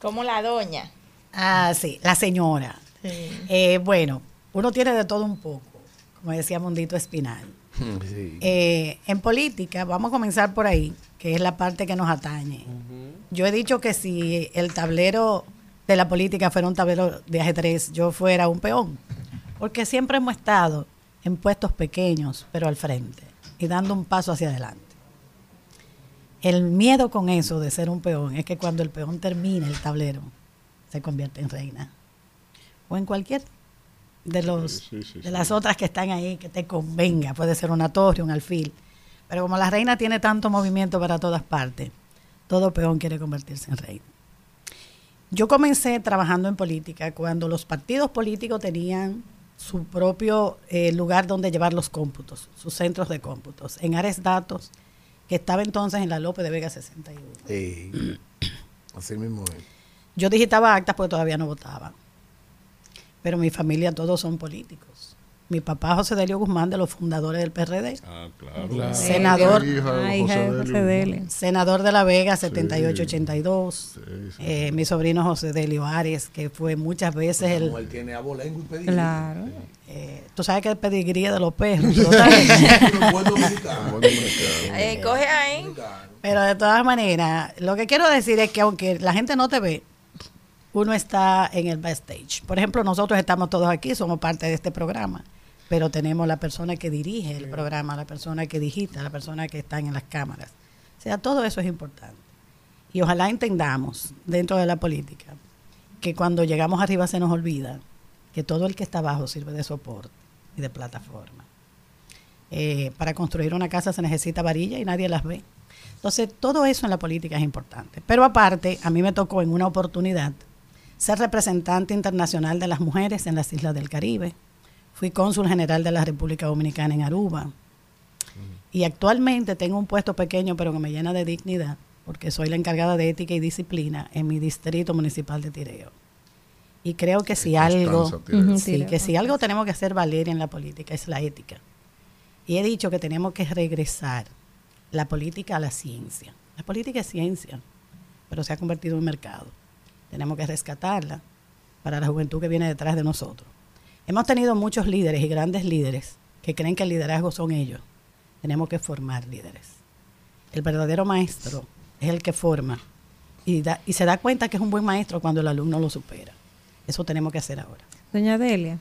Como la doña. Ah, sí, la señora. Eh, bueno, uno tiene de todo un poco, como decía Mundito Espinal. Eh, en política, vamos a comenzar por ahí, que es la parte que nos atañe. Yo he dicho que si el tablero de la política fuera un tablero de ajedrez, yo fuera un peón, porque siempre hemos estado en puestos pequeños, pero al frente, y dando un paso hacia adelante. El miedo con eso de ser un peón es que cuando el peón termina el tablero, se convierte en reina. O en cualquier de los Sí, sí, sí, de sí. las otras que están ahí que te convenga. Puede ser una torre, un alfil. Pero como la reina tiene tanto movimiento para todas partes, todo peón quiere convertirse en reina. Yo comencé trabajando en política cuando los partidos políticos tenían su propio eh, lugar donde llevar los cómputos, sus centros de cómputos, en Ares Datos, que estaba entonces en la López de Vega 61. Sí. Así mismo es. Yo digitaba actas porque todavía no votaba. Pero mi familia todos son políticos. Mi papá José Delio Guzmán, de los fundadores del PRD. Ah, claro. Claro. Senador. Hija Ay, hija de José José Delio. Senador de La Vega, 78-82. Sí, sí. Eh, mi sobrino José Delio Arias, que fue muchas veces el... Como él tiene abolengo y pedigrí. Claro. eh, Tú sabes que el pedigrí de los perros. Eh, coge ahí. Pero de todas maneras, lo que quiero decir es que aunque la gente no te ve, uno está en el backstage. Por ejemplo, nosotros estamos todos aquí, somos parte de este programa, pero tenemos la persona que dirige el programa, la persona que digita, la persona que está en las cámaras. O sea, todo eso es importante. Y ojalá entendamos dentro de la política que cuando llegamos arriba se nos olvida que todo el que está abajo sirve de soporte y de plataforma. Eh, para construir una casa se necesita varilla y nadie las ve. Entonces, todo eso en la política es importante. Pero aparte, a mí me tocó en una oportunidad ser representante internacional de las mujeres en las islas del Caribe. Fui cónsul general de la República Dominicana en Aruba. Y actualmente tengo un puesto pequeño, pero que me llena de dignidad, porque soy la encargada de ética y disciplina en mi distrito municipal de Tireo. Y creo que si algo, sí, que si algo tenemos que hacer valer en la política es la ética. Y he dicho que tenemos que regresar la política a la ciencia. La política es ciencia, pero se ha convertido en mercado. Tenemos que rescatarla para la juventud que viene detrás de nosotros. Hemos tenido muchos líderes y grandes líderes que creen que el liderazgo son ellos. Tenemos que formar líderes. El verdadero maestro es el que forma y, da- y se da cuenta que es un buen maestro cuando el alumno lo supera. Eso tenemos que hacer ahora. Doña Delia.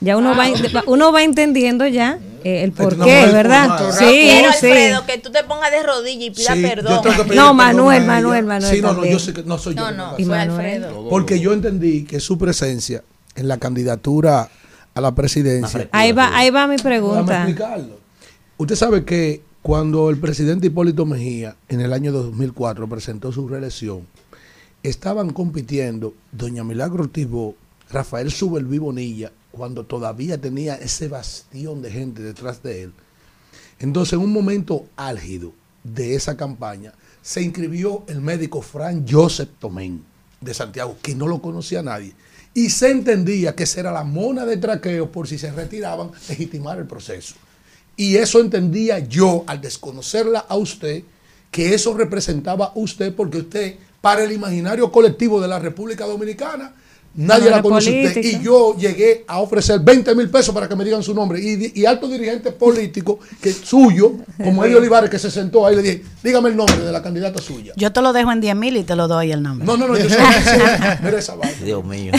Ya uno va, uno va entendiendo ya eh, el Pero por no qué, puedes ¿verdad? Sí, Quiero, sí. Alfredo, que tú te pongas de rodillas y pidas Sí, perdón. No, perdón Manuel. Manuel, Manuel Sí, no, no, yo sé que no soy yo. No, no. Alfredo. Porque yo entendí que su presencia en la candidatura a la presidencia. Ahí va, ahí va mi pregunta. explicarlo. Usted sabe que cuando el presidente Hipólito Mejía en el año 2004 presentó su reelección, estaban compitiendo doña Milagro Ortiz Bo, Rafael Subelví Bonilla, cuando todavía tenía ese bastión de gente detrás de él. Entonces, en un momento álgido de esa campaña, se inscribió el médico Fran Joseph Tomén de Santiago, que no lo conocía nadie. Y se entendía que esa era la mona de traqueo por si se retiraban, legitimar el proceso. Y eso entendía yo al desconocerla a usted, que eso representaba usted, porque usted, para el imaginario colectivo de la República Dominicana, nadie No la conoce usted. Y yo llegué a ofrecer 20 mil pesos para que me digan su nombre. Y, y alto dirigente político, que suyo, como Eddie Olivares, que se sentó ahí, le dije, dígame el nombre de la candidata suya. Yo te lo dejo en 10 mil y te lo doy el nombre. No, no, no, yo mira esa vaina. Dios mío,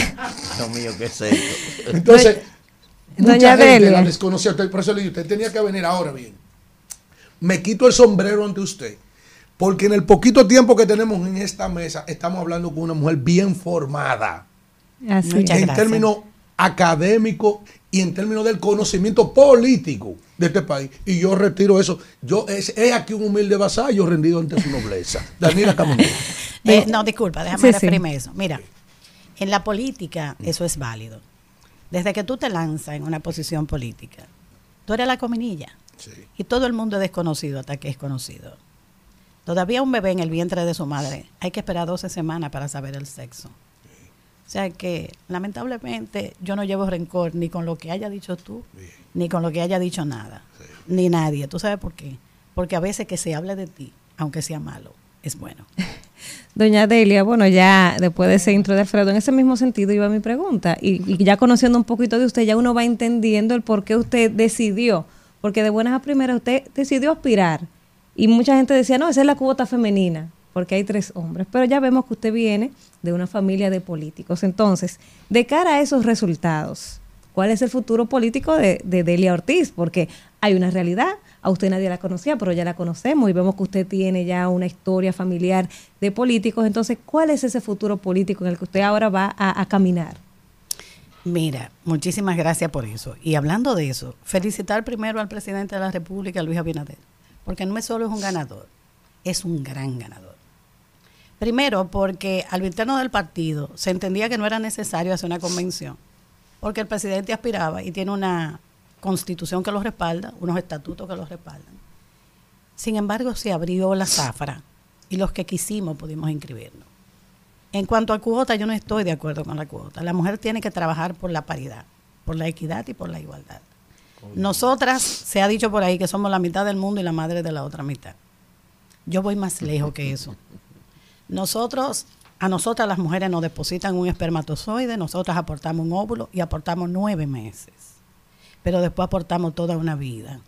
Dios mío, ¿qué es esto? Entonces, Doña mucha gente la desconocía. Usted- Por eso le dije, usted tenía que venir ahora bien. Me quito el sombrero ante usted, porque en el poquito tiempo que tenemos en esta mesa, estamos hablando con una mujer bien formada Así. Muchas en gracias. términos académicos y en términos del conocimiento político de este país. Y yo retiro eso. Yo es, es aquí un humilde vasallo rendido ante su nobleza. Daniela Caminero. Eh, no, disculpa, déjame Sí, referirme eso. Mira, en la política eso es válido. Desde que tú te lanzas en una posición política, tú eres la cominilla. Y todo el mundo es desconocido hasta que es conocido. Todavía un bebé en el vientre de su madre hay que esperar 12 semanas para saber el sexo. O sea que, lamentablemente, yo no llevo rencor ni con lo que haya dicho tú, ni con lo que haya dicho nada, ni nadie. ¿Tú sabes por qué? Porque a veces que se hable de ti, aunque sea malo, es bueno. Doña Delia, bueno, ya después de ese intro de Alfredo, en ese mismo sentido iba mi pregunta. Y, y ya conociendo un poquito de usted, ya uno va entendiendo el por qué usted decidió. Porque de buenas a primeras usted decidió aspirar. Y mucha gente decía, no, esa es la cuota femenina, porque hay tres hombres. Pero ya vemos que usted viene de una familia de políticos. Entonces, de cara a esos resultados, ¿cuál es el futuro político de, de Delia Ortiz? Porque hay una realidad, a usted nadie la conocía, pero ya la conocemos y vemos que usted tiene ya una historia familiar de políticos. Entonces, ¿cuál es ese futuro político en el que usted ahora va a, a caminar? Mira, muchísimas gracias por eso. Y hablando de eso, felicitar primero al presidente de la República, Luis Abinader, porque no es solo es un ganador, es un gran ganador. Primero, porque al interno del partido se entendía que no era necesario hacer una convención, porque el presidente aspiraba y tiene una constitución que lo respalda, unos estatutos que lo respaldan. Sin embargo, se abrió la zafra y los que quisimos pudimos inscribirnos. En cuanto a cuota, yo no estoy de acuerdo con la cuota. La mujer tiene que trabajar por la paridad, por la equidad y por la igualdad. Nosotras, se ha dicho por ahí que somos la mitad del mundo y la madre de la otra mitad. Yo voy más lejos que eso. Nosotros, a nosotras las mujeres nos depositan un espermatozoide, nosotras aportamos un óvulo y aportamos nueve meses. Pero después aportamos toda una vida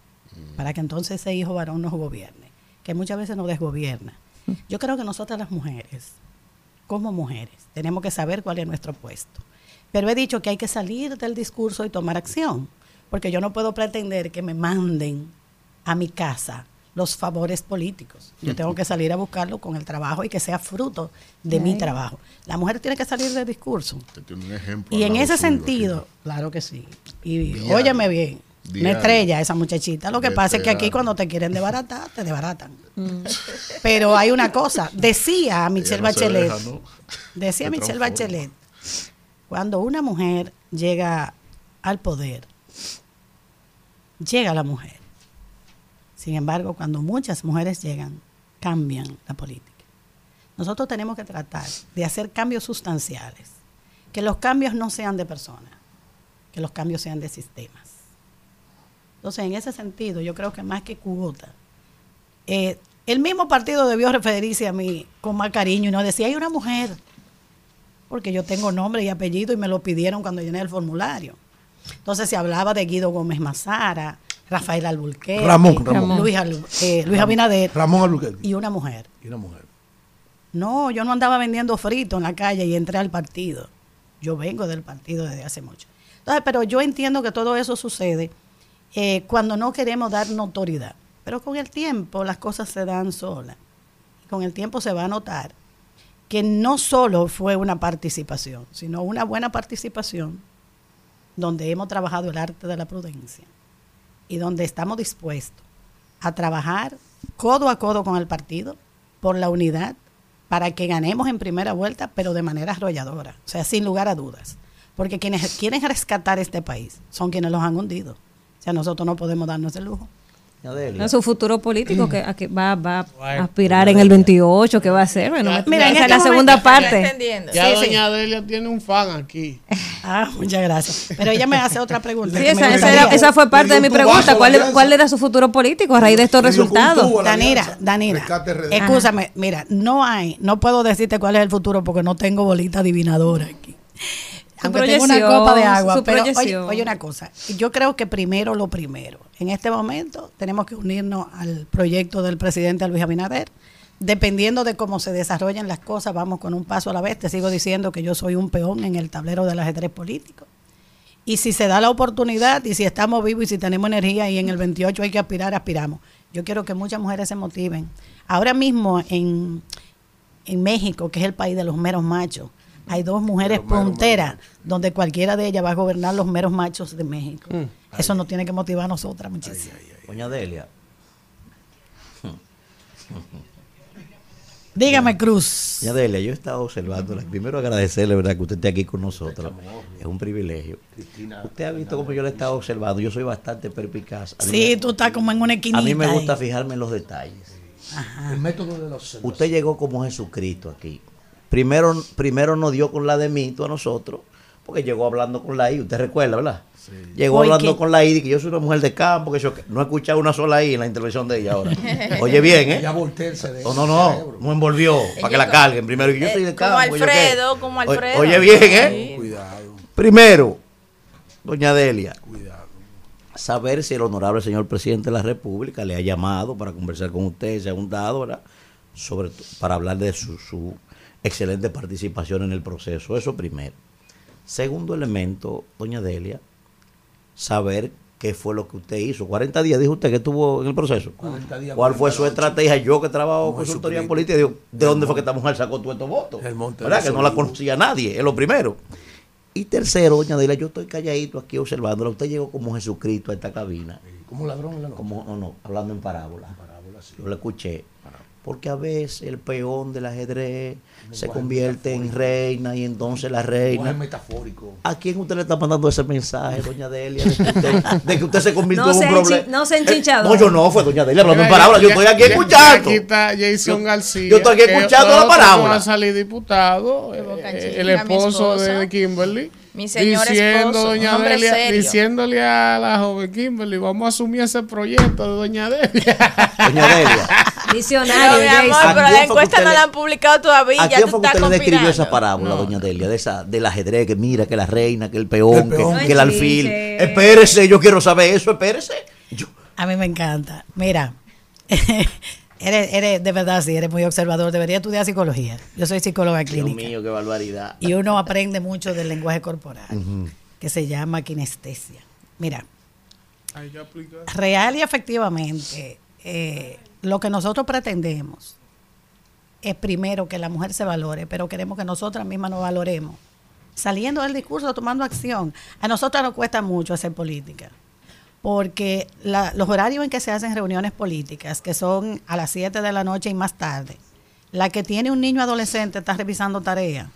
para que entonces ese hijo varón nos gobierne, que muchas veces nos desgobierna. Yo creo que nosotras las mujeres, como mujeres, tenemos que saber cuál es nuestro puesto. Pero he dicho que hay que salir del discurso y tomar acción, porque yo no puedo pretender que me manden a mi casa los favores políticos. Yo tengo que salir a buscarlo con el trabajo y que sea fruto de mi trabajo. La mujer tiene que salir del discurso. Usted tiene un ejemplo. Y en ese sentido, claro que sí. Y Diario. óyeme bien, Diario. una estrella esa muchachita. Lo que pasa es que aquí cuando te quieren desbaratar, te desbaratan. Pero hay una cosa, decía Michelle no Bachelet, deja, ¿no? decía Michelle. Bachelet, cuando una mujer llega al poder, llega la mujer. Sin embargo, cuando muchas mujeres llegan, cambian la política. Nosotros tenemos que tratar de hacer cambios sustanciales, que los cambios no sean de personas, que los cambios sean de sistemas. Entonces, en ese sentido, yo creo que más que cuota, eh, el mismo partido debió referirse a mí con más cariño y no decía, hay una mujer, porque yo tengo nombre y apellido y me lo pidieron cuando llené el formulario. Entonces se hablaba de Guido Gómez Mazara, Rafael Alburquerque, Ramón, Ramón. Luis, Al- eh, Luis Ramón. Abinader Ramón y una mujer. Y una mujer. No, yo no andaba vendiendo frito en la calle y entré al partido. Yo vengo del partido desde hace mucho. Entonces, pero yo entiendo que todo eso sucede eh, cuando no queremos dar notoriedad. Pero con el tiempo las cosas se dan solas. Con el tiempo se va a notar que no solo fue una participación, sino una buena participación donde hemos trabajado el arte de la prudencia y donde estamos dispuestos a trabajar codo a codo con el partido por la unidad para que ganemos en primera vuelta, pero de manera arrolladora, o sea, sin lugar a dudas. Porque quienes quieren rescatar este país son quienes los han hundido. O sea, nosotros no podemos darnos el lujo. A su futuro político que, a que va, va a aspirar en el 28, que va a hacer. Bueno, Mira, mira, en esa es este la segunda parte. Ya Sí, sí. doña Delia tiene un fan aquí. Ah, muchas gracias. Pero ella me hace otra pregunta. Sí, era- esa fue parte de mi pregunta. ¿Cuál, ¿Cuál era su futuro político a raíz de estos resultados? Danira, Danira, escúchame, mira, no hay, no puedo decirte cuál es el futuro porque no tengo bolita adivinadora aquí. Su Aunque tengo una copa de agua, pero oye, una cosa, yo creo que primero lo primero. En este momento tenemos que unirnos al proyecto del presidente Luis Abinader. Dependiendo de cómo se desarrollen las cosas, vamos con un paso a la vez. Te sigo diciendo que yo soy un peón en el tablero del ajedrez político. Y si se da la oportunidad y si estamos vivos y si tenemos energía y en el 28 hay que aspirar, aspiramos. Yo quiero que muchas mujeres se motiven. Ahora mismo en, en México, que es el país de los meros machos, hay dos mujeres punteras donde cualquiera de ellas va a gobernar los meros machos de México. Eso nos tiene que motivar a nosotras muchísimo. Doña Delia. Dígame, Cruz. Doña Delia, yo he estado observándola. Primero agradecerle, ¿verdad?, que usted esté aquí con nosotros. Es un privilegio. Usted ha visto cómo yo le he estado observando. Yo soy bastante perpicaz. Sí, me- tú estás como en una esquinita. A mí me gusta ahí. fijarme en los detalles. El método de los Usted llegó como Jesucristo aquí. Primero, primero nos dio con la de mito a nosotros, porque llegó hablando con la I. Usted recuerda, ¿verdad? Llegó Oye, hablando que- con la I, que yo soy una mujer de campo, que yo no he escuchado una sola I en la intervención de ella ahora. Oye bien, ¿eh? Ya Voltaire se de- No, no, no, no envolvió para que la carguen primero. que yo soy de Eh, como campo. ¿yo qué? Alfredo, como Alfredo. Oye bien, ¿eh? Cuidado. Primero, doña Delia, saber si el honorable señor presidente de la República le ha llamado para conversar con usted, se ha juntado, ¿verdad? Sobre, para hablar de su, su excelente participación en el proceso. Eso primero. Segundo elemento, doña Delia, saber qué fue lo que usted hizo. 40 días, dijo usted que estuvo en el proceso. 40 días, ¿Cuál fue su 40 estrategia? Yo que trabajo consultoría política, digo, ¿de dónde fue que esta mujer sacó todos estos votos? ¿Verdad? Que no la conocía nadie, es lo primero. Y tercero, doña Delia, yo estoy calladito aquí observándola. Usted llegó como Jesucristo a esta cabina. Como ladrón en la noche. Como, no, no, hablando en parábola. Yo lo escuché. Porque a veces el peón del ajedrez se convierte en reina y entonces la Es reina. metafórico. ¿A quién usted le está mandando ese mensaje, doña Delia? De que usted, de que usted se convirtió No en un problema. no sea Eh, enchichador. no, yo no, fue doña Delia hablando en parábola. Yo ya- estoy aquí ya- escuchando. Aquí está Jason García. yo estoy aquí escuchando la parábola. Va a salir diputado, eh, el esposo. de Kimberly. Mi señor diciendo, esposo, doña un Delia, serio. diciéndole a la joven Kimberly, vamos a asumir ese proyecto de doña Delia. Doña Delia. Visionario, Pero, mi amor, pero ¿A la encuesta no le- la han publicado todavía. ¿A ya quién tú fue que usted le describió conspirando. esa parábola, doña Delia? De esa, del ajedrez, que mira, que la reina, que el peón, El peón. que, que el No alfil. Espérese, yo quiero saber eso, espérese. A mí me encanta. Mira, eres, eres, de verdad, sí, eres muy observador. Debería estudiar psicología. Yo soy psicóloga Dios clínica. mío, qué barbaridad. Y uno aprende mucho del lenguaje corporal, que se llama kinestesia. Mira, real y efectivamente, eh, lo que nosotros pretendemos es primero que la mujer se valore, pero queremos que nosotras mismas nos valoremos. Saliendo del discurso, tomando acción. A nosotros nos cuesta mucho hacer política, porque la- los horarios en que se hacen reuniones políticas, que son a las 7 de la noche y más tarde, la que tiene un niño adolescente está revisando tareas,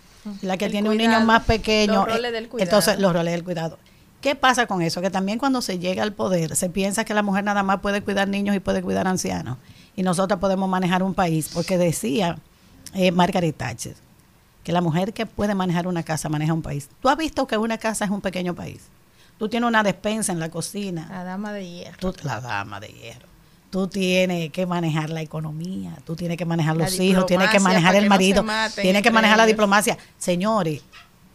la que El tiene un niño más pequeño, los roles del cuidado. entonces los roles del cuidado. ¿Qué pasa con eso? Que también cuando se llega al poder se piensa que la mujer nada más puede cuidar niños y puede cuidar ancianos. Y nosotros podemos manejar un país, porque decía eh, Margaret Thatcher que la mujer que puede manejar una casa maneja un país. ¿Tú has visto que una casa es un pequeño país? Tú tienes una despensa en la cocina. La dama de hierro. Tú- la dama de hierro. Tú tienes que manejar la economía, tú tienes que manejar La los hijos, tienes que manejar el no marido, tienes que manejar la diplomacia. Señores,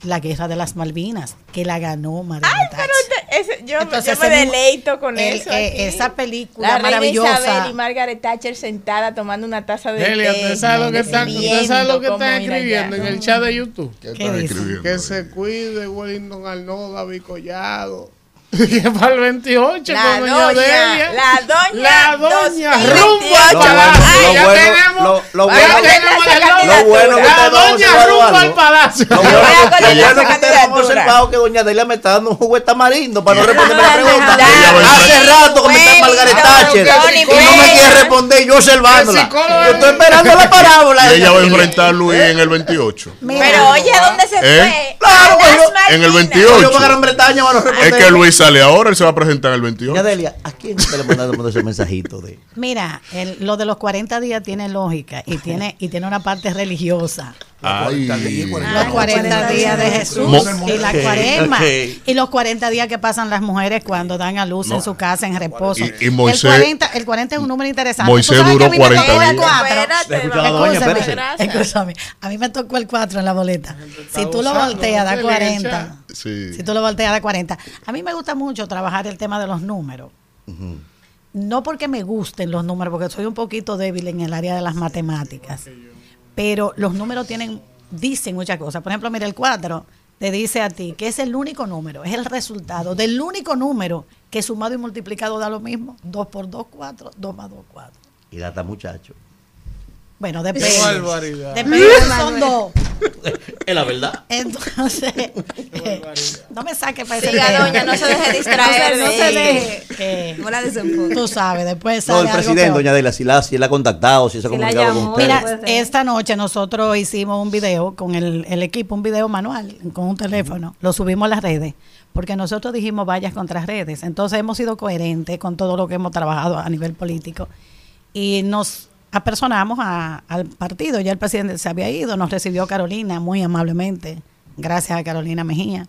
la guerra de las Malvinas, que la ganó Margaret Thatcher. Ese- yo, Entonces, yo me deleito con el- eso. eh, aquí. esa película la reina maravillosa. Isabel y Margaret Thatcher sentada tomando una taza de Delia, té. ¿usted sabe lo que están, usted sabe lo que están escribiendo allá. en el chat de YouTube? ¿Qué están dice? escribiendo? Que se cuide Wellington Arnaud, David Collado. Que para el 28 La con doña, doña, Delia. la doña La doña 2028. rumbo al Lo palacio. bueno- ya lo bueno- tenemos, lo- lo ya bueno- tenemos. Lo bueno que La ustedes no han doña rumbo al palacio. Lo bueno, bueno que ustedes han candidatura. observado que doña Delia me está dando un jugo de tamarindo para no responderme la pregunta. Hace rato que me está Margaret Bueno, Thatcher y no me quiere responder yo observándola. Yo estoy esperando la parábola. Y ella va a enfrentar a Luis en el 28. Mira, Pero oye, ¿a dónde se ¿Eh? fue? Claro, las en el Malvinas. 28. Yo para Gran Bretaña van a Es responder. que Luis sale ahora, él se va a presentar en el Doña 28. Delia, ¿a quién le mandó ese mensajito de? mira, el- lo de los 40 días tiene lógica y tiene y tiene una parte religiosa. Ay. Los 40 días de Jesús Mo- y la cuaresma. ok. Y los 40 días que pasan las mujeres cuando dan a luz No. en su casa en reposo. Y- y Moisés- el, 40, el 40 es un número interesante. Moisés ¿Tú sabes duró que a mí me 40 tocó el días. Escúchame. A mí me tocó el 4 en la boleta. Si tú lo volteas, da Delia, 40. Sí. Si tú lo volteas, da 40. A mí me gusta mucho trabajar el tema de los números. No porque me gusten los números, porque soy un poquito débil en el área de las matemáticas. Pero los números tienen, dicen muchas cosas. Por ejemplo, mira, el 4 te dice a ti que es el único número, es el resultado del único número que sumado y multiplicado da lo mismo. 2 por 2, 4, 2 más 2, 4. Y data muchacho. Bueno, depende. Qué barbaridad. Depende, son dos. Es la verdad. Entonces, eh, no me saque para ese Siga, doña, no se deje distraer No se, no de- se deje. No la desenfoque. tú sabes, después No, sale el algo presidente, peor. doña Delia, si la, si la ha contactado, si se ha comunicado con llamó. usted. Mira, esta noche nosotros hicimos un video con el, el equipo, un video manual, con un teléfono. Lo subimos a las redes, porque nosotros dijimos vallas contra redes. Entonces hemos sido coherentes con todo lo que hemos trabajado a nivel político. Y nos apersonamos a- al partido. Ya el presidente se había ido, nos recibió Carolina muy amablemente, gracias a Carolina Mejía.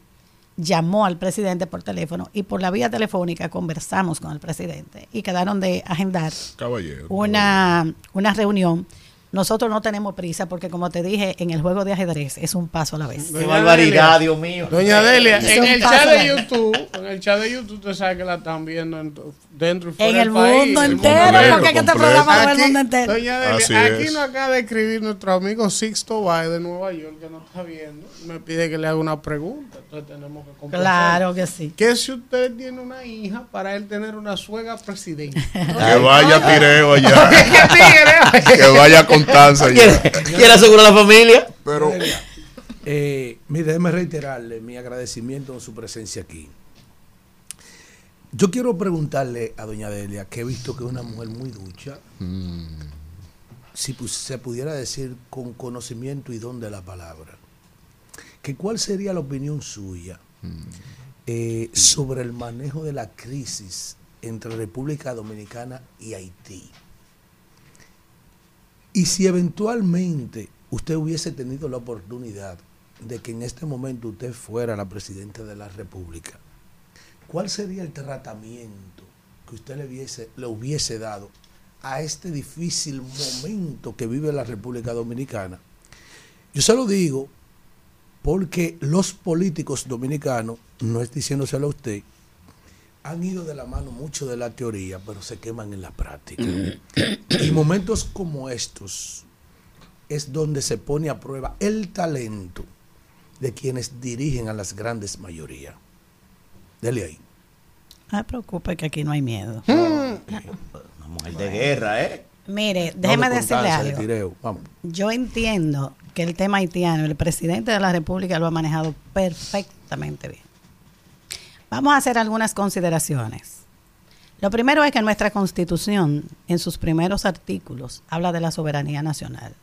Llamó al presidente por teléfono y por la vía telefónica conversamos con el presidente y quedaron de agendar Caballero. una, una reunión. Nosotros no tenemos prisa porque, como te dije, en el juego de ajedrez es un paso a la vez. Qué barbaridad, Dios mío. Doña Delia, en el chat de YouTube, el chat de YouTube, usted sabe que la están viendo en dentro y fuera En del el país, mundo el entero, entero, porque es que este programa Aquí, mundo entero. Doña Delia, aquí es. nos acaba de escribir nuestro amigo Sixto Bay de Nueva York, que nos está viendo. Me pide que le haga una pregunta. Entonces tenemos que complacer. Claro que sí. Que si usted tiene una hija, para él tener una suegra presidente. Que vaya tireo allá. Que vaya con Tanza allá. ¿Quiere, quiere asegurar a la familia? Pero Eh, mire, déjeme reiterarle mi agradecimiento en su presencia aquí. Yo quiero preguntarle a doña Delia, que he visto que es una mujer muy ducha, si pu- se pudiera decir con conocimiento y don de la palabra, que cuál sería la opinión suya eh, sobre el manejo de la crisis entre República Dominicana y Haití. Y si eventualmente usted hubiese tenido la oportunidad de que en este momento usted fuera la presidenta de la República, ¿cuál sería el tratamiento que usted le hubiese, le hubiese dado a este difícil momento que vive la República Dominicana? Yo se lo digo porque los políticos dominicanos, no es diciéndoselo a usted, han ido de la mano mucho de la teoría, pero se queman en la práctica. y momentos como estos es donde se pone a prueba el talento de quienes dirigen a las grandes mayorías. Dele ahí. No se preocupe que aquí no hay miedo. Una mujer de guerra, ¿eh? Mire, déjeme de decirle algo. Vamos. Yo entiendo que el tema haitiano, el presidente de la República lo ha manejado perfectamente bien. Vamos a hacer algunas consideraciones. Lo primero es que nuestra constitución, en sus primeros artículos, habla de la soberanía nacional.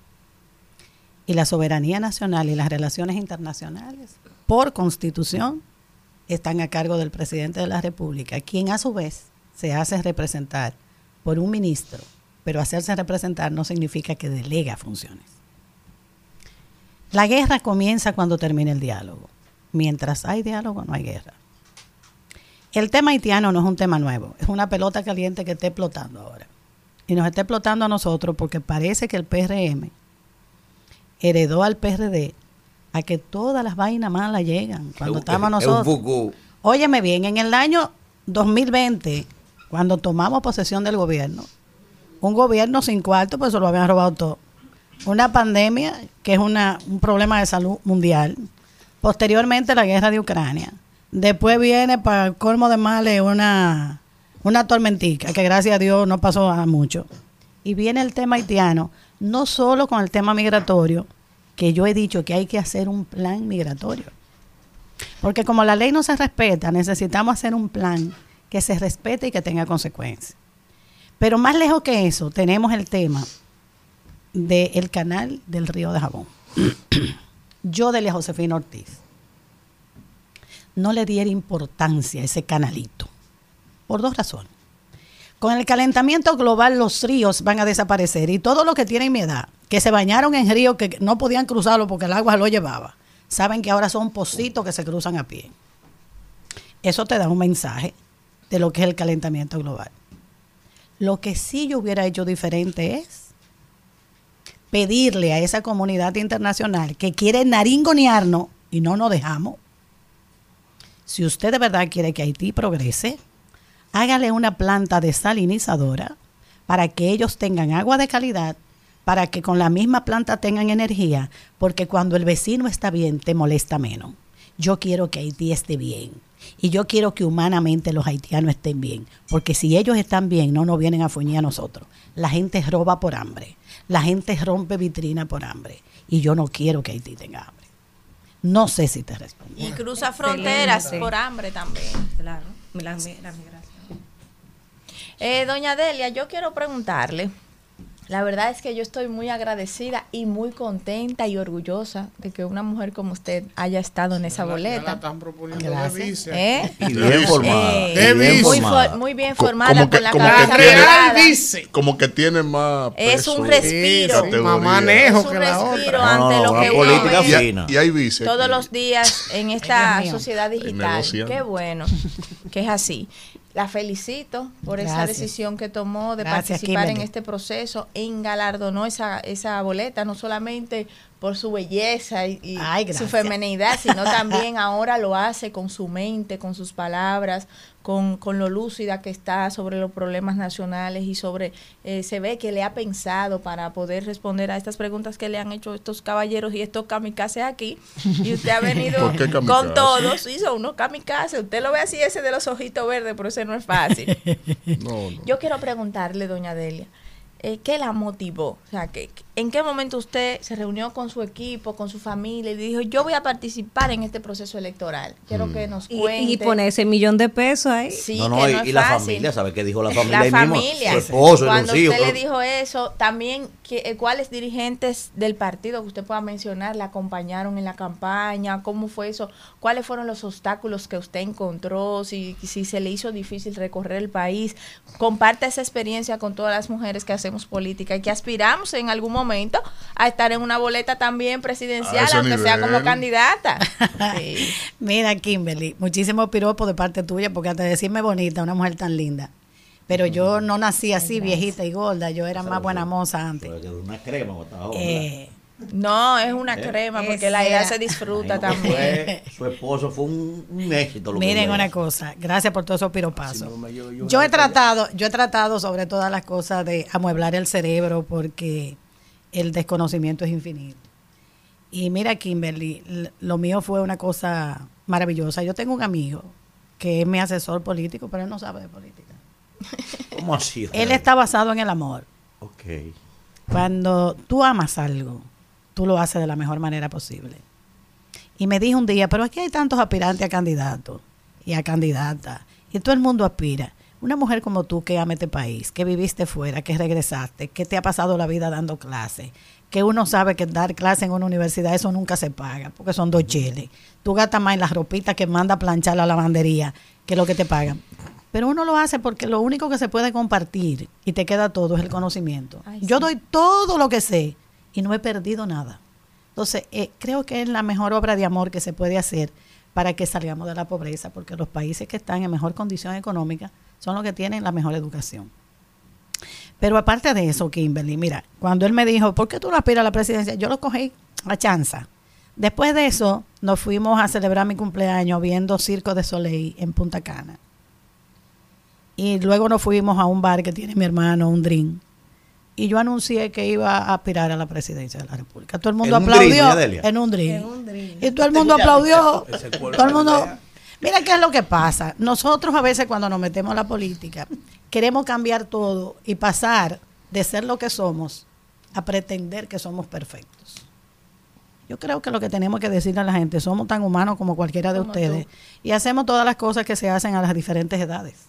Y la soberanía nacional y las relaciones internacionales, por constitución, están a cargo del presidente de la República, quien a su vez se hace representar por un ministro, pero hacerse representar no significa que delega funciones. La guerra comienza cuando termina el diálogo. Mientras hay diálogo, no hay guerra. El tema haitiano no es un tema nuevo, es una pelota caliente que está explotando ahora. Y nos está explotando a nosotros porque parece que el PRM heredó al PRD a que todas las vainas malas llegan cuando Es- estamos nosotros. Óyeme bien, en el año 2020, cuando tomamos posesión del gobierno, un gobierno sin cuarto, pues se lo habían robado todo. Una pandemia que es una, un problema de salud mundial. Posteriormente la guerra de Ucrania. Después viene para el colmo de males una, una tormentica, que gracias a Dios no pasó a mucho. Y viene el tema haitiano, no solo con el tema migratorio, que yo he dicho que hay que hacer un plan migratorio. Porque como la ley no se respeta, necesitamos hacer un plan que se respete y que tenga consecuencias. Pero más lejos que eso, tenemos el tema del canal del río de Jabón. Yo de Josefina Ortiz no le diera importancia a ese canalito, por dos razones. Con el calentamiento global los ríos van a desaparecer y todo lo que tienen mi edad, que se bañaron en ríos que no podían cruzarlo porque el agua lo llevaba, saben que ahora son pocitos que se cruzan a pie. Eso te da un mensaje de lo que es el calentamiento global. Lo que sí yo hubiera hecho diferente es pedirle a esa comunidad internacional que quiere naringonearnos y no nos dejamos. Si usted de verdad quiere que Haití progrese, hágale una planta desalinizadora para que ellos tengan agua de calidad, para que con la misma planta tengan energía, porque cuando el vecino está bien, te molesta menos. Yo quiero que Haití esté bien. Y yo quiero que humanamente los haitianos estén bien. Porque si ellos están bien, no nos vienen a fuñir a nosotros. La gente roba por hambre. La gente rompe vitrina por hambre. Y yo no quiero que Haití tenga hambre. No sé si te respondo. Y cruza fronteras por hambre también. Claro, la, la migración. Eh, doña Delia, yo quiero preguntarle. La verdad es que yo estoy muy agradecida y muy contenta y orgullosa de que una mujer como usted haya estado en esa Ya la boleta. están proponiendo de vice. ¿Eh? Y bien formada. Eh, bien muy, formada. for- muy bien formada, como que- con la como que cabeza tiene-. Como que tiene más Es un respiro. Sí, más manejo Es un que la respiro otra. No, no, ante lo que uno política ve Y, hay- fina. y hay vice. todos los días en esta sociedad digital. Qué bueno que es así. La felicito por esa decisión que tomó de Gracias, participar en este proceso. Engalardonó esa, esa boleta, no solamente por su belleza y, y Ay, su gracias. femenidad, sino también ahora lo hace con su mente, con sus palabras, con, con lo lúcida que está sobre los problemas nacionales y sobre, eh, se ve que le ha pensado para poder responder a estas preguntas que le han hecho estos caballeros y estos kamikazes aquí. Y usted ha venido ¿Por qué con todos, hizo unos kamikazes. Usted lo ve así, ese de los ojitos verdes, pero ese no es fácil. No, no. Yo quiero preguntarle, doña Delia, eh, ¿qué la motivó? O sea, que, ¿en qué momento usted se reunió con su equipo, con su familia y dijo, yo voy a participar en este proceso electoral? Quiero que nos Y, cuente. y poner ese millón de pesos ahí. Sí, no, no, que y, no es y la fácil. familia, ¿sabe qué dijo la familia? La mismo? familia. Su esposo, y Cuando usted le dijo eso, también que, eh, cuáles dirigentes del partido que usted pueda mencionar le acompañaron en la campaña, cómo fue eso, cuáles fueron los obstáculos que usted encontró, si, si se le hizo difícil recorrer el país. Comparte esa experiencia con todas las mujeres que hacemos política y que aspiramos en algún momento a estar en una boleta también presidencial, aunque sea como candidata. Sí. Mira, Kimberly, muchísimo piropo de parte tuya, porque hasta decirme bonita, una mujer tan linda. Pero yo no nací así, viejita y gorda, yo era más buena moza antes. Pero Una crema. Eh, No, es una Eh. crema, porque la idea era- se disfruta Ay, también. fue- su esposo fue un, un éxito. lo Miren una cosa, gracias por todos esos piropazos. no yo he tratado, yo he tratado sobre todas las cosas de amueblar el cerebro porque el desconocimiento es infinito. Y mira, Kimberly, lo mío fue una cosa maravillosa. Yo tengo un amigo que es mi asesor político, pero él no sabe de política. ¿Cómo así? Él está basado en el amor. Ok. Cuando tú amas algo, tú lo haces de la mejor manera posible. Y me dijo un día, pero aquí hay tantos aspirantes a candidatos y a candidatas, y todo el mundo aspira. Una mujer como tú que ama este país, que viviste fuera, que regresaste, que te ha pasado la vida dando clases, que uno sabe que dar clase en una universidad, eso nunca se paga, porque son dos cheles. Tú gastas más en las ropitas que manda a planchar la lavandería que lo que te pagan. Pero uno lo hace porque lo único que se puede compartir y te queda todo es el conocimiento. Ay, Yo sí. doy todo lo que sé y no he perdido nada. Entonces, eh, creo que es la mejor obra de amor que se puede hacer para que salgamos de la pobreza, porque los países que están en mejor condición económica son los que tienen la mejor educación. Pero aparte de eso, Kimberly, mira, cuando él me dijo, ¿por qué tú no aspiras a la presidencia? Yo lo cogí a chanza. Después de eso, nos fuimos a celebrar mi cumpleaños viendo Circo de Soleil en Punta Cana. Y luego nos fuimos a un bar que tiene mi hermano, un drink. Y yo anuncié que iba a aspirar a la presidencia de la República. Todo el mundo ¿En un drink, aplaudió en un drink. Y todo el mundo aplaudió. Todo el mundo. Mira qué es lo que pasa. Nosotros a veces cuando nos metemos a la política queremos cambiar todo y pasar de ser lo que somos a pretender que somos perfectos. Yo creo que lo que tenemos que decirle a la gente, somos tan humanos como cualquiera de Como ustedes tú. y hacemos todas las cosas que se hacen a las diferentes edades.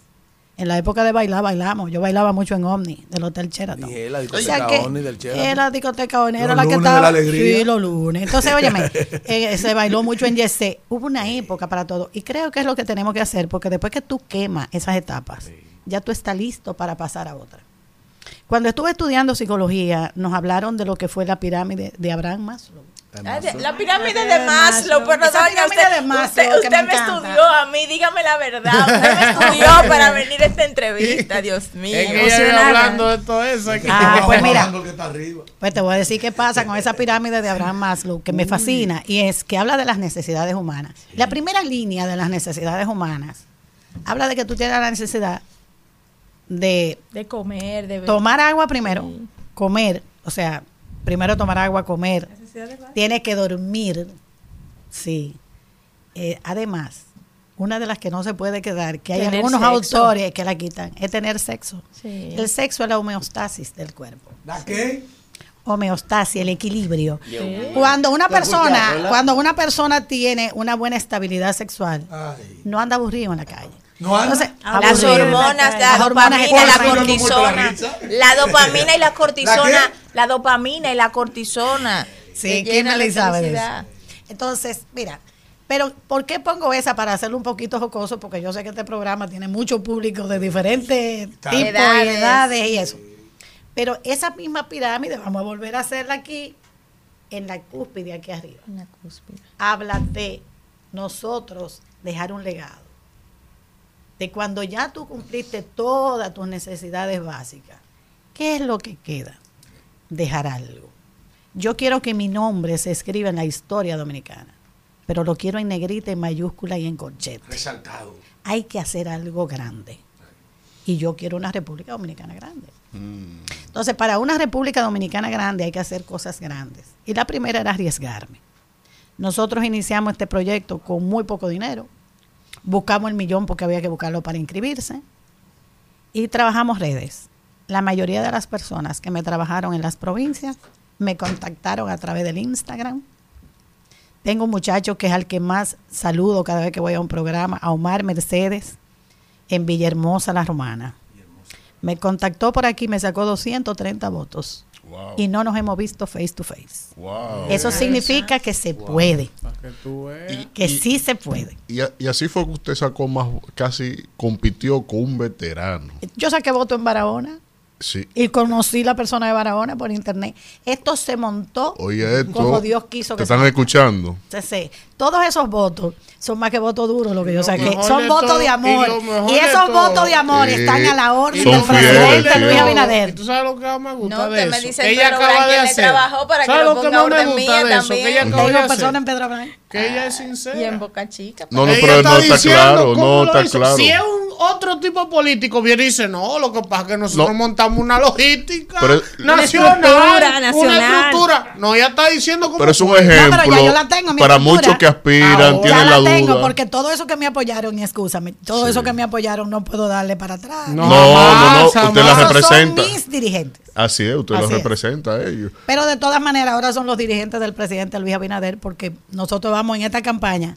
En la época de bailar, bailamos. Yo bailaba mucho en Omni, del Hotel Sheraton. Y la O discoteca sea que Omni del Sheraton. Era la discoteca Omni, era Los la que de estaba. la alegría. Sí, los lunes. Entonces, óyeme, eh, se bailó mucho en Yesé. Hubo una época para todo. Y creo que es lo que tenemos que hacer, porque después que tú quemas esas etapas, ya tú estás listo para pasar a otra. Cuando estuve estudiando psicología, nos hablaron de lo que fue la pirámide de Abraham Maslow. La pirámide de Maslow, pero Esa doña, pirámide usted, de Maslow usted, me estudió a mí, dígame la verdad. Usted me estudió para venir a esta entrevista, Dios mío. Es que ella hablando de todo eso. aquí. Ah, pues mira. Pues te voy a decir qué pasa con esa pirámide de Abraham Maslow, que me fascina, y es que habla de las necesidades humanas. La primera línea de las necesidades humanas habla de que tú tienes la necesidad de De comer, de tomar agua primero, comer, o sea, primero tomar agua, comer, tienes que dormir, sí. Eh, además, una de las que no se puede quedar, que hay algunos sexo. autores que la quitan, es tener sexo. Sí. El sexo es la homeostasis del cuerpo. ¿La qué? Homeostasis, el equilibrio. Sí. Cuando una persona, cuando una persona tiene una buena estabilidad sexual, Ay. no anda aburrido en la calle. No anda. Entonces, Las hormonas, la Las hormonas dopamina, la cortisona. La dopamina y la cortisona. ¿La La dopamina y la cortisona. Sí, que ¿quién me de sabe de eso? Entonces, mira, pero ¿por qué pongo esa para hacerlo un poquito jocoso? Porque yo sé que este programa tiene mucho público de diferentes tipos y Edades. y eso. Pero esa misma pirámide, vamos a volver a hacerla aquí, en la cúspide aquí arriba. Una cúspide. Habla de nosotros dejar un legado. De cuando ya tú cumpliste todas tus necesidades básicas, ¿qué es lo que queda? Dejar algo. Yo quiero que mi nombre se escriba en la historia dominicana, pero lo quiero en negrita, en mayúscula y en corchete. Resaltado. Hay que hacer algo grande. Y yo quiero una República Dominicana grande. Entonces, para una República Dominicana grande hay que hacer cosas grandes. Y la primera era arriesgarme. Nosotros iniciamos este proyecto con muy poco dinero. Buscamos el millón porque había que buscarlo para inscribirse. Y trabajamos redes. La mayoría de las personas que me trabajaron en las provincias me contactaron a través del Instagram. Tengo un muchacho que es al que más saludo cada vez que voy a un programa, a Omar Mercedes, en Villahermosa, La Romana. Me contactó por aquí, me sacó 230 votos. Wow. Y no nos hemos visto face to face. Wow. Eso significa que se puede, que sí se puede. Y, y así fue que usted sacó más, casi compitió con un veterano. Yo saqué voto en Barahona Sí. y conocí la persona de Barahona por internet. Esto se montó Oye, esto. como Dios quiso Te que están se escuchando. Entonces, todos esos votos son más que votos duros lo que yo saqué. Son de votos todo- de amor. Y, esos votos de amor Sí, están a la orden del presidente sí. Luis Abinader. ¿Y tú sabes lo que más me gusta No, de usted me eso? dice que el ella Pedro acaba de que le hacer. trabajó para que ¿Sabes lo lo que más me orden gusta mía de eso? Que ella también. acaba de hacer. personas en Pedro Blanc. Que ella es Y en sincera. Boca Chica. No, no, Ella pero no está diciendo claro. cómo No lo está hizo. claro. Si es un otro tipo político, viene y dice, no, lo que pasa es que nosotros No. montamos una logística Pero- nacional, estructura una nacional. estructura. No, ella está diciendo como Pero es un ejemplo pero ya yo la tengo, mi para estructura. muchos que aspiran, Ahora. tienen ya la, la tengo duda. porque todo eso que me apoyaron, y escúchame, todo Sí. eso que me apoyaron no puedo darle para atrás. No, no, no, usted la representa. Son mis dirigentes. Así es, usted Así los es. representa a ellos. Pero de todas maneras, ahora son los dirigentes del presidente Luis Abinader, porque nosotros vamos en esta campaña.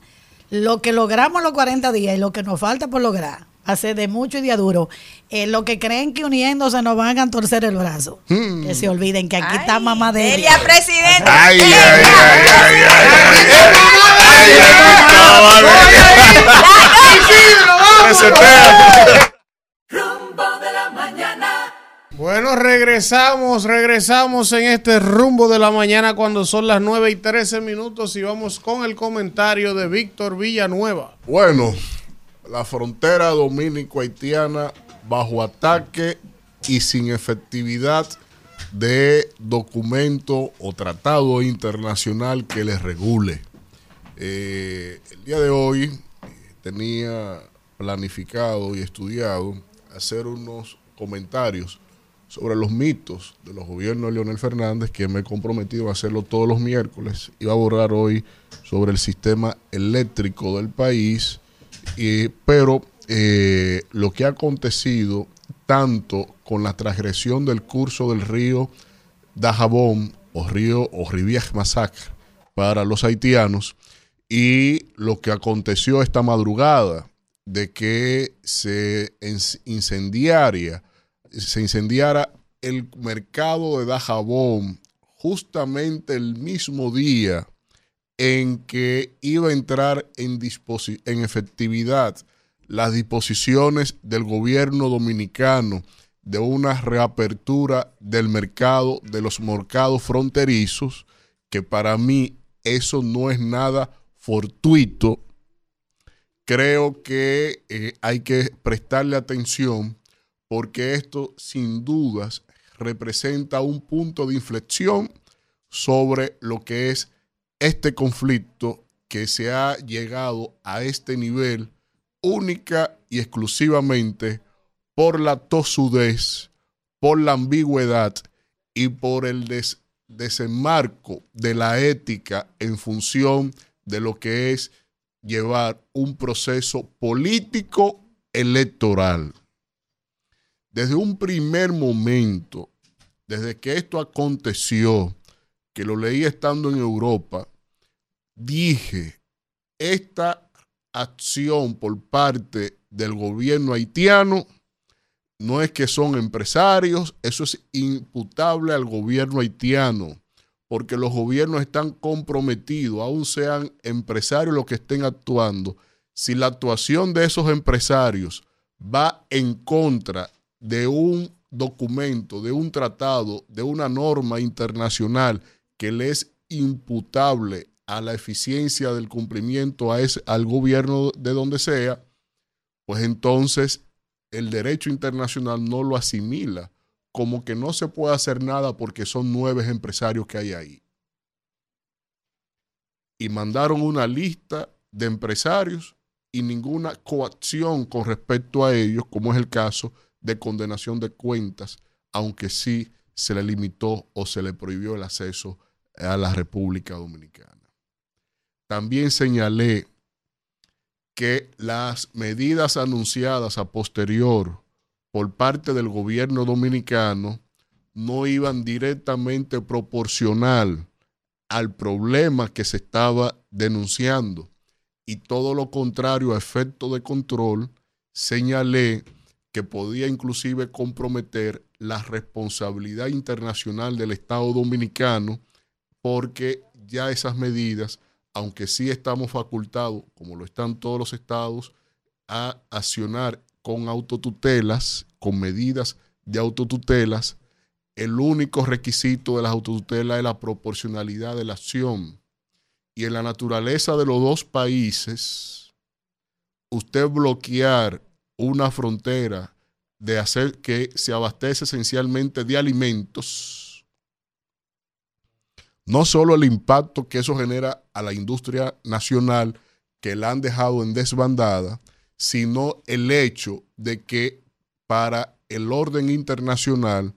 Lo que logramos los 40 días y lo que nos falta por lograr, hace de mucho y día duro. Eh, lo que creen que uniéndose nos van a torcer el brazo. Hmm. Que se olviden que aquí está mamá de Delia, presidente. Ay, ay, ay, ay, ay, Rumbo de la mañana. Bueno, regresamos, regresamos en este rumbo de la mañana cuando son las 9 y 13 minutos y vamos con el comentario de Víctor Villanueva. Bueno, la frontera dominico-haitiana bajo ataque y sin efectividad de documento o tratado internacional que les regule. Eh, el día de hoy eh, tenía planificado y estudiado hacer unos comentarios sobre los mitos de los gobiernos de Leonel Fernández, que me he comprometido a hacerlo todos los miércoles. Iba a borrar hoy sobre el sistema eléctrico del país, pero eh, lo que ha acontecido tanto con la transgresión del curso del río Dajabón o río o Rivière Massacre para los haitianos y lo que aconteció esta madrugada de que se incendiaria se incendiara el mercado de Dajabón justamente el mismo día en que iba a entrar en, en efectividad las disposiciones del gobierno dominicano de una reapertura del mercado de los mercados fronterizos, que para mí eso no es nada fortuito. Creo que eh, hay que prestarle atención porque esto sin dudas representa un punto de inflexión sobre lo que es este conflicto que se ha llegado a este nivel única y exclusivamente por la tosudez, por la ambigüedad y por el des- desenmarco de la ética en función de lo que es llevar un proceso político electoral. Desde un primer momento, desde que esto aconteció, que lo leí estando en Europa, dije, esta acción por parte del gobierno haitiano no es que son empresarios, eso es imputable al gobierno haitiano, porque los gobiernos están comprometidos, aun sean empresarios los que estén actuando, si la actuación de esos empresarios va en contra de un documento, de un tratado, de una norma internacional que le es imputable a la eficiencia del cumplimiento a ese, al gobierno de donde sea, pues entonces el derecho internacional no lo asimila como que no se puede hacer nada porque son nueve empresarios que hay ahí. Y mandaron una lista de empresarios y ninguna coacción con respecto a ellos, como es el caso de condenación de cuentas, aunque sí se le limitó o se le prohibió el acceso a la República Dominicana. También señalé que las medidas anunciadas a posterior por parte del gobierno dominicano no iban directamente proporcional al problema que se estaba denunciando y todo lo contrario a efecto de control, señalé que podía inclusive comprometer la responsabilidad internacional del Estado dominicano porque ya esas medidas, aunque sí estamos facultados, como lo están todos los estados, a accionar con autotutelas, con medidas de autotutelas, el único requisito de las autotutelas es la proporcionalidad de la acción. Y en la naturaleza de los dos países, usted bloquear una frontera de hacer que se abastece esencialmente de alimentos, no solo el impacto que eso genera a la industria nacional que la han dejado en desbandada, sino el hecho de que para el orden internacional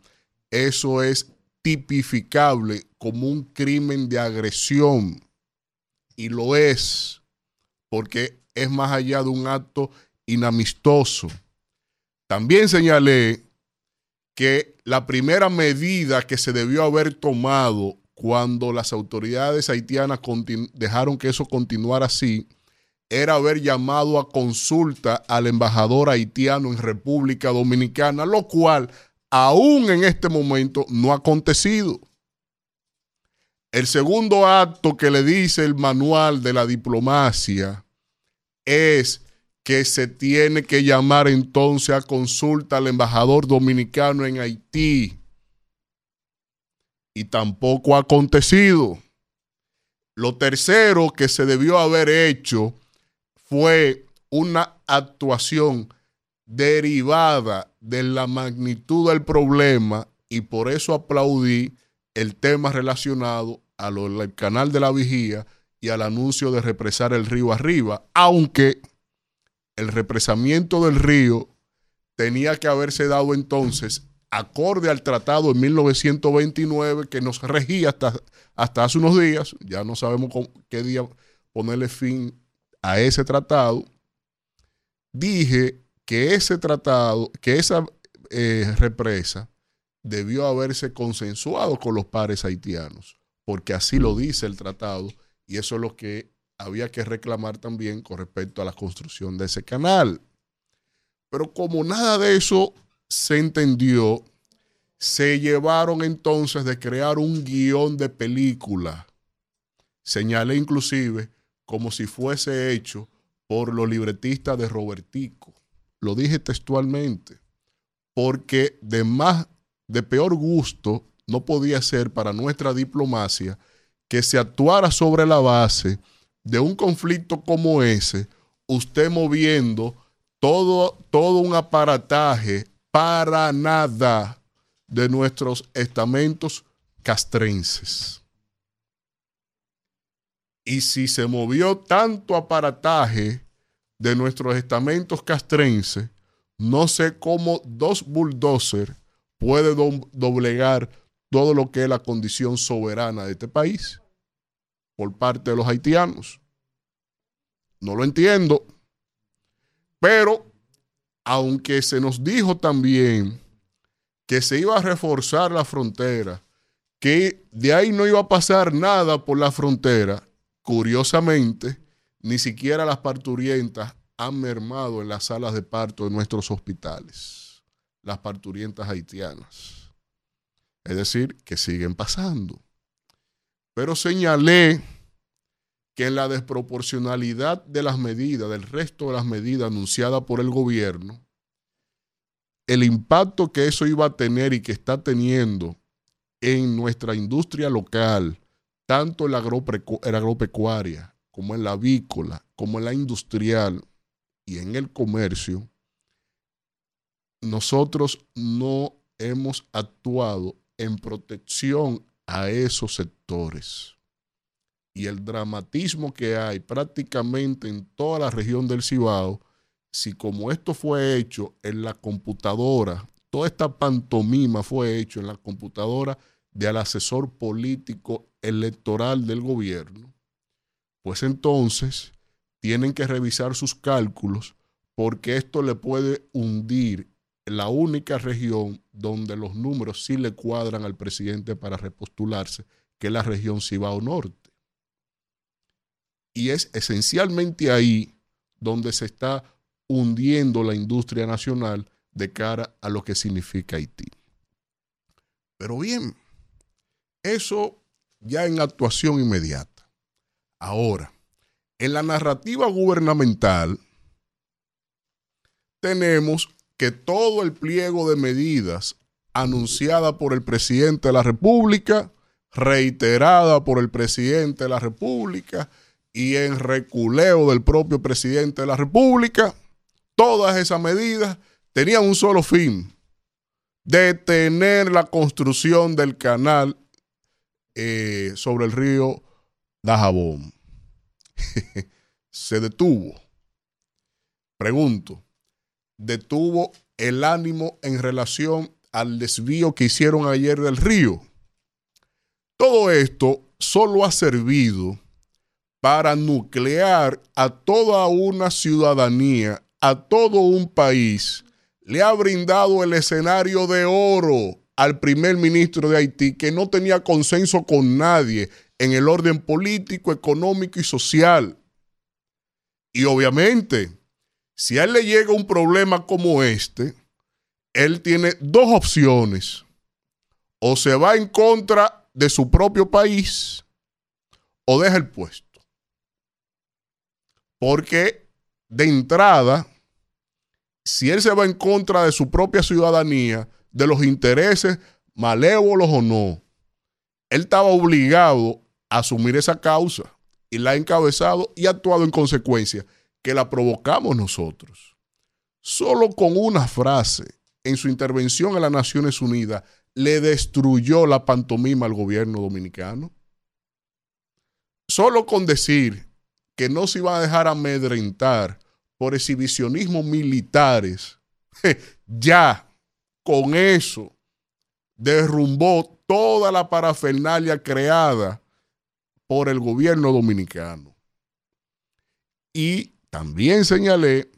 eso es tipificable como un crimen de agresión. Y lo es porque es más allá de un acto inamistoso. También señalé que la primera medida que se debió haber tomado cuando las autoridades haitianas dejaron que eso continuara así era haber llamado a consulta al embajador haitiano en República Dominicana, lo cual aún en este momento no ha acontecido. El segundo acto que le dice el manual de la diplomacia es que se tiene que llamar entonces a consulta al embajador dominicano en Haití. Y tampoco ha acontecido. Lo tercero que se debió haber hecho fue una actuación derivada de la magnitud del problema y por eso aplaudí el tema relacionado al canal de la vigía y al anuncio de represar el río arriba, aunque el represamiento del río tenía que haberse dado entonces acorde al tratado en 1929 que nos regía hasta, hasta hace unos días, ya no sabemos qué día ponerle fin a ese tratado, dije que ese tratado, que esa eh, represa debió haberse consensuado con los pares haitianos, porque así lo dice el tratado y eso es lo que había que reclamar también con respecto a la construcción de ese canal. Pero como nada de eso se entendió, se llevaron entonces de crear un guion de película. Señalé inclusive como si fuese hecho por los libretistas de Robertico. Lo dije textualmente, porque de más, de peor gusto no podía ser para nuestra diplomacia que se actuara sobre la base de un conflicto como ese, usted moviendo todo, todo un aparataje para nada de nuestros estamentos castrenses. Y si se movió tanto aparataje de nuestros estamentos castrenses, no sé cómo dos bulldozers puede do doblegar todo lo que es la condición soberana de este país por parte de los haitianos. No lo entiendo. Pero, aunque se nos dijo también que se iba a reforzar la frontera, que de ahí no iba a pasar nada por la frontera, curiosamente, ni siquiera las parturientas han mermado en las salas de parto de nuestros hospitales, las parturientas haitianas. Es decir, que siguen pasando. Pero señalé que en la desproporcionalidad de las medidas, del resto de las medidas anunciadas por el gobierno, el impacto que eso iba a tener y que está teniendo en nuestra industria local, tanto en la, agropecuaria como en la avícola, como en la industrial y en el comercio, nosotros no hemos actuado en protección a esos sectores. Y el dramatismo que hay prácticamente en toda la región del Cibao, si como esto fue hecho en la computadora, toda esta pantomima fue hecho en la computadora del asesor político electoral del gobierno, pues entonces tienen que revisar sus cálculos porque esto le puede hundir la única región donde los números sí le cuadran al presidente para repostularse, que es la región Cibao Norte. Y es esencialmente ahí donde se está hundiendo la industria nacional de cara a lo que significa Haití. Pero bien, eso ya en actuación inmediata. Ahora, en la narrativa gubernamental tenemos que todo el pliego de medidas anunciada por el presidente de la República, reiterada por el presidente de la República y en reculeo del propio presidente de la República, todas esas medidas tenían un solo fin, detener la construcción del canal eh, sobre el río Dajabón. Se detuvo. Pregunto, detuvo el ánimo en relación al desvío que hicieron ayer del río. Todo esto solo ha servido para nuclear a toda una ciudadanía, a todo un país, le ha brindado el escenario de oro al primer ministro de Haití, que no tenía consenso con nadie en el orden político, económico y social. Y obviamente, si a él le llega un problema como este, él tiene dos opciones. O se va en contra de su propio país o deja el puesto. Porque de entrada, si él se va en contra de su propia ciudadanía, de los intereses malévolos o no, él estaba obligado a asumir esa causa y la ha encabezado y ha actuado en consecuencia, que la provocamos nosotros. Solo con una frase en su intervención a las Naciones Unidas le destruyó la pantomima al gobierno dominicano. Solo con decir que no se iba a dejar amedrentar por exhibicionismos militares, ya con eso derrumbó toda la parafernalia creada por el gobierno dominicano. Y también señalé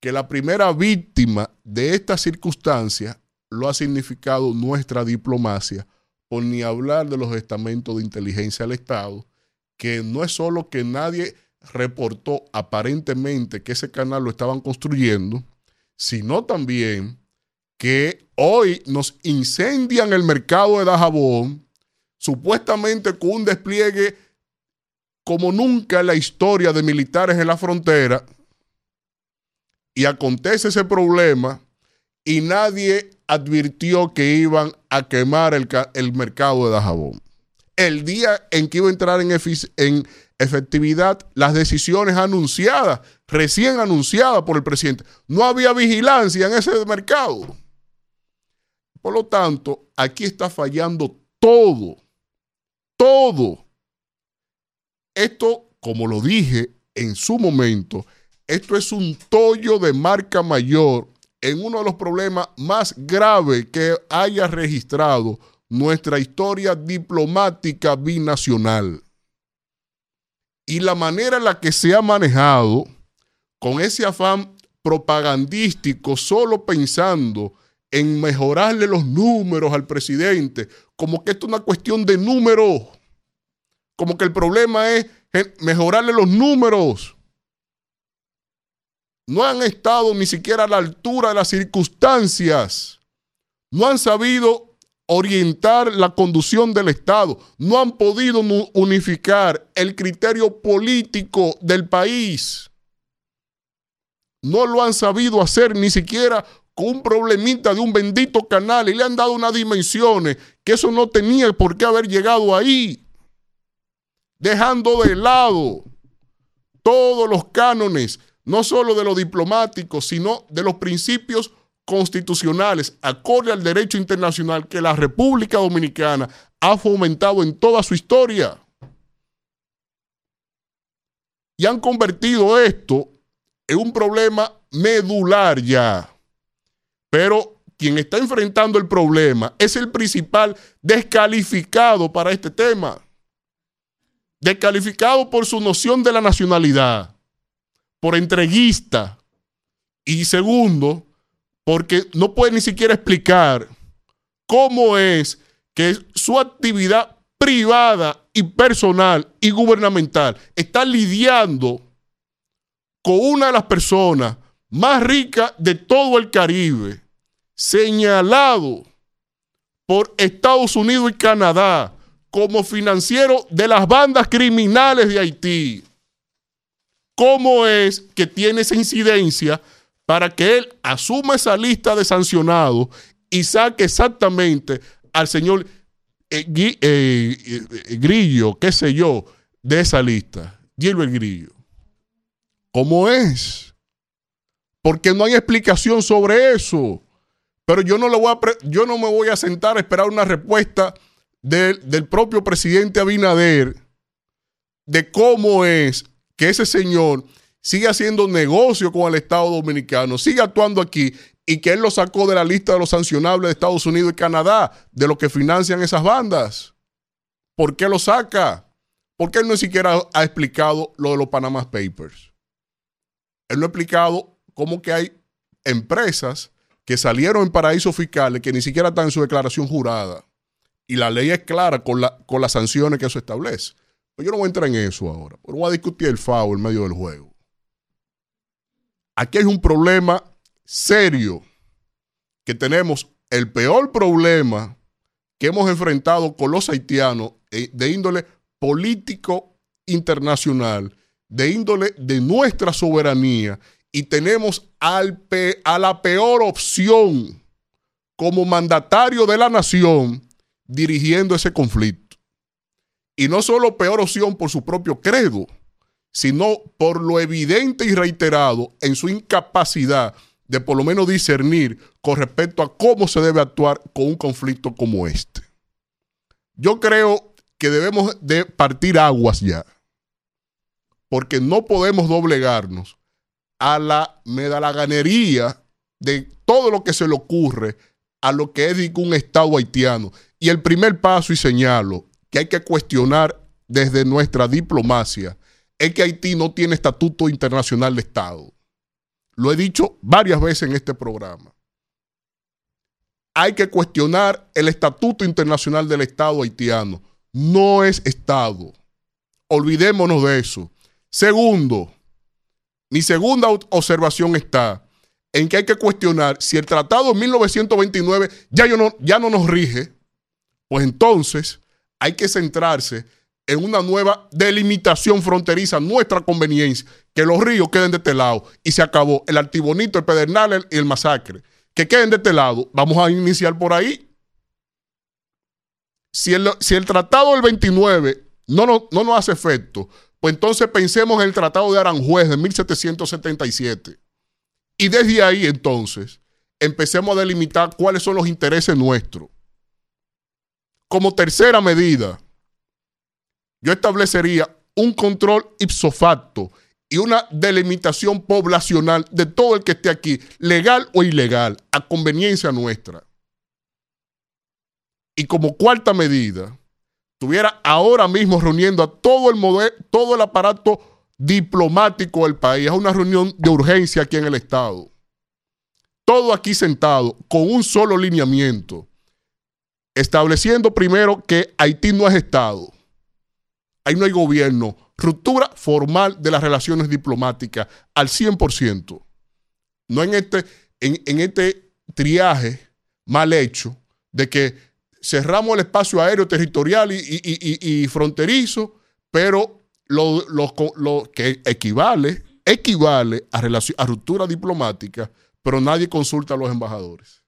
que la primera víctima de esta circunstancia lo ha significado nuestra diplomacia, por ni hablar de los estamentos de inteligencia del Estado, que no es solo que nadie reportó aparentemente que ese canal lo estaban construyendo, sino también que hoy nos incendian el mercado de Dajabón, supuestamente con un despliegue como nunca en la historia de militares en la frontera, y acontece ese problema y nadie advirtió que iban a quemar el, el mercado de Dajabón. El día en que iba a entrar en, en efectividad las decisiones anunciadas, recién anunciadas por el presidente, no había vigilancia en ese mercado. Por lo tanto, aquí está fallando todo, todo. Esto, como lo dije en su momento, esto es un tollo de marca mayor en uno de los problemas más graves que haya registrado nuestra historia diplomática binacional. Y la manera en la que se ha manejado, con ese afán propagandístico, solo pensando en mejorarle los números al presidente, como que esto es una cuestión de números, como que el problema es mejorarle los números. No han estado ni siquiera a la altura de las circunstancias, no han sabido orientar la conducción del Estado, no han podido unificar el criterio político del país. No lo han sabido hacer ni siquiera con un problemita de un bendito canal y le han dado unas dimensiones que eso no tenía por qué haber llegado ahí, dejando de lado todos los cánones no solo de lo diplomático, sino de los principios constitucionales, acorde al derecho internacional que la República Dominicana ha fomentado en toda su historia. Y han convertido esto en un problema medular ya. Pero quien está enfrentando el problema es el principal descalificado para este tema. Descalificado por su noción de la nacionalidad por entreguista. Y segundo, porque no puede ni siquiera explicar cómo es que su actividad privada y personal y gubernamental está lidiando con una de las personas más ricas de todo el Caribe, señalado por Estados Unidos y Canadá como financiero de las bandas criminales de Haití cómo es que tiene esa incidencia para que él asuma esa lista de sancionados y saque exactamente al señor eh, eh, eh, Grillo, qué sé yo, de esa lista. Gilbert Grillo. ¿Cómo es? Porque no hay explicación sobre eso. Pero yo no, le voy a yo no me voy a sentar a esperar una respuesta del, propio presidente Abinader de cómo es que ese señor sigue haciendo negocio con el Estado Dominicano, sigue actuando aquí y que él lo sacó de la lista de los sancionables de Estados Unidos y Canadá, de los que financian esas bandas. ¿Por qué lo saca? Porque él no siquiera ha explicado lo de los Panama Papers. Él no ha explicado cómo que hay empresas que salieron en paraísos fiscales que ni siquiera están en su declaración jurada. Y la ley es clara con, la, con las sanciones que eso establece. Pero yo no voy a entrar en eso ahora. Pero voy a discutir el FAO en medio del juego. Aquí hay un problema serio que tenemos el peor problema que hemos enfrentado con los haitianos eh, de índole político internacional, de índole de nuestra soberanía, y tenemos al a la peor opción como mandatario de la nación dirigiendo ese conflicto. Y no solo peor opción por su propio credo, sino por lo evidente y reiterado en su incapacidad de por lo menos discernir con respecto a cómo se debe actuar con un conflicto como este. Yo creo que debemos de partir aguas ya, porque no podemos doblegarnos a la medalaganería de todo lo que se le ocurre a lo que es un Estado haitiano. Y el primer paso, y señalo, que hay que cuestionar desde nuestra diplomacia, es que Haití no tiene estatuto internacional de Estado. Lo he dicho varias veces en este programa. Hay que cuestionar el estatuto internacional del Estado haitiano. No es Estado. Olvidémonos de eso. Segundo, mi segunda ob- observación está en que hay que cuestionar si el tratado de 1929 ya, yo no, ya no nos rige, pues entonces hay que centrarse en una nueva delimitación fronteriza nuestra conveniencia, que los ríos queden de este lado y se acabó el Artibonito, el Pedernal y el Masacre, que queden de este lado. Vamos a iniciar por ahí. Si el, si el tratado del 29 no, no, no nos hace efecto, pues entonces pensemos en el tratado de Aranjuez de 1777. Y desde ahí entonces empecemos a delimitar cuáles son los intereses nuestros. Como tercera medida, yo establecería un control ipso facto y una delimitación poblacional de todo el que esté aquí, legal o ilegal, a conveniencia nuestra. Y como cuarta medida, estuviera ahora mismo reuniendo a todo el, mode- todo el aparato diplomático del país, a una reunión de urgencia aquí en el Estado. Todo aquí sentado, con un solo lineamiento, estableciendo primero que Haití no es Estado. Ahí no hay gobierno. Ruptura formal de las relaciones diplomáticas al 100%. No en este, en, este triaje mal hecho de que cerramos el espacio aéreo territorial y, fronterizo, pero lo, lo- que equivale, equivale a, relaci- a ruptura diplomática, pero nadie consulta a los embajadores.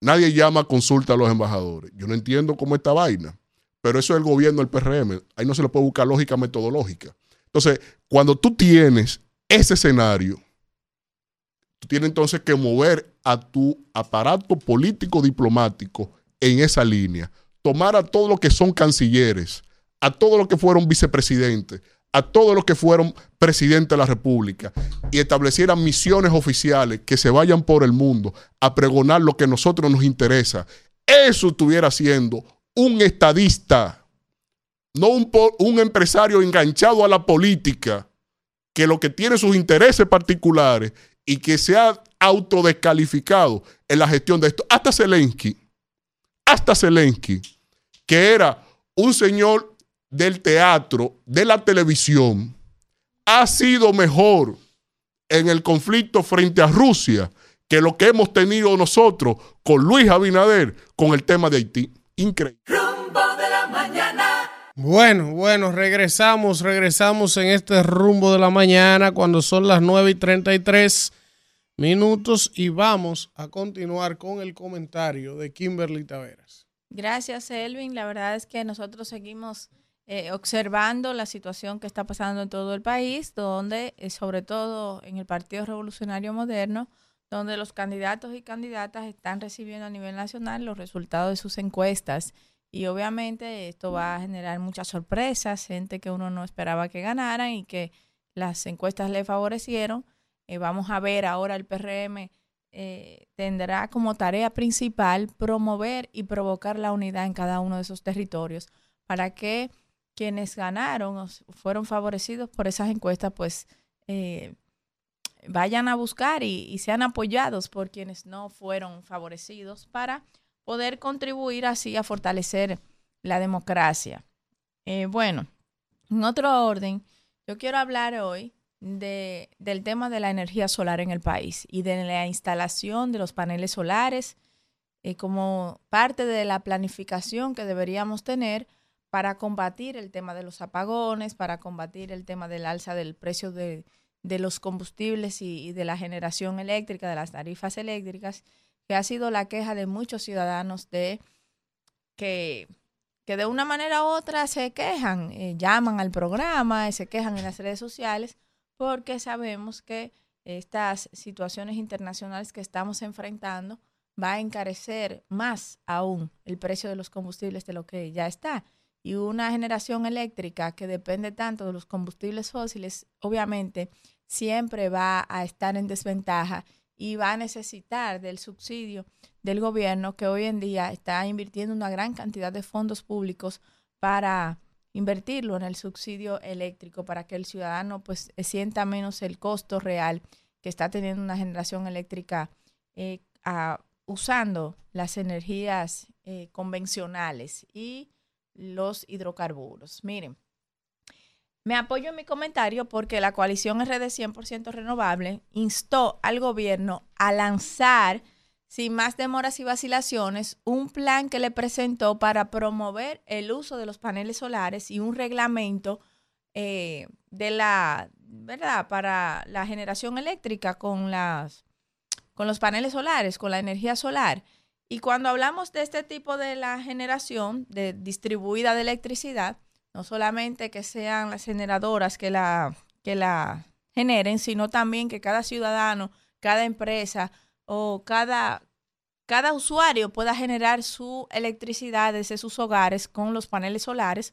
Nadie llama a consulta a los embajadores. Yo no entiendo cómo esta vaina, pero eso es el gobierno del PRM. Ahí no se le puede buscar lógica metodológica. Entonces, cuando tú tienes ese escenario, tú tienes entonces que mover a tu aparato político diplomático en esa línea. Tomar a todos los que son cancilleres, a todos los que fueron vicepresidentes, a todos los que fueron presidentes de la República y establecieran misiones oficiales que se vayan por el mundo a pregonar lo que a nosotros nos interesa. Eso estuviera siendo un estadista, no un, un empresario enganchado a la política, que lo que tiene sus intereses particulares y que se ha autodescalificado en la gestión de esto. Hasta Zelensky, hasta Zelensky, que era un señor del teatro, de la televisión, ha sido mejor en el conflicto frente a Rusia que lo que hemos tenido nosotros con Luis Abinader con el tema de Haití. Increíble. Rumbo de la mañana. Bueno, bueno, regresamos, regresamos en este rumbo de la mañana cuando son las 9 y 33 minutos y vamos a continuar con el comentario de Kimberly Taveras. Gracias, Elvin. La verdad es que nosotros seguimos eh, observando la situación que está pasando en todo el país, donde, eh, sobre todo en el Partido Revolucionario Moderno, donde los candidatos y candidatas están recibiendo a nivel nacional los resultados de sus encuestas. Y obviamente esto va a generar muchas sorpresas, gente que uno no esperaba que ganaran y que las encuestas le favorecieron. Eh, vamos a ver ahora el PRM eh, tendrá como tarea principal promover y provocar la unidad en cada uno de esos territorios para que quienes ganaron o fueron favorecidos por esas encuestas pues eh, vayan a buscar y, y sean apoyados por quienes no fueron favorecidos para poder contribuir así a fortalecer la democracia. Eh, bueno, en otro orden, yo quiero hablar hoy de, del tema de la energía solar en el país y de la instalación de los paneles solares eh, como parte de la planificación que deberíamos tener para combatir el tema de los apagones, para combatir el tema del alza del precio de, de los combustibles y, de la generación eléctrica, de las tarifas eléctricas, que ha sido la queja de muchos ciudadanos de que, que de una manera u otra se quejan, eh, llaman al programa, se quejan en las redes sociales, porque sabemos que estas situaciones internacionales que estamos enfrentando va a encarecer más aún el precio de los combustibles de lo que ya está. Y una generación eléctrica que depende tanto de los combustibles fósiles, obviamente, siempre va a estar en desventaja y va a necesitar del subsidio del gobierno que hoy en día está invirtiendo una gran cantidad de fondos públicos para invertirlo en el subsidio eléctrico para que el ciudadano pues sienta menos el costo real que está teniendo una generación eléctrica eh, usando las energías eh, convencionales. Y los hidrocarburos. Miren, me apoyo en mi comentario porque la coalición RD 100% renovable instó al gobierno a lanzar, sin más demoras y vacilaciones, un plan que le presentó para promover el uso de los paneles solares y un reglamento eh, de la, ¿verdad?, para la generación eléctrica con, las, con los paneles solares, con la energía solar. Y cuando hablamos de este tipo de la generación de distribuida de electricidad, no solamente que sean las generadoras que la, que la generen, sino también que cada ciudadano, cada empresa o cada, cada usuario pueda generar su electricidad desde sus hogares con los paneles solares,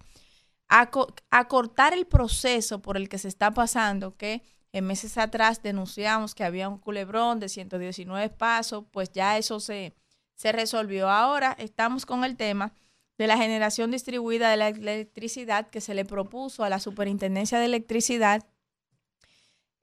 acortar el proceso por el que se está pasando, que en meses atrás denunciamos que había un culebrón de 119 pasos, pues ya eso se, se resolvió. Ahora estamos con el tema de la generación distribuida de la electricidad que se le propuso a la Superintendencia de Electricidad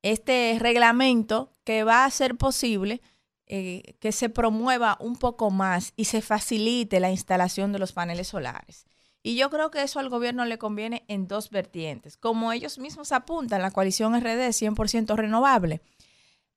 este reglamento que va a hacer posible eh, que se promueva un poco más y se facilite la instalación de los paneles solares. Y yo creo que eso al gobierno le conviene en dos vertientes. Como ellos mismos apuntan, la coalición RD 100% renovable,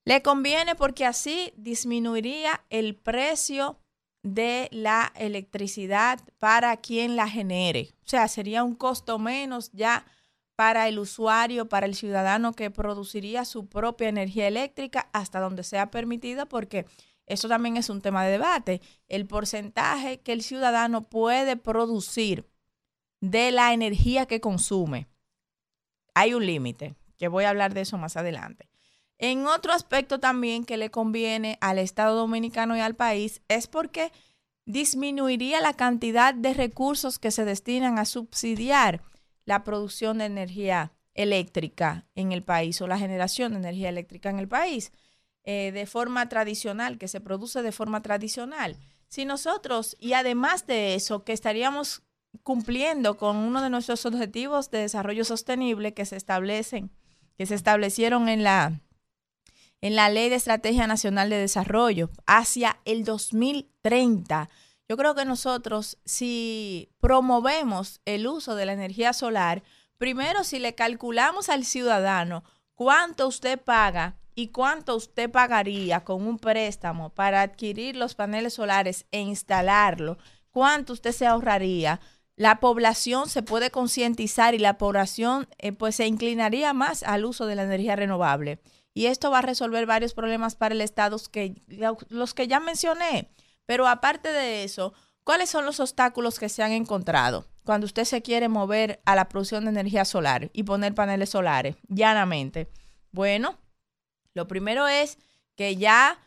le conviene porque así disminuiría el precio de la electricidad para quien la genere. O sea, sería un costo menos ya para el usuario, para el ciudadano que produciría su propia energía eléctrica hasta donde sea permitida, porque eso también es un tema de debate. El porcentaje que el ciudadano puede producir de la energía que consume. Hay un límite, que voy a hablar de eso más adelante. En otro aspecto también que le conviene al Estado dominicano y al país es porque disminuiría la cantidad de recursos que se destinan a subsidiar la producción de energía eléctrica en el país o la generación de energía eléctrica en el país eh, de forma tradicional, que se produce de forma tradicional. Si nosotros, y además de eso, que estaríamos cumpliendo con uno de nuestros objetivos de desarrollo sostenible que se establecen, que se establecieron en la en la Ley de Estrategia Nacional de Desarrollo hacia el 2030. Yo creo que nosotros, si promovemos el uso de la energía solar, primero si le calculamos al ciudadano cuánto usted paga y cuánto usted pagaría con un préstamo para adquirir los paneles solares e instalarlo, cuánto usted se ahorraría, la población se puede concientizar y la población eh, pues se inclinaría más al uso de la energía renovable. Y esto va a resolver varios problemas para el Estado, que, los que ya mencioné. Pero aparte de eso, ¿cuáles son los obstáculos que se han encontrado cuando usted se quiere mover a la producción de energía solar y poner paneles solares llanamente? Bueno, lo primero es que ya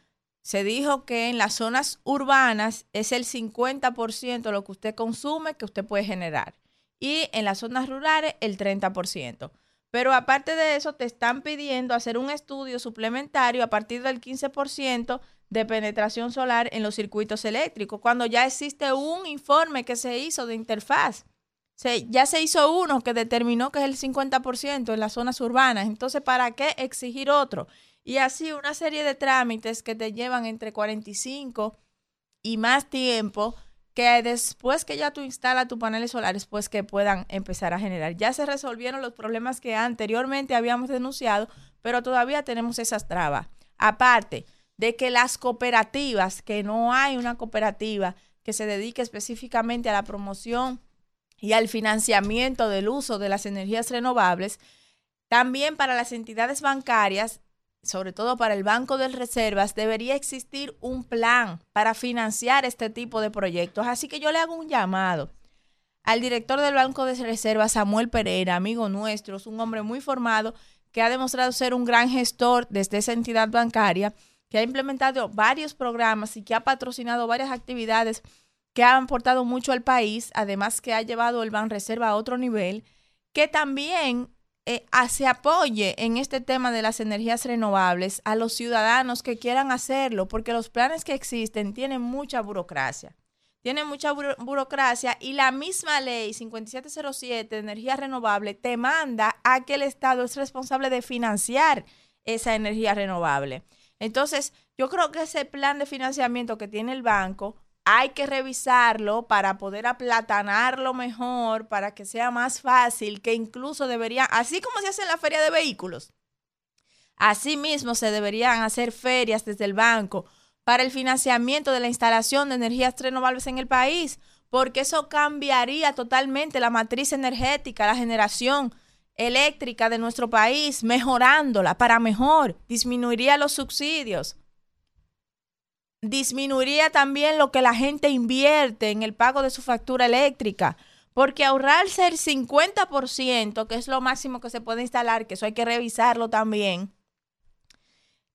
se dijo que en las zonas urbanas es el 50% lo que usted consume que usted puede generar y en las zonas rurales el 30%. Pero aparte de eso, te están pidiendo hacer un estudio suplementario a partir del 15% de penetración solar en los circuitos eléctricos, cuando ya existe un informe que se hizo de interfaz. ya se hizo uno que determinó que es el 50% en las zonas urbanas. Entonces, ¿para qué exigir otro? y así una serie de trámites que te llevan entre 45 y más tiempo que después que ya tú instalas tus paneles solares, pues que puedan empezar a generar. Ya se resolvieron los problemas que anteriormente habíamos denunciado, pero todavía tenemos esas trabas. Aparte de que las cooperativas, que no hay una cooperativa que se dedique específicamente a la promoción y al financiamiento del uso de las energías renovables, también para las entidades bancarias sobre todo para el Banco de Reservas, debería existir un plan para financiar este tipo de proyectos. Así que yo le hago un llamado al director del Banco de Reservas, Samuel Pereira, amigo nuestro, es un hombre muy formado que ha demostrado ser un gran gestor desde esa entidad bancaria, que ha implementado varios programas y que ha patrocinado varias actividades que han aportado mucho al país, además que ha llevado el Banco Reserva a otro nivel, que también eh, se apoye en este tema de las energías renovables a los ciudadanos que quieran hacerlo, porque los planes que existen tienen mucha burocracia. Tienen mucha burocracia y la misma ley 5707 de energía renovable te manda a que el Estado es responsable de financiar esa energía renovable. Entonces, yo creo que ese plan de financiamiento que tiene el banco hay que revisarlo para poder aplatanarlo mejor, para que sea más fácil, que incluso debería, así como se hace en la feria de vehículos, así mismo se deberían hacer ferias desde el banco para el financiamiento de la instalación de energías renovables en el país, porque eso cambiaría totalmente la matriz energética, la generación eléctrica de nuestro país, mejorándola para mejor, disminuiría los subsidios disminuiría también lo que la gente invierte en el pago de su factura eléctrica. Porque ahorrarse el 50%, que es lo máximo que se puede instalar, que eso hay que revisarlo también,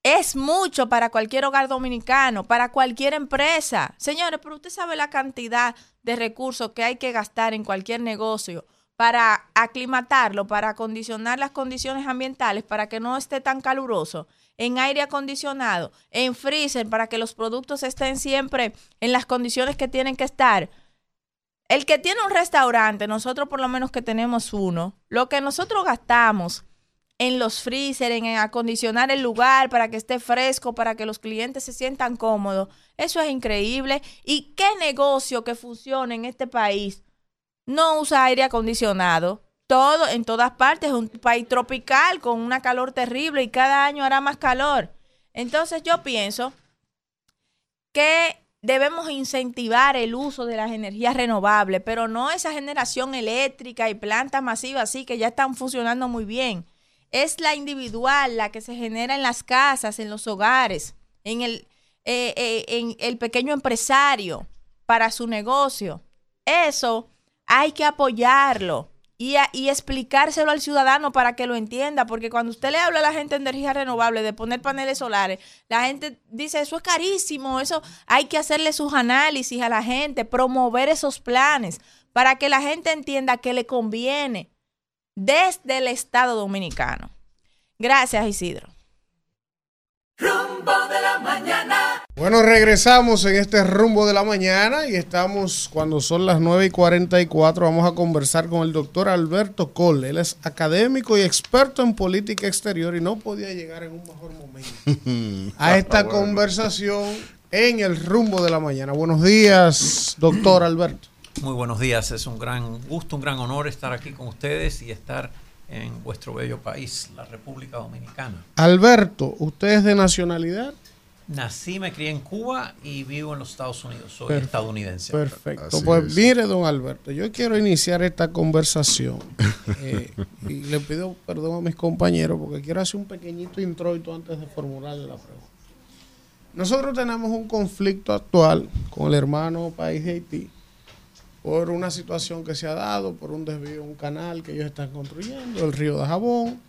es mucho para cualquier hogar dominicano, para cualquier empresa. Señores, pero usted sabe la cantidad de recursos que hay que gastar en cualquier negocio para aclimatarlo, para acondicionar las condiciones ambientales, para que no esté tan caluroso en aire acondicionado, en freezer para que los productos estén siempre en las condiciones que tienen que estar. El que tiene un restaurante, nosotros por lo menos que tenemos uno, lo que nosotros gastamos en los freezer, en acondicionar el lugar para que esté fresco, para que los clientes se sientan cómodos, eso es increíble. ¿Y qué negocio que funcione en este país no usa aire acondicionado? Todo, en todas partes, es un país tropical con una calor terrible y cada año hará más calor. Entonces yo pienso que debemos incentivar el uso de las energías renovables, pero no esa generación eléctrica y plantas masivas así que ya están funcionando muy bien. Es la individual, la que se genera en las casas, en los hogares, en el, eh, eh, en el pequeño empresario para su negocio. Eso hay que apoyarlo y, explicárselo al ciudadano para que lo entienda, porque cuando usted le habla a la gente de energía renovable, de poner paneles solares, la gente dice, eso es carísimo, eso hay que hacerle sus análisis a la gente, promover esos planes, para que la gente entienda que le conviene desde el Estado Dominicano. Gracias, Isidro. Rumbo de la mañana. Bueno, regresamos en este rumbo de la mañana y estamos cuando son las 9 y 44. Vamos a conversar con el doctor Alberto Cole. Él es académico y experto en política exterior y no podía llegar en un mejor momento a esta conversación en el rumbo de la mañana. Buenos días, doctor Alberto. Muy buenos días, es un gran gusto, un gran honor estar aquí con ustedes y estar en vuestro bello país, la República Dominicana. Alberto, ¿usted es de nacionalidad? Nací, me crié en Cuba y vivo en los Estados Unidos. Soy estadounidense. Perfecto. pues mire, don Alberto, yo quiero iniciar esta conversación eh, y le pido perdón a mis compañeros porque quiero hacer un pequeñito introito antes de formularle la pregunta. Nosotros tenemos un conflicto actual con el hermano país de Haití por una situación que se ha dado, por un desvío, un canal que ellos están construyendo, el río de Jabón,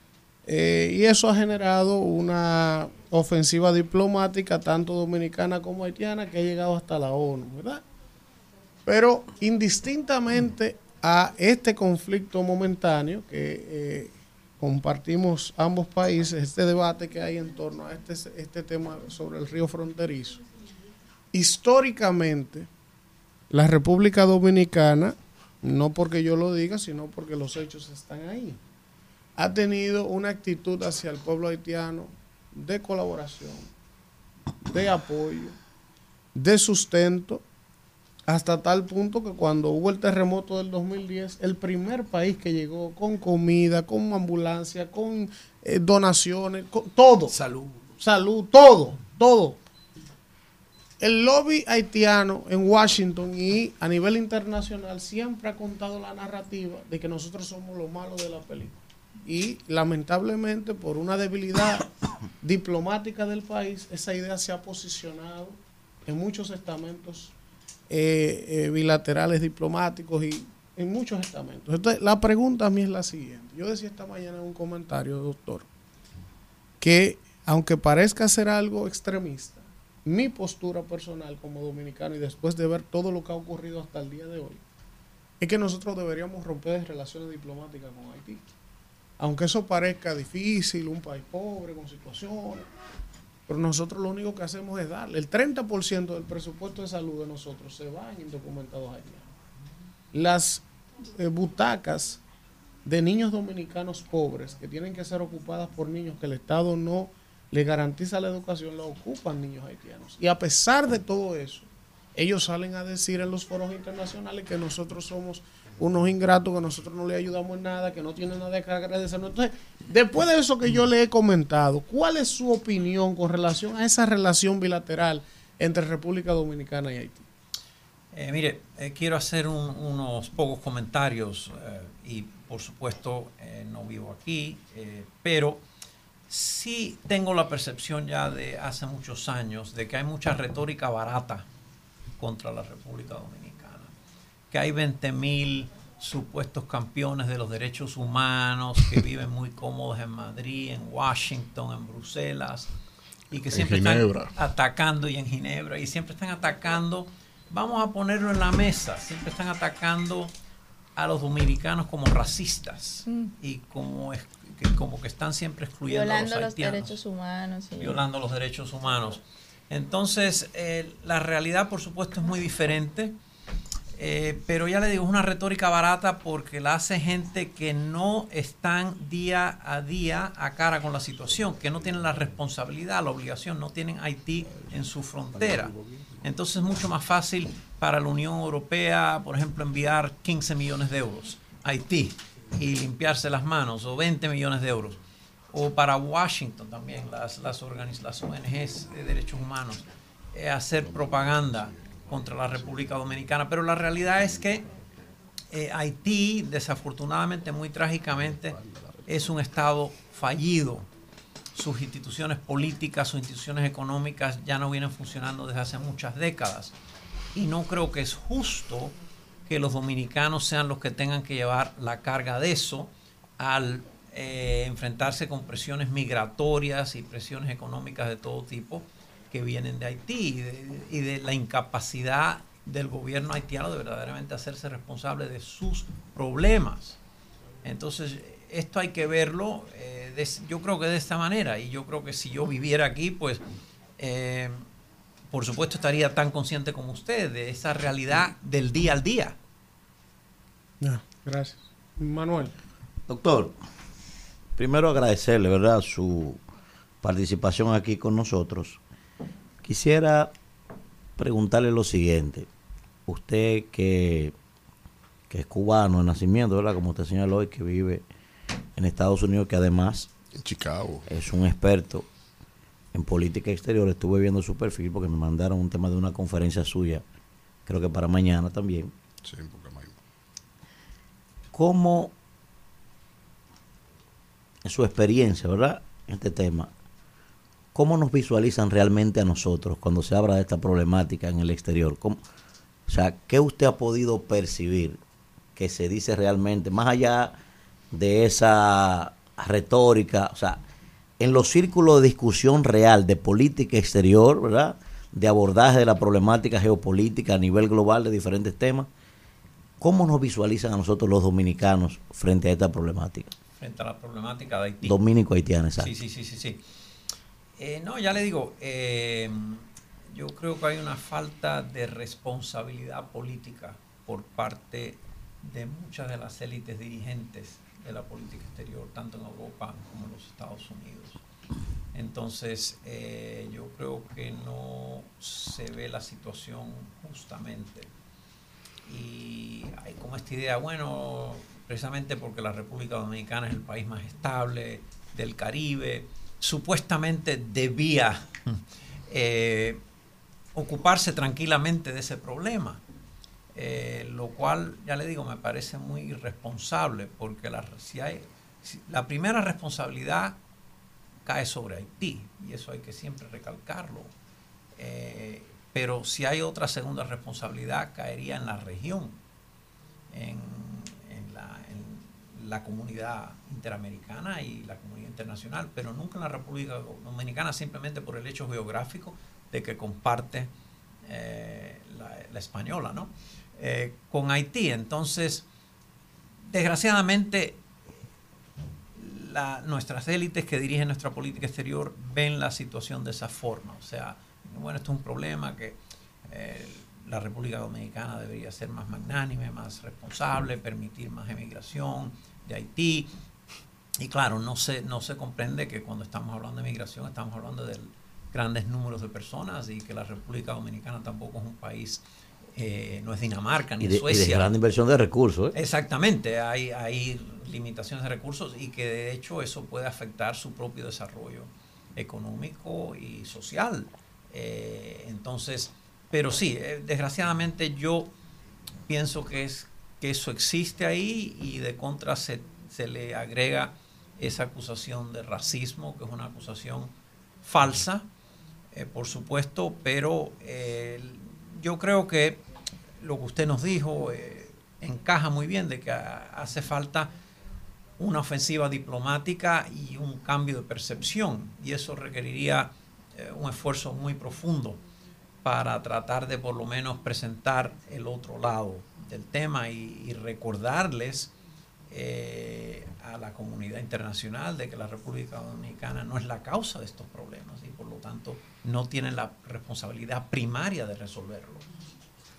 eh, y eso ha generado una ofensiva diplomática, tanto dominicana como haitiana, que ha llegado hasta la ONU, ¿verdad? Pero indistintamente a este conflicto momentáneo que eh, compartimos ambos países, este debate que hay en torno a este, este tema sobre el río fronterizo, históricamente, la República Dominicana, no porque yo lo diga, sino porque los hechos están ahí, ha tenido una actitud hacia el pueblo haitiano de colaboración, de apoyo, de sustento, hasta tal punto que cuando hubo el terremoto del 2010, el primer país que llegó con comida, con ambulancia, con eh, donaciones, con todo. Salud. Salud, todo, todo. El lobby haitiano en Washington y a nivel internacional siempre ha contado la narrativa de que nosotros somos los malos de la película. Y lamentablemente por una debilidad diplomática del país, esa idea se ha posicionado en muchos estamentos eh, eh, bilaterales diplomáticos y en muchos estamentos. Entonces, la pregunta a mí es la siguiente. Yo decía esta mañana en un comentario, doctor, que aunque parezca ser algo extremista, mi postura personal como dominicano y después de ver todo lo que ha ocurrido hasta el día de hoy, es que nosotros deberíamos romper relaciones diplomáticas con Haití. Aunque eso parezca difícil, un país pobre, con situaciones, pero nosotros lo único que hacemos es darle. El 30% del presupuesto de salud de nosotros se va en indocumentados haitianos. Las eh, butacas de niños dominicanos pobres que tienen que ser ocupadas por niños que el Estado no le garantiza la educación, la ocupan niños haitianos. Y a pesar de todo eso, ellos salen a decir en los foros internacionales que nosotros somos unos ingratos, que nosotros no le ayudamos en nada, que no tienen nada que agradecernos. Entonces, después de eso que yo le he comentado, ¿cuál es su opinión con relación a esa relación bilateral entre República Dominicana y Haití? Eh, mire, eh, quiero hacer un- unos pocos comentarios eh, y por supuesto no vivo aquí, pero sí tengo la percepción ya de hace muchos años de que hay mucha retórica barata contra la República Dominicana, que hay 20 mil supuestos campeones de los derechos humanos que viven muy cómodos en Madrid, en Washington, en Bruselas y que En siempre Ginebra. están atacando y en Ginebra y siempre están atacando, vamos a ponerlo en la mesa, siempre están atacando a los dominicanos como racistas Mm. y como, es- que, como que están siempre excluyendo Violando a los los haitianos derechos humanos. violando los derechos humanos. Entonces, eh, la realidad, por supuesto, es muy diferente, eh, pero ya le digo, es una retórica barata porque la hace gente que no están día a día a cara con la situación, que no tienen la responsabilidad, la obligación, no tienen Haití en su frontera. Entonces es mucho más fácil para la Unión Europea, por ejemplo, enviar 15 millones de euros a Haití y limpiarse las manos, o 20 millones de euros o para Washington también, las, las, ONGs de derechos humanos, eh, hacer propaganda contra la República Dominicana. Pero la realidad es que eh, Haití, desafortunadamente, muy trágicamente, es un Estado fallido. Sus instituciones políticas, sus instituciones económicas ya no vienen funcionando desde hace muchas décadas. Y no creo que es justo que los dominicanos sean los que tengan que llevar la carga de eso al eh, enfrentarse con presiones migratorias y presiones económicas de todo tipo que vienen de Haití y de, y de la incapacidad del gobierno haitiano de verdaderamente hacerse responsable de sus problemas. Entonces, esto hay que verlo, eh, de- yo creo que de esta manera, y yo creo que si yo viviera aquí, pues, eh, por supuesto, estaría tan consciente como usted de esa realidad del día al día. Ya, gracias. Manuel. Doctor, primero agradecerle, ¿verdad?, su participación aquí con nosotros. Quisiera preguntarle lo siguiente. Usted que, que es cubano de nacimiento, ¿verdad?, como usted señaló, y que vive en Estados Unidos, que además en Chicago es un experto en política exterior. Estuve viendo su perfil porque me mandaron un tema de una conferencia suya, creo que para mañana también. Sí, porque mañana. ¿Cómo, en su experiencia, ¿verdad? En este tema, ¿cómo nos visualizan realmente a nosotros cuando se habla de esta problemática en el exterior? ¿Cómo- o sea, ¿qué usted ha podido percibir que se dice realmente, más allá de esa retórica, o sea, en los círculos de discusión real de política exterior, ¿verdad? De abordaje de la problemática geopolítica a nivel global de diferentes temas, ¿cómo nos visualizan a nosotros los dominicanos frente a esta problemática? frente a la problemática de Haití. Dominico-haitiana, exacto. Sí, sí, sí, sí. sí. Eh, no, ya le digo, eh, yo creo que hay una falta de responsabilidad política por parte de muchas de las élites dirigentes de la política exterior, tanto en Europa como en los Estados Unidos. Entonces, eh, yo creo que no se ve la situación justamente. Y hay como esta idea, bueno, precisamente porque la República Dominicana es el país más estable del Caribe, supuestamente debía eh, ocuparse tranquilamente de ese problema. Eh, lo cual, ya le digo, me parece muy irresponsable, porque la, si hay, si- la primera responsabilidad cae sobre Haití, y eso hay que siempre recalcarlo. Eh, pero si hay otra segunda responsabilidad, caería en la región, en, la, comunidad interamericana y la comunidad internacional, pero nunca en la República Dominicana, simplemente por el hecho geográfico de que comparte eh, la, la española, ¿no? Eh, con Haití. Entonces, desgraciadamente, la- nuestras élites que dirigen nuestra política exterior ven la situación de esa forma. O sea, bueno, esto es un problema que eh, la República Dominicana debería ser más magnánime, más responsable, permitir más emigración de Haití. Y claro, no se, no se comprende que cuando estamos hablando de migración estamos hablando de grandes números de personas y que la República Dominicana tampoco es un país, eh, no es Dinamarca ni Y de, y de Suecia. gran inversión de recursos. ¿eh? Exactamente, hay, hay limitaciones de recursos y que de hecho eso puede afectar su propio desarrollo económico y social. Eh, entonces, pero sí, eh, desgraciadamente yo pienso que, es, que eso existe ahí y de contra se, se le agrega esa acusación de racismo, que es una acusación falsa, eh, por supuesto, pero eh, yo creo que lo que usted nos dijo eh, encaja muy bien de que ha- hace falta una ofensiva diplomática y un cambio de percepción y eso requeriría eh, un esfuerzo muy profundo para tratar de por lo menos presentar el otro lado del tema y recordarles eh, a la comunidad internacional de que la República Dominicana no es la causa de estos problemas y por lo tanto no tiene la responsabilidad primaria de resolverlo.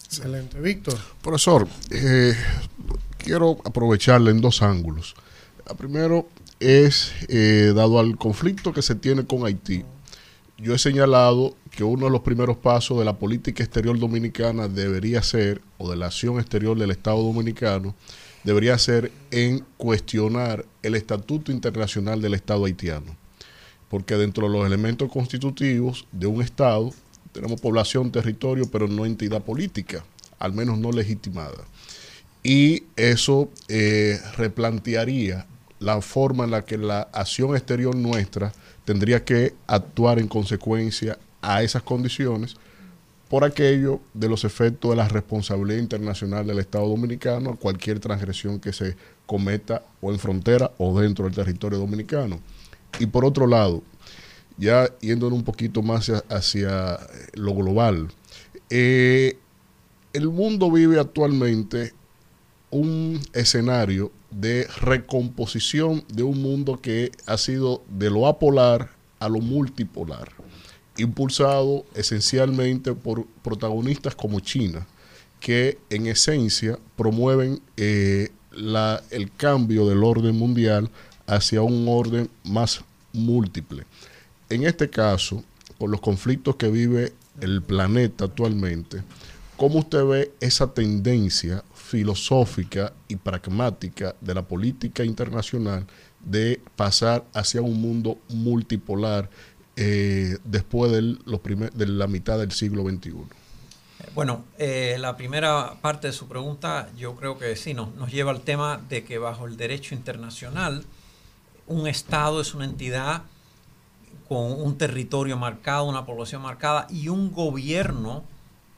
Excelente. Víctor. Profesor, eh, quiero aprovecharle en dos ángulos. La primero es, eh, dado al conflicto que se tiene con Haití, yo he señalado que uno de los primeros pasos de la política exterior dominicana debería ser, o de la acción exterior del Estado dominicano, debería ser en cuestionar el estatuto internacional del Estado haitiano. Porque dentro de los elementos constitutivos de un Estado tenemos población, territorio, pero no entidad política, al menos no legitimada. Y eso eh, replantearía la forma en la que la acción exterior nuestra tendría que actuar en consecuencia a esas condiciones por aquello de los efectos de la responsabilidad internacional del Estado Dominicano a cualquier transgresión que se cometa o en frontera o dentro del territorio dominicano. Y por otro lado, ya yendo un poquito más hacia, hacia lo global, eh, el mundo vive actualmente un escenario de recomposición de un mundo que ha sido de lo apolar a lo multipolar, impulsado esencialmente por protagonistas como China, que en esencia promueven eh, la- el cambio del orden mundial hacia un orden más múltiple. En este caso, con los conflictos que vive el planeta actualmente, ¿cómo usted ve esa tendencia filosófica y pragmática de la política internacional de pasar hacia un mundo multipolar eh, después del- los primer- de la mitad del siglo XXI? Bueno, eh, la primera parte de su pregunta yo creo que sí, nos, nos lleva al tema de que bajo el derecho internacional un Estado es una entidad con un territorio marcado, una población marcada y un gobierno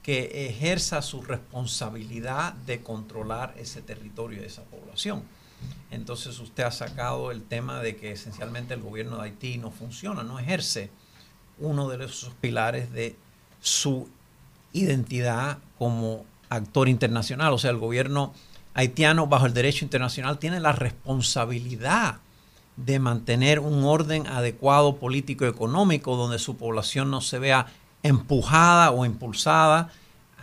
que ejerza su responsabilidad de controlar ese territorio y esa población. Entonces usted ha sacado el tema de que esencialmente el gobierno de Haití no funciona, no ejerce uno de esos pilares de su identidad como actor internacional. O sea, el gobierno haitiano bajo el derecho internacional tiene la responsabilidad de mantener un orden adecuado político y económico donde su población no se vea empujada o impulsada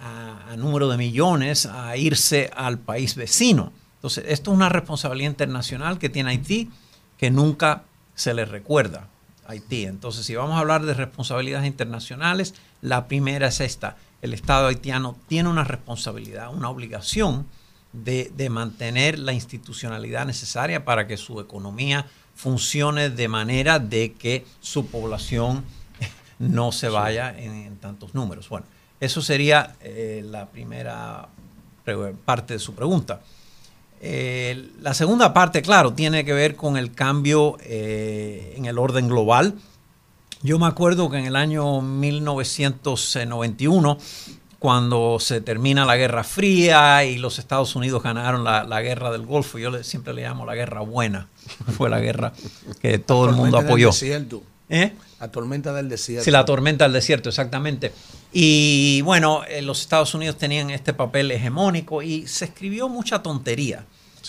a, a número de millones a irse al país vecino. Entonces, esto es una responsabilidad internacional que tiene Haití que nunca se le recuerda. Haití. Entonces, si vamos a hablar de responsabilidades internacionales, la primera es esta. El Estado haitiano tiene una responsabilidad, una obligación de, de mantener la institucionalidad necesaria para que su economía funcione de manera de que su población no se vaya en, en tantos números. Bueno, eso sería eh, la primera parte de su pregunta. Eh, la segunda parte, claro, tiene que ver con el cambio eh, en el orden global. Yo me acuerdo que en el año 1991, cuando se termina la Guerra Fría y los Estados Unidos ganaron la, la guerra del Golfo, yo le- siempre le llamo la guerra buena, fue la guerra que todo el mundo apoyó. ¿Eh? La tormenta del desierto. Sí, la tormenta del desierto, exactamente. Y bueno, eh, los Estados Unidos tenían este papel hegemónico y se escribió mucha tontería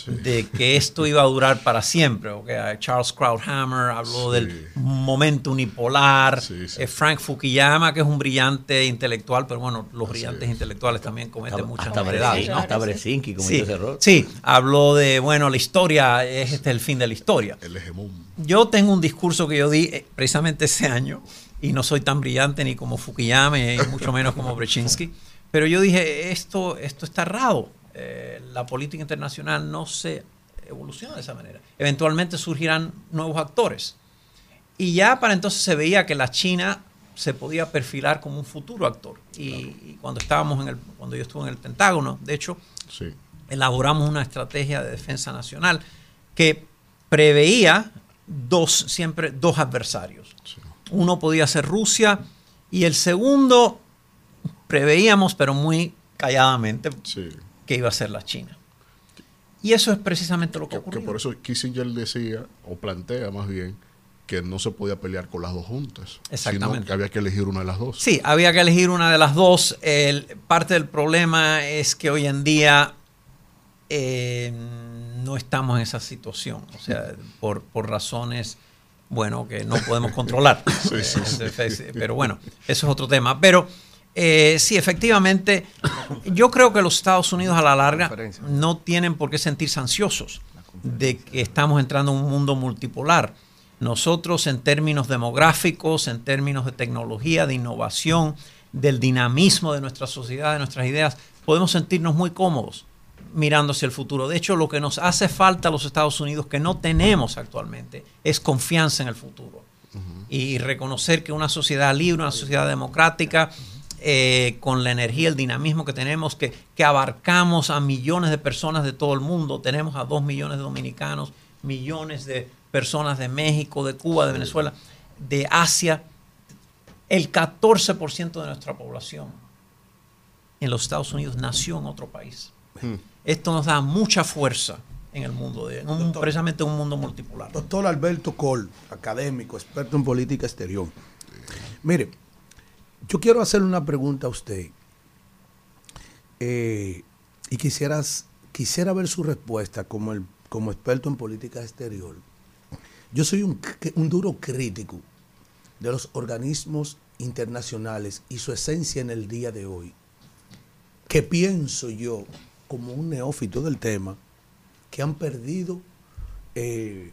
de que esto iba a durar para siempre. ¿ok? Charles Krauthammer habló del momento unipolar. Eh, Frank Fukuyama, que es un brillante intelectual, pero bueno, los brillantes intelectuales también cometen Hasta- muchas hasta novedades. ¿no? hasta Bresinski cometió sí, ese error. Sí, habló de, bueno, la historia es este el fin de la historia. El hegemón. Yo tengo un discurso que yo di eh, precisamente ese año y no soy tan brillante ni como Fukuyama y mucho menos como Brechinsky, pero yo dije, esto, esto está errado. Eh, la política internacional no se evoluciona de esa manera. Eventualmente surgirán nuevos actores. Y ya para entonces se veía que la China se podía perfilar como un futuro actor. Y, y cuando estábamos en el, cuando yo estuve en el Pentágono, de hecho, elaboramos una estrategia de defensa nacional que preveía dos, siempre dos adversarios. Uno podía ser Rusia y el segundo preveíamos, pero muy calladamente, que iba a ser la China. Y eso es precisamente lo que Que ocurrió. por eso Kissinger decía, o plantea más bien, que no se podía pelear con las dos juntas. Exactamente. Sino que había que elegir una de las dos. Sí, había que elegir una de las dos. El- parte del problema es que hoy en día eh, no estamos en esa situación. O sea, por, por razones, bueno, que no podemos controlar. Sí, sí, sí. Eh, Pero bueno, eso es otro tema. Pero eh, sí, efectivamente, yo creo que los Estados Unidos a la larga no tienen por qué sentirse ansiosos de que estamos entrando en un mundo multipolar. Nosotros en términos demográficos, en términos de tecnología, de innovación, del dinamismo de nuestra sociedad, de nuestras ideas, podemos sentirnos muy cómodos mirando hacia el futuro. De hecho, lo que nos hace falta a los Estados Unidos, que no tenemos actualmente, es confianza en el futuro. Y reconocer que una sociedad libre, una sociedad democrática, eh, con la energía, el dinamismo que tenemos, que, que abarcamos a millones de personas de todo el mundo, tenemos a dos millones de dominicanos, millones de personas de México, de Cuba, de Venezuela, de Asia, el 14% de nuestra población en los Estados Unidos nació en otro país. Esto nos da mucha fuerza en el mundo, de, en un- precisamente en un mundo multipolar. Doctor Alberto Col, académico, experto en política exterior. Mire, yo quiero hacerle una pregunta a usted. Eh, y quisieras, quisiera ver su respuesta como, el, como experto en política exterior. Yo soy un, duro crítico de los organismos internacionales y su esencia en el día de hoy. Que pienso yo, como un neófito del tema, que han perdido eh,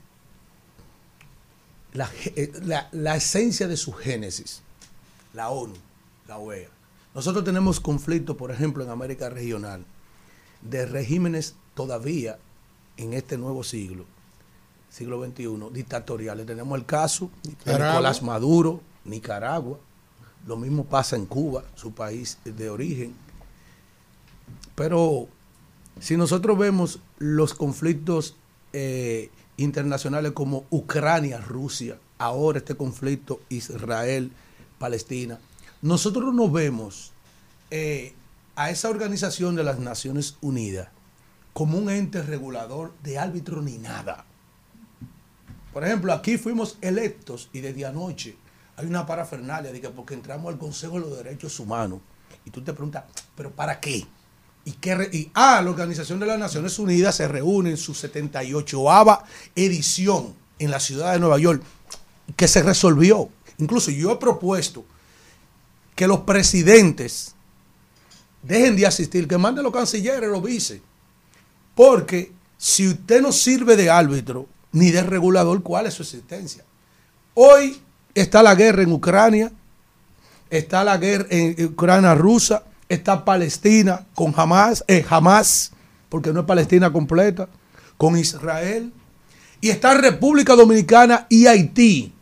la, eh, la- la esencia de su génesis, la ONU, la OEA. Nosotros tenemos conflictos, por ejemplo, en América Regional, de regímenes todavía en este nuevo siglo, siglo XXI, dictatoriales. Tenemos el caso de. Nicolás Maduro, Nicaragua. Lo mismo pasa en Cuba, su país de origen. Pero si nosotros vemos los conflictos eh, internacionales como Ucrania, Rusia, ahora este conflicto Israel, Palestina, nosotros no vemos eh, a esa organización de las Naciones Unidas como un ente regulador de árbitro ni nada. Por ejemplo, aquí fuimos electos y desde anoche hay una parafernalia de que porque entramos al Consejo de los Derechos Humanos y tú te preguntas, ¿pero para qué? ¿Y qué re- y, ah, la Organización de las Naciones Unidas se reúne en su 78ava edición en la ciudad de Nueva York, que se resolvió. Incluso yo he propuesto que los presidentes dejen de asistir, que manden los cancilleres, los vice. Porque si usted no sirve de árbitro ni de regulador, ¿cuál es su existencia? Hoy está la guerra en Ucrania, está la guerra en Ucrania rusa, está Palestina con Hamas, eh, porque no es Palestina completa, con Israel, y está República Dominicana y Haití.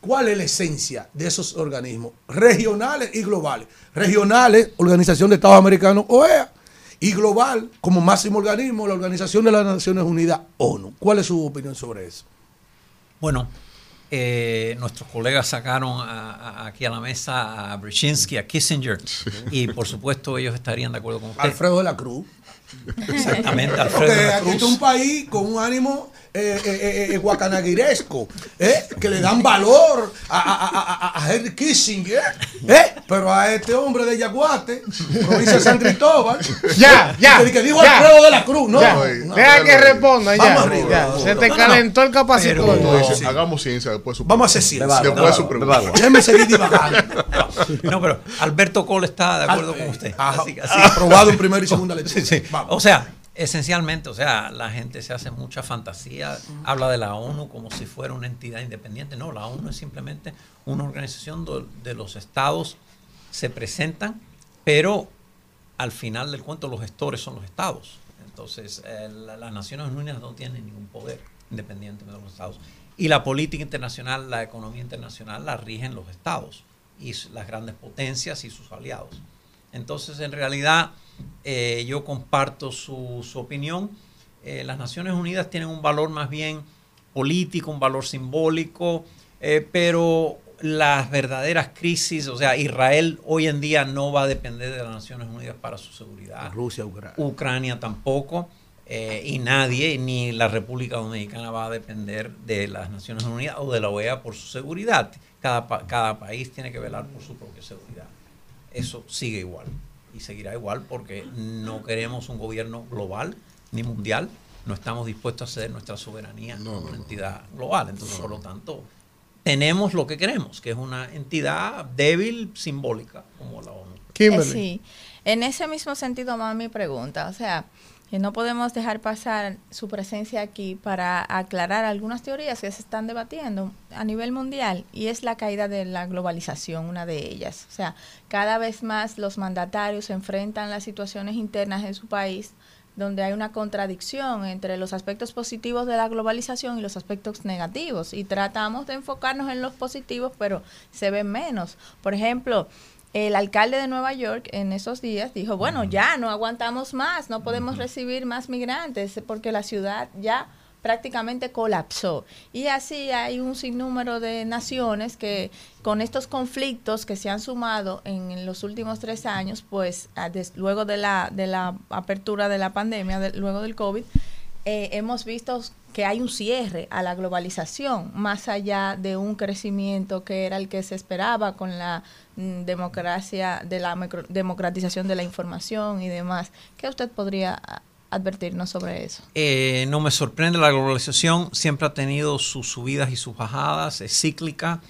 ¿Cuál es la esencia de esos organismos? Regionales y globales. Regionales, Organización de Estados Americanos, OEA, y global, como máximo organismo, la Organización de las Naciones Unidas, ONU. ¿Cuál es su opinión sobre eso? Bueno, eh, nuestros colegas sacaron a- a- aquí a la mesa a Brzezinski, a Kissinger, y por supuesto ellos estarían de acuerdo con usted. Alfredo de la Cruz. Exactamente, Alfredo Porque de la aquí Cruz. está un país con un ánimo eh, eh, eh, eh, guacanaguiresco, ¿eh? que le dan valor a, a, a, a- a Henry Kissinger, ¿eh? pero a este hombre de Yaguate, provincia de San Cristóbal, Ya, ya, que, que dijo ya. Alfredo de la Cruz, ¿no? Ya. no. Deja que responda ya. Vamos arriba. Ya, Se te No, no, calentó el capacitor. Pero, Hagamos ciencia después su Vamos a hacer ciencia. Después su pregunta. Déjeme seguir divagando. No, pero Alberto Cole está de acuerdo con usted. Ajá. Así así- Aprobado en primera y segunda lectura. Sí, sí. O sea, esencialmente, o sea, la gente se hace mucha fantasía, habla de la ONU como si fuera una entidad independiente. No, la ONU es simplemente una organización de los estados se presentan, pero al final del cuento los gestores son los estados. Entonces, eh, la- las Naciones Unidas no tienen ningún poder independiente de los estados. Y la política internacional, la economía internacional la rigen los estados y las grandes potencias y sus aliados. Entonces, en realidad, eh, yo comparto su, su opinión. Eh, las Naciones Unidas tienen un valor más bien político, un valor simbólico, eh, pero las verdaderas crisis, o sea, Israel hoy en día no va a depender de las Naciones Unidas para su seguridad. Rusia, Ucrania. Ucrania tampoco. eh, y nadie, ni la República Dominicana va a depender de las Naciones Unidas o de la OEA por su seguridad. Cada país tiene que velar por su propia seguridad. Eso sigue igual y seguirá igual porque no queremos un gobierno global ni mundial. No estamos dispuestos a ceder nuestra soberanía a una entidad global. Entonces, por lo tanto, tenemos lo que queremos, que es una entidad débil, simbólica, como la ONU. Eh, sí. En ese mismo sentido va mi pregunta. O sea, que no podemos dejar pasar su presencia aquí para aclarar algunas teorías que se están debatiendo a nivel mundial y es la caída de la globalización, una de ellas. O sea, cada vez más los mandatarios se enfrentan las situaciones internas en su país donde hay una contradicción entre los aspectos positivos de la globalización y los aspectos negativos. Y tratamos de enfocarnos en los positivos, pero se ven menos. Por ejemplo, el alcalde de Nueva York en esos días dijo, bueno, ya no aguantamos más, no podemos recibir más migrantes porque la ciudad ya prácticamente colapsó. Y así hay un sinnúmero de naciones que con estos conflictos que se han sumado en los últimos tres años, pues a des- luego de la, de la apertura de la pandemia, de- luego del COVID, eh, hemos visto que hay un cierre a la globalización, más allá de un crecimiento que era el que se esperaba con la mm, democracia, de la democratización de la información y demás. ¿Qué usted podría a- advertirnos sobre eso? Eh, no me sorprende la globalización, siempre ha tenido sus subidas y sus bajadas, es cíclica.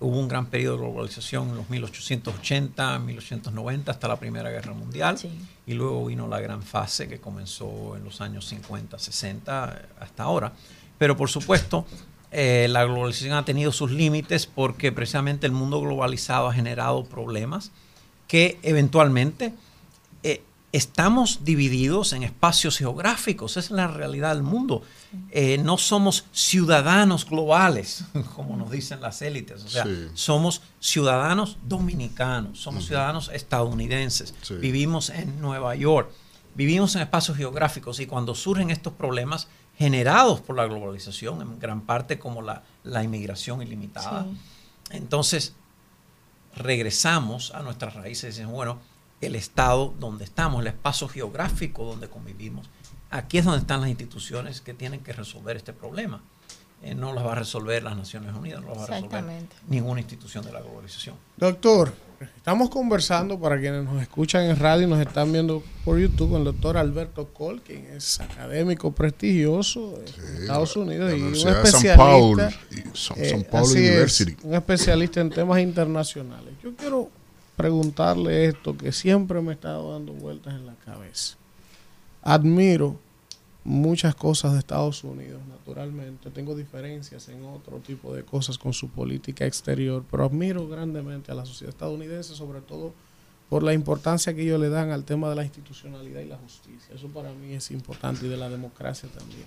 Hubo un gran periodo de globalización en los 1880, 1890, hasta la Primera Guerra Mundial. Y luego vino la gran fase que comenzó en los años 50, 60, hasta ahora. Pero por supuesto, eh, la globalización ha tenido sus límites porque precisamente el mundo globalizado ha generado problemas que eventualmente eh, estamos divididos en espacios geográficos, esa es la realidad del mundo. Eh, no somos ciudadanos globales, como nos dicen las élites, o sea, Sí. somos ciudadanos dominicanos, somos ciudadanos estadounidenses, Sí. vivimos en Nueva York, vivimos en espacios geográficos y cuando surgen estos problemas generados por la globalización, en gran parte como la, la inmigración ilimitada, Sí. entonces regresamos a nuestras raíces y decimos, bueno, el estado donde estamos, el espacio geográfico donde convivimos, aquí es donde están las instituciones que tienen que resolver este problema. Eh, no las va a resolver las Naciones Unidas, no las va a resolver ninguna institución de la globalización. Doctor, estamos conversando para quienes nos escuchan en radio y nos están viendo por YouTube con el doctor Alberto Col, quien es académico prestigioso en Estados Unidos la y un Universidad de San especialista. Paul y San- eh, San Paul así University. es, un especialista en temas internacionales. Yo quiero preguntarle esto que siempre me está dando vueltas en la cabeza. Admiro muchas cosas de Estados Unidos, naturalmente. Tengo diferencias en otro tipo de cosas con su política exterior, pero admiro grandemente a la sociedad estadounidense, sobre todo por la importancia que ellos le dan al tema de la institucionalidad y la justicia. Eso para mí es importante y de la democracia también.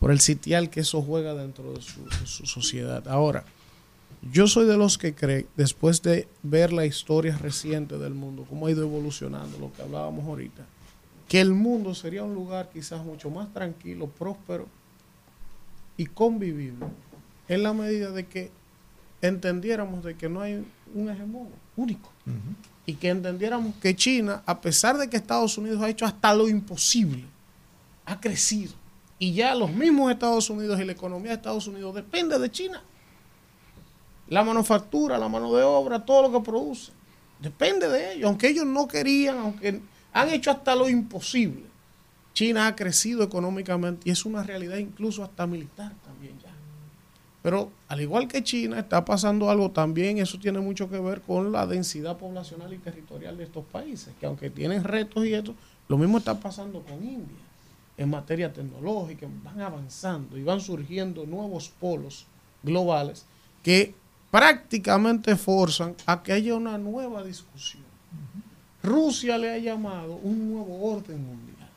Por el sitial que eso juega dentro de su, de su sociedad. Ahora, yo soy de los que cree, después de ver la historia reciente del mundo, cómo ha ido evolucionando, lo que hablábamos ahorita, que el mundo sería un lugar quizás mucho más tranquilo, próspero y convivible, en la medida de que entendiéramos de que no hay un hegemón único y que entendiéramos que China, a pesar de que Estados Unidos ha hecho hasta lo imposible, ha crecido y ya los mismos Estados Unidos y la economía de Estados Unidos depende de China. La manufactura, la mano de obra, todo lo que produce, depende de ellos, aunque ellos no querían, aunque han hecho hasta lo imposible. China ha crecido económicamente y es una realidad incluso hasta militar también ya. Pero al igual que China, está pasando algo también, eso tiene mucho que ver con la densidad poblacional y territorial de estos países, que aunque tienen retos y esto, lo mismo está pasando con India en materia tecnológica, van avanzando y van surgiendo nuevos polos globales que prácticamente forzan a que haya una nueva discusión. Rusia le ha llamado un nuevo orden mundial.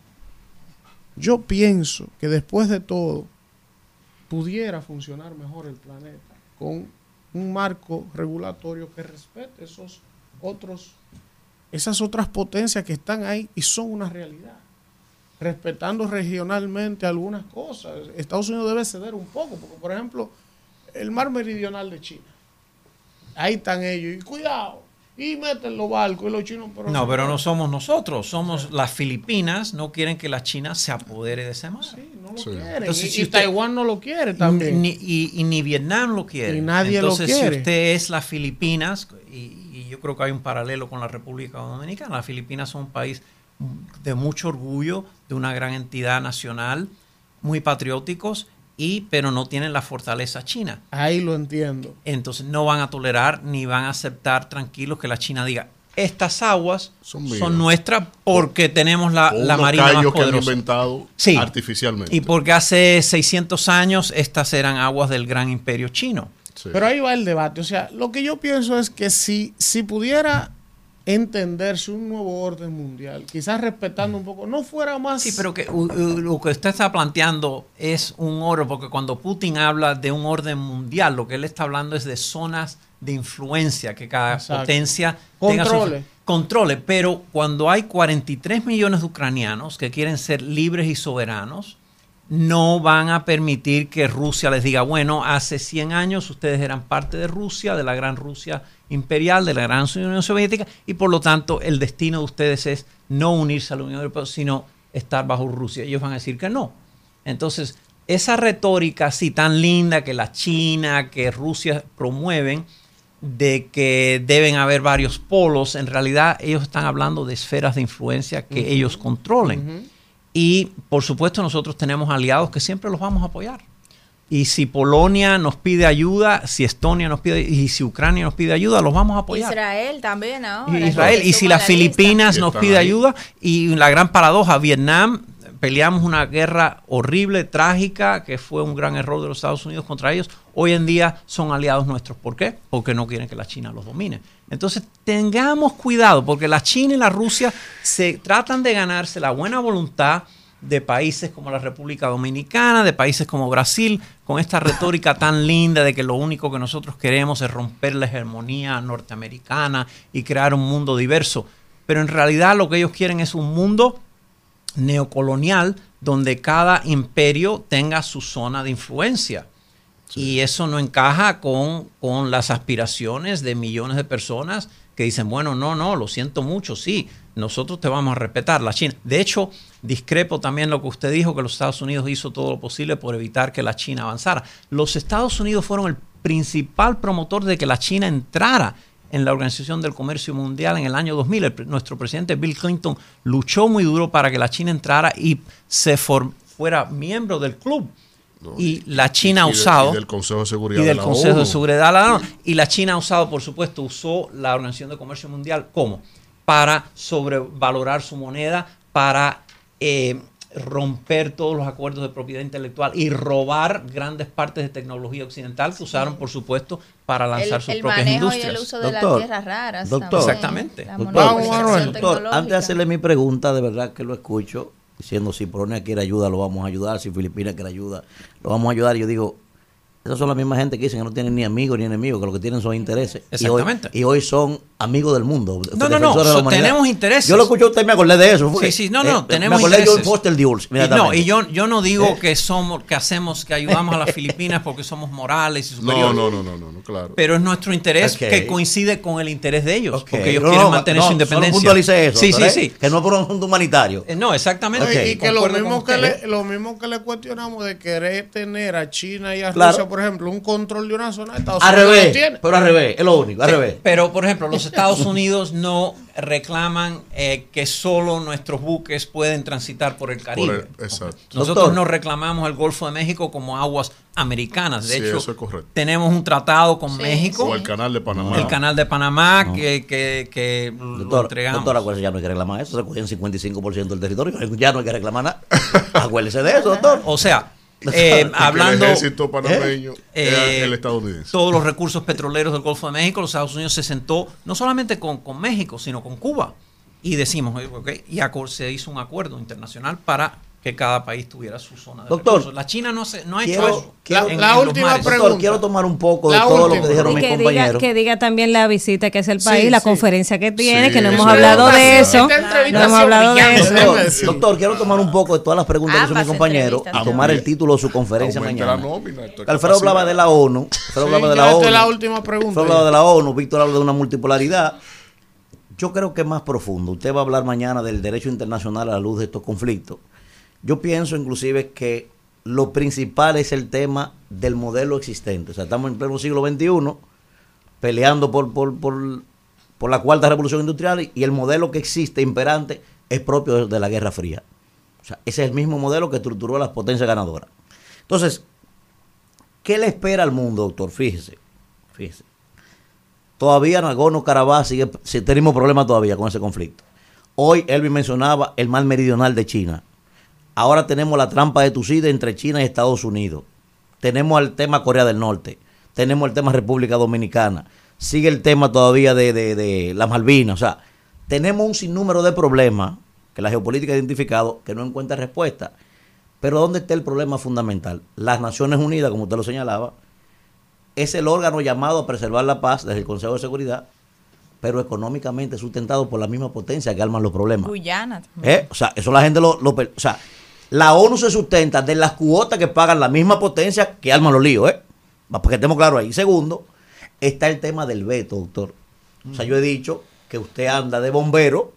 Yo pienso que después de todo pudiera funcionar mejor el planeta con un marco regulatorio que respete esos otros esas otras potencias que están ahí y son una realidad. Respetando regionalmente algunas cosas. Estados Unidos debe ceder un poco, porque por ejemplo, el mar meridional de China. Ahí están ellos. Y cuidado, y meten los barcos y los chinos. Pero No, pero no somos nosotros, somos las Filipinas, no quieren que la China se apodere de ese mar. no lo quieren. y, y Taiwán no lo quiere también. Ni, y, y ni Vietnam lo quiere. Y nadie lo Entonces, quiere. si usted es las Filipinas, y, y yo creo que hay un paralelo con la República Dominicana, las Filipinas son un país de mucho orgullo, de una gran entidad nacional, muy patrióticos, y pero no tienen la fortaleza china. Ahí lo entiendo. Entonces no van a tolerar ni van a aceptar tranquilos que la China diga, estas aguas son, mías". nuestras porque tenemos la, O la marina más callos que han poderosa. inventado Sí. artificialmente. Y porque hace 600 años estas eran aguas del gran imperio chino. Pero ahí va el debate. O sea, lo que yo pienso es que si, si pudiera entenderse un nuevo orden mundial, quizás respetando un poco, no fuera más... Sí, pero que lo que usted está planteando es un oro, porque cuando Putin habla de un orden mundial, lo que él está hablando es de zonas de influencia, que cada Exacto. potencia tenga su- Controle. controle. Pero cuando hay 43 millones de ucranianos que quieren ser libres y soberanos, no van a permitir que Rusia les diga, bueno, hace 100 años ustedes eran parte de Rusia, de la gran Rusia imperial, de la gran Unión Soviética, y por lo tanto el destino de ustedes es no unirse a la Unión Europea, sino estar bajo Rusia. Ellos van a decir que no. Entonces, esa retórica así tan linda que la China, que Rusia promueven, de que deben haber varios polos, en realidad ellos están hablando de esferas de influencia que ellos controlen. Y por supuesto nosotros tenemos aliados que siempre los vamos a apoyar. Y si Polonia nos pide ayuda, si Estonia nos pide y si Ucrania nos pide ayuda, los vamos a apoyar. Israel también ahora. Y Israel, y si las Filipinas nos pide ayuda, y la gran paradoja, Vietnam, peleamos una guerra horrible, trágica, que fue un gran error de los Estados Unidos contra ellos. Hoy en día son aliados nuestros. ¿Por qué? Porque no quieren que la China los domine. Entonces, tengamos cuidado, porque la China y la Rusia se tratan de ganarse la buena voluntad de países como la República Dominicana, de países como Brasil, con esta retórica tan linda de que lo único que nosotros queremos es romper la hegemonía norteamericana y crear un mundo diverso. Pero en realidad lo que ellos quieren es un mundo neocolonial donde cada imperio tenga su zona de influencia. Y eso no encaja con, con las aspiraciones de millones de personas que dicen, bueno, no, no, lo siento mucho, sí, nosotros te vamos a respetar, la China. De hecho, discrepo también lo que usted dijo, que los Estados Unidos hizo todo lo posible por evitar que la China avanzara. Los Estados Unidos fueron el principal promotor de que la China entrara en la Organización del Comercio Mundial en el año 2000. El nuestro presidente Bill Clinton luchó muy duro para que la China entrara y se fuera miembro del club. Y la China ha usado y del Consejo de Seguridad y de del la Consejo ONU. de Seguridad de la ONU. Y la China ha usado, por supuesto, usó la Organización de Comercio Mundial ¿cómo? Para sobrevalorar su moneda, para eh, romper todos los acuerdos de propiedad intelectual y robar grandes partes de tecnología occidental que usaron, por supuesto, para lanzar El- sus el propias manejo y industrias. el uso de las Doctor, tierras raras. doctor, también, Exactamente. la Doctor, antes de hacerle mi pregunta, de verdad que lo escucho, diciendo si Polonia quiere ayuda, lo vamos a ayudar, si Filipinas quiere ayuda, lo vamos a ayudar. Yo digo, esas son las mismas gente que dicen que no tienen ni amigos ni enemigos, que lo que tienen son intereses. Y hoy- Exactamente. Y hoy, son amigos del mundo. No, no, no, defensores de la so- humanidad. tenemos intereses. Yo lo escuché a usted y me acordé de eso. fue. Sí, sí, no, Eh, no, tenemos Me acordé de. John Foster Dulles. Y no, y yo, yo no digo ¿Eh? que somos, que hacemos, que ayudamos a las Filipinas porque somos morales y No, superiores. no, no, no, no, no, claro. Pero es nuestro interés que coincide con el interés de ellos, porque ellos No, quieren no, mantener no, su solo independencia. puntualice eso, sí, sí, ¿eh? sí. Que no es por un asunto humanitario. Eh, No, exactamente. Y que lo mismo que, le, lo mismo que le cuestionamos de querer tener a China y a Claro. Rusia, por ejemplo, un control de una zona, Estados Al Unidos revés, tiene. pero al revés, es lo único, al Sí, revés. Pero, por ejemplo, los Estados Unidos no reclaman eh, que solo nuestros buques pueden transitar por el Caribe. Por el- exacto. Nosotros Doctor. no reclamamos el Golfo de México como aguas americanas. De Sí, hecho, eso es correcto. tenemos un tratado con México, O el canal de Panamá. el canal de Panamá, que, que, que lo Doctor, entregamos. doctor, acuérdese, ya no hay que reclamar eso, se cogían 55% del territorio, ya no hay que reclamar nada. Acuérdese de eso, doctor. O sea, eh, hablando... El ejército panameño Eh, era el estadounidense. todos los recursos petroleros del Golfo de México, los Estados Unidos se sentó no solamente con, con México, sino con Cuba. Y decimos, eh, ok, y se hizo un acuerdo internacional para que cada país tuviera su zona de Doctor, recursos. La China no, hace- no ha hecho eso. quiero- en- la en última mares. pregunta. Doctor, quiero tomar un poco de La todo lo que dijeron Y mis que diga, compañeros. que diga también la visita que es el país, Sí, la sí. conferencia que tiene, Sí, que no hemos hablado de eso. No hemos hablado de eso. Doctor, quiero tomar un poco de todas las preguntas que hizo mi compañero a tomar el título de su conferencia Aumenta mañana. nómina, Alfredo hablaba de la ONU. Alfredo hablaba de la ONU. la última pregunta. Alfredo hablaba de la ONU. Víctor habla de una multipolaridad. Yo creo que es más profundo. Usted va a hablar mañana del derecho internacional a la luz de estos conflictos. Yo pienso inclusive que lo principal es el tema del modelo existente. O sea, estamos en pleno siglo XXI peleando por, por, por, por la cuarta revolución industrial y el modelo que existe imperante es propio de, la Guerra Fría. O sea, ese es el mismo modelo que estructuró las potencias ganadoras. Entonces, ¿qué le espera al mundo, doctor? Fíjese, fíjese. Todavía Nagorno-Karabaj sigue, tenemos problemas todavía con ese conflicto. Hoy Elvin mencionaba el mar meridional de China. Ahora tenemos la trampa de Tucídide entre China y Estados Unidos. Tenemos el tema Corea del Norte. Tenemos el tema República Dominicana. Sigue el tema todavía de, de, de las Malvinas. O sea, tenemos un sinnúmero de problemas que la geopolítica ha identificado que no encuentra respuesta. Pero ¿dónde está el problema fundamental? Las Naciones Unidas, como usted lo señalaba, es el órgano llamado a preservar la paz desde el Consejo de Seguridad, pero económicamente sustentado por la misma potencia que arman los problemas. Guyana también. ¿Eh? O sea, eso la gente lo, lo O sea, la ONU se sustenta de las cuotas que pagan la misma potencia que arman los líos, ¿eh? Para que estemos claros ahí. Segundo, está el tema del veto, doctor. O sea, yo he dicho que usted anda de bombero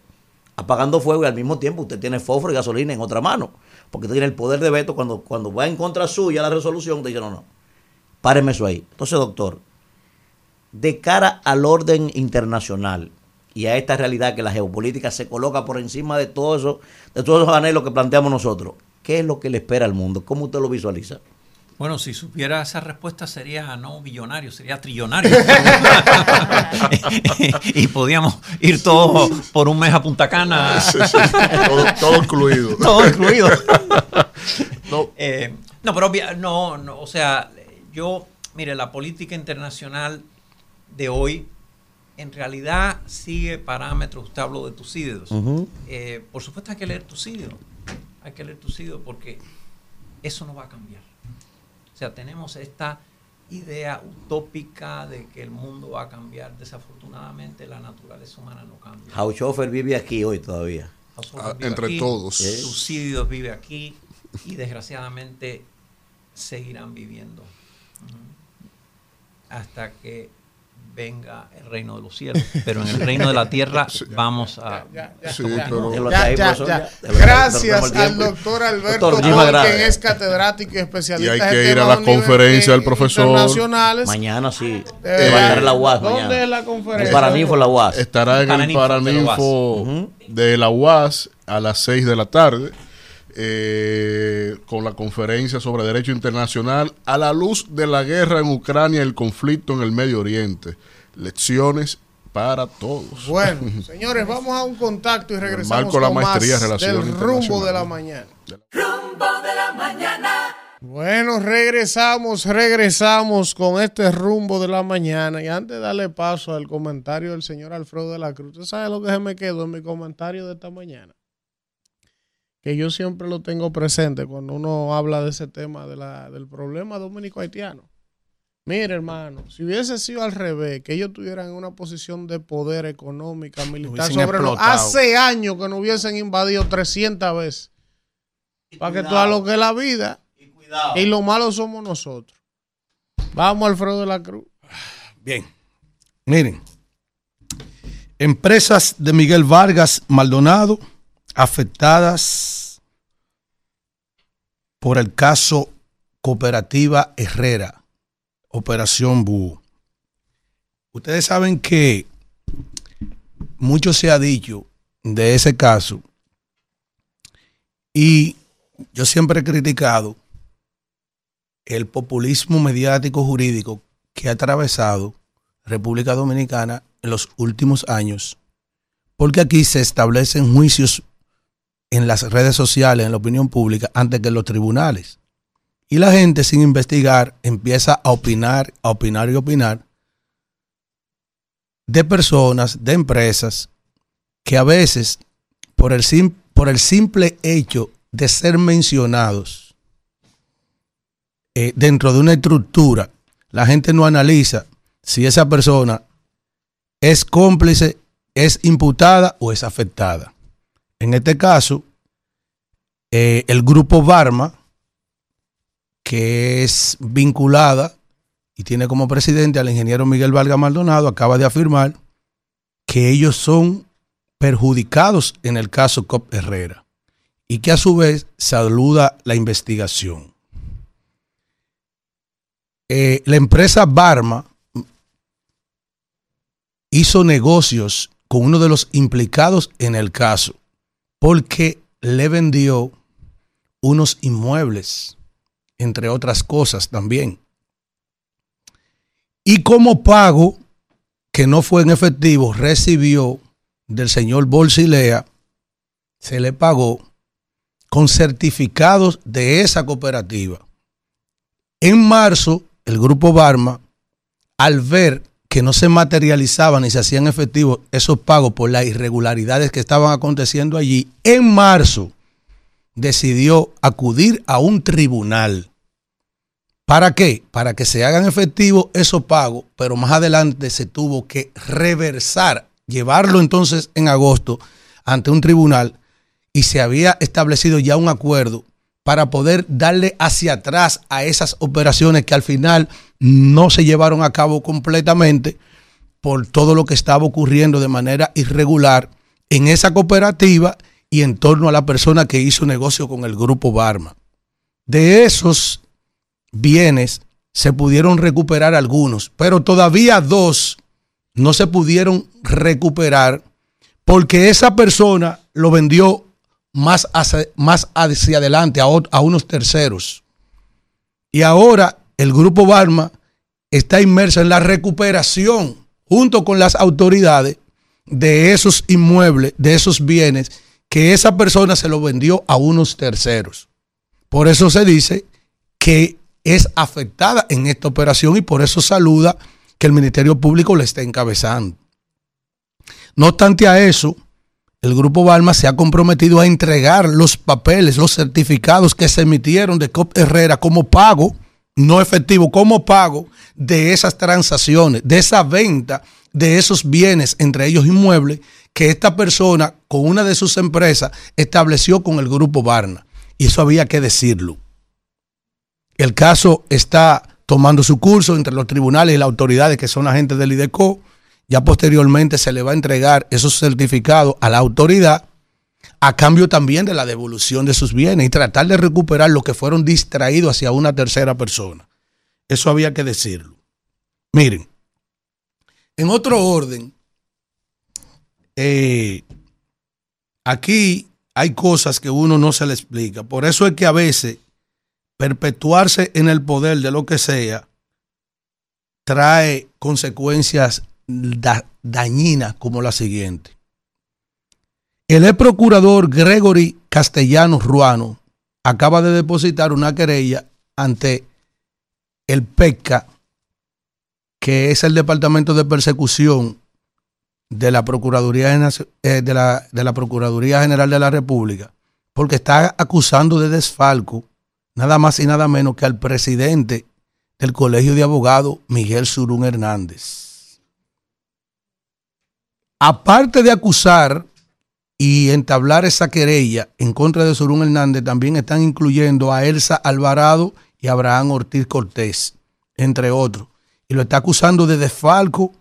apagando fuego y al mismo tiempo usted tiene fósforo y gasolina en otra mano. Porque usted tiene el poder de veto cuando, cuando va en contra suya la resolución, usted dice, no, no, páreme eso ahí. Entonces, doctor, de cara al orden internacional y a esta realidad que la geopolítica se coloca por encima de todo eso, de todos esos anhelos que planteamos nosotros, ¿qué es lo que le espera al mundo? ¿Cómo usted lo visualiza? Bueno, si supiera esa respuesta sería no billonario, sería trillonario. y podíamos ir todos por un mes a Punta Cana. Sí, sí. Todo, todo incluido. Todo incluido. No. Eh, no, pero obvia- no, no, o sea, yo, mire, la política internacional de hoy en realidad sigue parámetros, usted habló de Tucídides. Ujú. Eh, por supuesto hay que leer Tucídides, hay que leer Tucídides porque eso no va a cambiar. O sea, tenemos esta idea utópica de que el mundo va a cambiar. Desafortunadamente la naturaleza humana no cambia. Hauchofer vive aquí hoy todavía. Ah, vive entre aquí, todos. Subsidios vive aquí y desgraciadamente seguirán viviendo hasta que venga el reino de los cielos. Pero en el reino de la tierra vamos a... Gracias al doctor Alberto Doctor, quien es catedrático y especialista Y hay en que ir a la conferencia eh, del profesor. Mañana sí. Eh, va a estar en la UAS ¿Dónde mañana. es la conferencia? El Paraninfo la UAS. Estará en el Paraninfo de la UAS a las 6 de la tarde eh, con la conferencia sobre derecho internacional a la luz de la guerra en Ucrania y el conflicto en el Medio Oriente. Lecciones para todos. Bueno, señores, vamos a un contacto y regresamos Marco la con maestría más del rumbo de la mañana. Rumbo de la mañana. Bueno, regresamos, regresamos con este rumbo de la mañana. Y antes de darle paso al comentario del señor Alfredo de la Cruz, ¿usted sabe lo que se me quedó en mi comentario de esta mañana? Que yo siempre lo tengo presente cuando uno habla de ese tema de la, del problema dominico-haitiano. Mire, hermano, si hubiese sido al revés, que ellos tuvieran una posición de poder económica, militar, sobre lo- explotado. hace años que nos hubiesen invadido 300 veces. Para que todo lo que es la vida y lo malo somos nosotros. Vamos, Alfredo de la Cruz. Bien. Miren, empresas de Miguel Vargas Maldonado afectadas por el caso Cooperativa Herrera, Operación Búho. Ustedes saben que mucho se ha dicho de ese caso y yo siempre he criticado el populismo mediático jurídico que ha atravesado República Dominicana en los últimos años, porque aquí se establecen juicios en las redes sociales, en la opinión pública, antes que en los tribunales. Y la gente sin investigar empieza a opinar, a opinar y opinar de personas, de empresas, que a veces, por el, sim- por el simple hecho de ser mencionados eh, dentro de una estructura, la gente no analiza si esa persona es cómplice, es imputada o es afectada. En este caso, eh, el grupo Barma, que es vinculada y tiene como presidente al ingeniero Miguel Valga Maldonado, acaba de afirmar que ellos son perjudicados en el caso COP Herrera y que a su vez saluda la investigación. Eh, la empresa Barma hizo negocios con uno de los implicados en el caso porque le vendió unos inmuebles, entre otras cosas también. Y como pago, que no fue en efectivo, recibió del señor Bolsilea, se le pagó con certificados de esa cooperativa. En marzo, el grupo Barma, al ver que no se materializaban ni se hacían efectivos esos pagos por las irregularidades que estaban aconteciendo allí, en marzo decidió acudir a un tribunal. ¿Para qué? Para que se hagan efectivos esos pagos, pero más adelante se tuvo que reversar, llevarlo entonces en agosto ante un tribunal y se había establecido ya un acuerdo para poder darle hacia atrás a esas operaciones que al final no se llevaron a cabo completamente por todo lo que estaba ocurriendo de manera irregular en esa cooperativa y en torno a la persona que hizo negocio con el grupo Barma. De esos bienes se pudieron recuperar algunos, pero todavía dos no se pudieron recuperar porque esa persona lo vendió más hacia, más hacia adelante a, a unos terceros. Y ahora el grupo Barma está inmerso en la recuperación junto con las autoridades de esos inmuebles, de esos bienes que esa persona se lo vendió a unos terceros. Por eso se dice que es afectada en esta operación y por eso saluda que el Ministerio Público le está encabezando. No obstante a eso, el Grupo Balma se ha comprometido a entregar los papeles, los certificados que se emitieron de COP Herrera como pago, no efectivo, como pago de esas transacciones, de esa venta de esos bienes, entre ellos inmuebles, que esta persona con una de sus empresas estableció con el Grupo Barna. Y eso había que decirlo. El caso está tomando su curso entre los tribunales y las autoridades que son agentes del IDECO. Ya posteriormente se le va a entregar esos certificados a la autoridad a cambio también de la devolución de sus bienes y tratar de recuperar lo que fueron distraídos hacia una tercera persona. Eso había que decirlo. Miren, en otro orden, eh, aquí hay cosas que uno no se le explica. Por eso es que a veces perpetuarse en el poder de lo que sea trae consecuencias da- dañina como la siguiente. El ex procurador Gregory Castellanos Ruano acaba de depositar una querella ante el PECA, que es el Departamento de Persecución de la Procuraduría, eh, de la Procuraduría General de la República, porque está acusando de desfalco nada más y nada menos que al presidente del Colegio de Abogados, Miguel Surún Hernández. Aparte de acusar y entablar esa querella en contra de Surún Hernández, también están incluyendo a Elsa Alvarado y Abraham Ortiz Cortés, entre otros. Y lo está acusando de desfalco,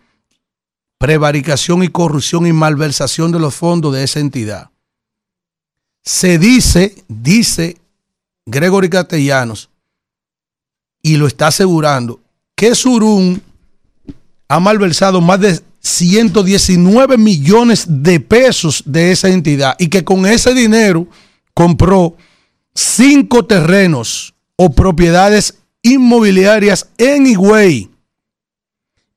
prevaricación y corrupción y malversación de los fondos de esa entidad. Se dice, dice Gregory Castellanos, y lo está asegurando, que Surún ha malversado más de 119 millones de pesos de esa entidad y que con ese dinero compró cinco terrenos o propiedades inmobiliarias en Higüey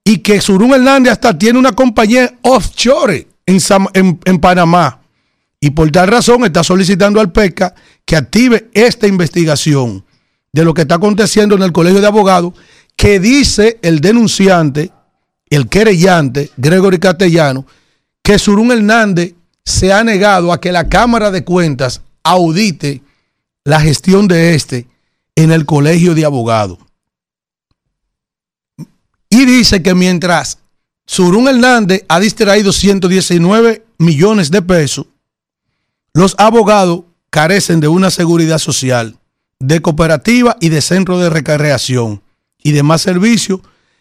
y que Surún Hernández hasta tiene una compañía offshore en, en, en Panamá. Y por tal razón está solicitando al PECA que active esta investigación de lo que está aconteciendo en el Colegio de Abogados que dice el denunciante el querellante, Gregory Castellano, que Surún Hernández se ha negado a que la Cámara de Cuentas audite la gestión de este en el Colegio de Abogados. Y dice que mientras Surún Hernández ha distraído 119 millones de pesos, los abogados carecen de una seguridad social, de cooperativa y de centro de recreación y demás servicios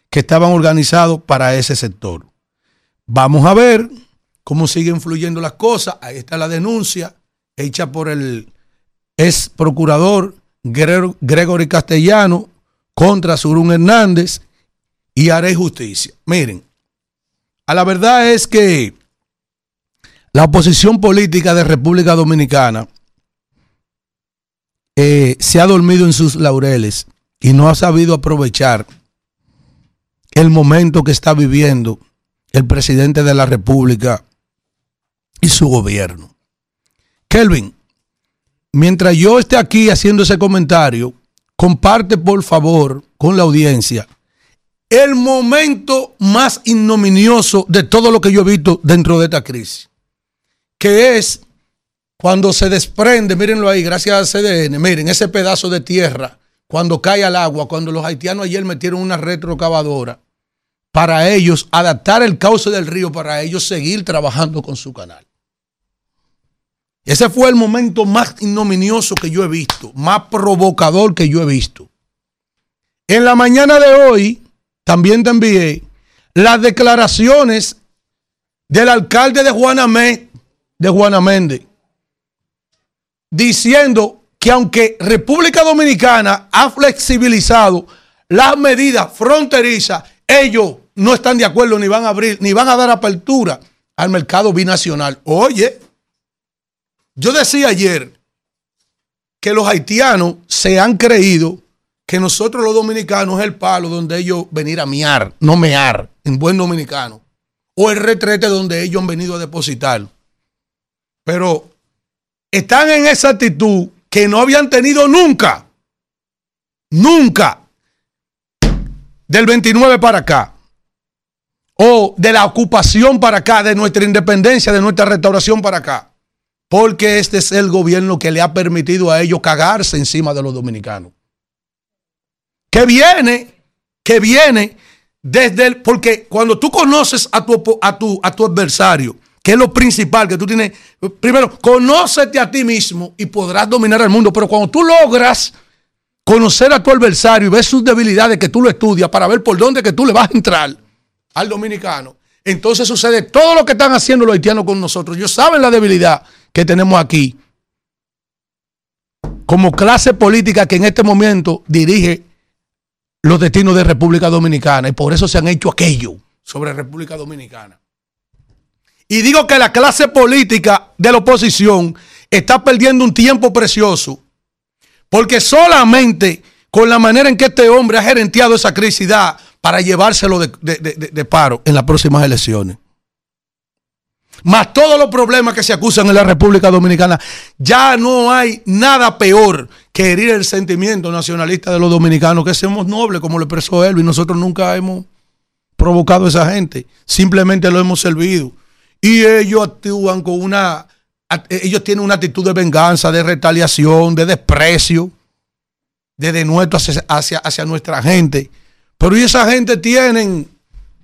que estaban organizados para ese sector. Vamos a ver cómo siguen fluyendo las cosas. Ahí está la denuncia hecha por el ex procurador Gregory Castellano contra Surún Hernández y haré justicia. Miren, a la verdad es que la oposición política de República Dominicana eh, se ha dormido en sus laureles y no ha sabido aprovechar el momento que está viviendo el presidente de la República y su gobierno. Kelvin, mientras yo esté aquí haciendo ese comentario, comparte por favor con la audiencia el momento más ignominioso de todo lo que yo he visto dentro de esta crisis, que es cuando se desprende, mírenlo ahí, gracias al CDN, miren ese pedazo de tierra, cuando cae al agua, cuando los haitianos ayer metieron una retrocavadora para ellos adaptar el cauce del río, para ellos seguir trabajando con su canal. Ese fue el momento más ignominioso que yo he visto, más provocador que yo he visto. En la mañana de hoy, también te envié las declaraciones del alcalde de Juana, de Juana Méndez, diciendo que aunque República Dominicana ha flexibilizado las medidas fronterizas, ellos no están de acuerdo ni van a abrir, ni van a dar apertura al mercado binacional. Oye, yo decía ayer que los haitianos se han creído que nosotros los dominicanos es el palo donde ellos venir a miar, no mear, en buen dominicano, o el retrete donde ellos han venido a depositar. Pero están en esa actitud que no habían tenido nunca, nunca, del 29 para acá o de la ocupación para acá, de nuestra independencia, de nuestra restauración para acá. Porque este es el gobierno que le ha permitido a ellos cagarse encima de los dominicanos. Que viene, que viene desde el. Porque cuando tú conoces a tu, a tu, a tu adversario, que es lo principal que tú tienes. Primero, conócete a ti mismo y podrás dominar el mundo. Pero cuando tú logras conocer a tu adversario y ver sus debilidades, que tú lo estudias para ver por dónde que tú le vas a entrar al dominicano, entonces sucede todo lo que están haciendo los haitianos con nosotros. Ellos saben la debilidad que tenemos aquí como clase política que en este momento dirige los destinos de República Dominicana y por eso se han hecho aquello sobre República Dominicana. Y digo que la clase política de la oposición está perdiendo un tiempo precioso porque solamente con la manera en que este hombre ha gerenteado esa crisis para llevárselo de, paro en las próximas elecciones. más todos los problemas que se acusan en la República Dominicana, ya no hay nada peor que herir el sentimiento nacionalista de los dominicanos, que somos nobles, como lo expresó y nosotros nunca hemos provocado a esa gente, simplemente lo hemos servido. Y ellos actúan con una, ellos tienen una actitud de venganza, de retaliación, de desprecio, de denuesto hacia, hacia, hacia nuestra gente. Pero y esa gente tienen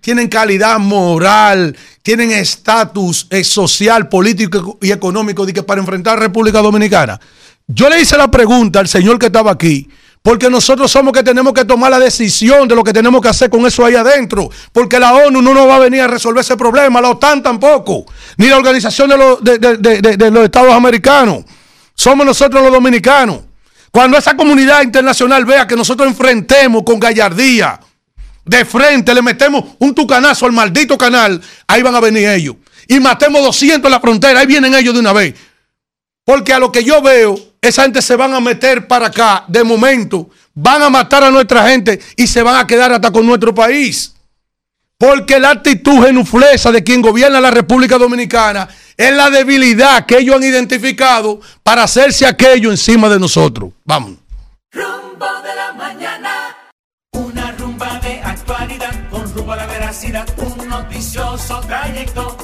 tienen calidad moral, tienen estatus eh, social, político y económico de que para enfrentar a República Dominicana. Yo le hice la pregunta al señor que estaba aquí, porque nosotros somos que tenemos que tomar la decisión de lo que tenemos que hacer con eso ahí adentro, porque la ONU no nos va a venir a resolver ese problema, la OTAN tampoco, ni la Organización de los, de los Estados Americanos. Somos nosotros los dominicanos. Cuando esa comunidad internacional vea que nosotros enfrentemos con gallardía, de frente, le metemos un tucanazo al maldito canal, ahí van a venir ellos. Y matemos 200 en la frontera, ahí vienen ellos de una vez. Porque a lo que yo veo, esa gente se van a meter para acá de momento, van a matar a nuestra gente y se van a quedar hasta con nuestro país. Porque la actitud genuflesa de quien gobierna la República Dominicana es la debilidad que ellos han identificado para hacerse aquello encima de nosotros. Vamos. Rumbo de la mañana. Una rumba de actualidad con rumbo a la veracidad. Un noticioso trayecto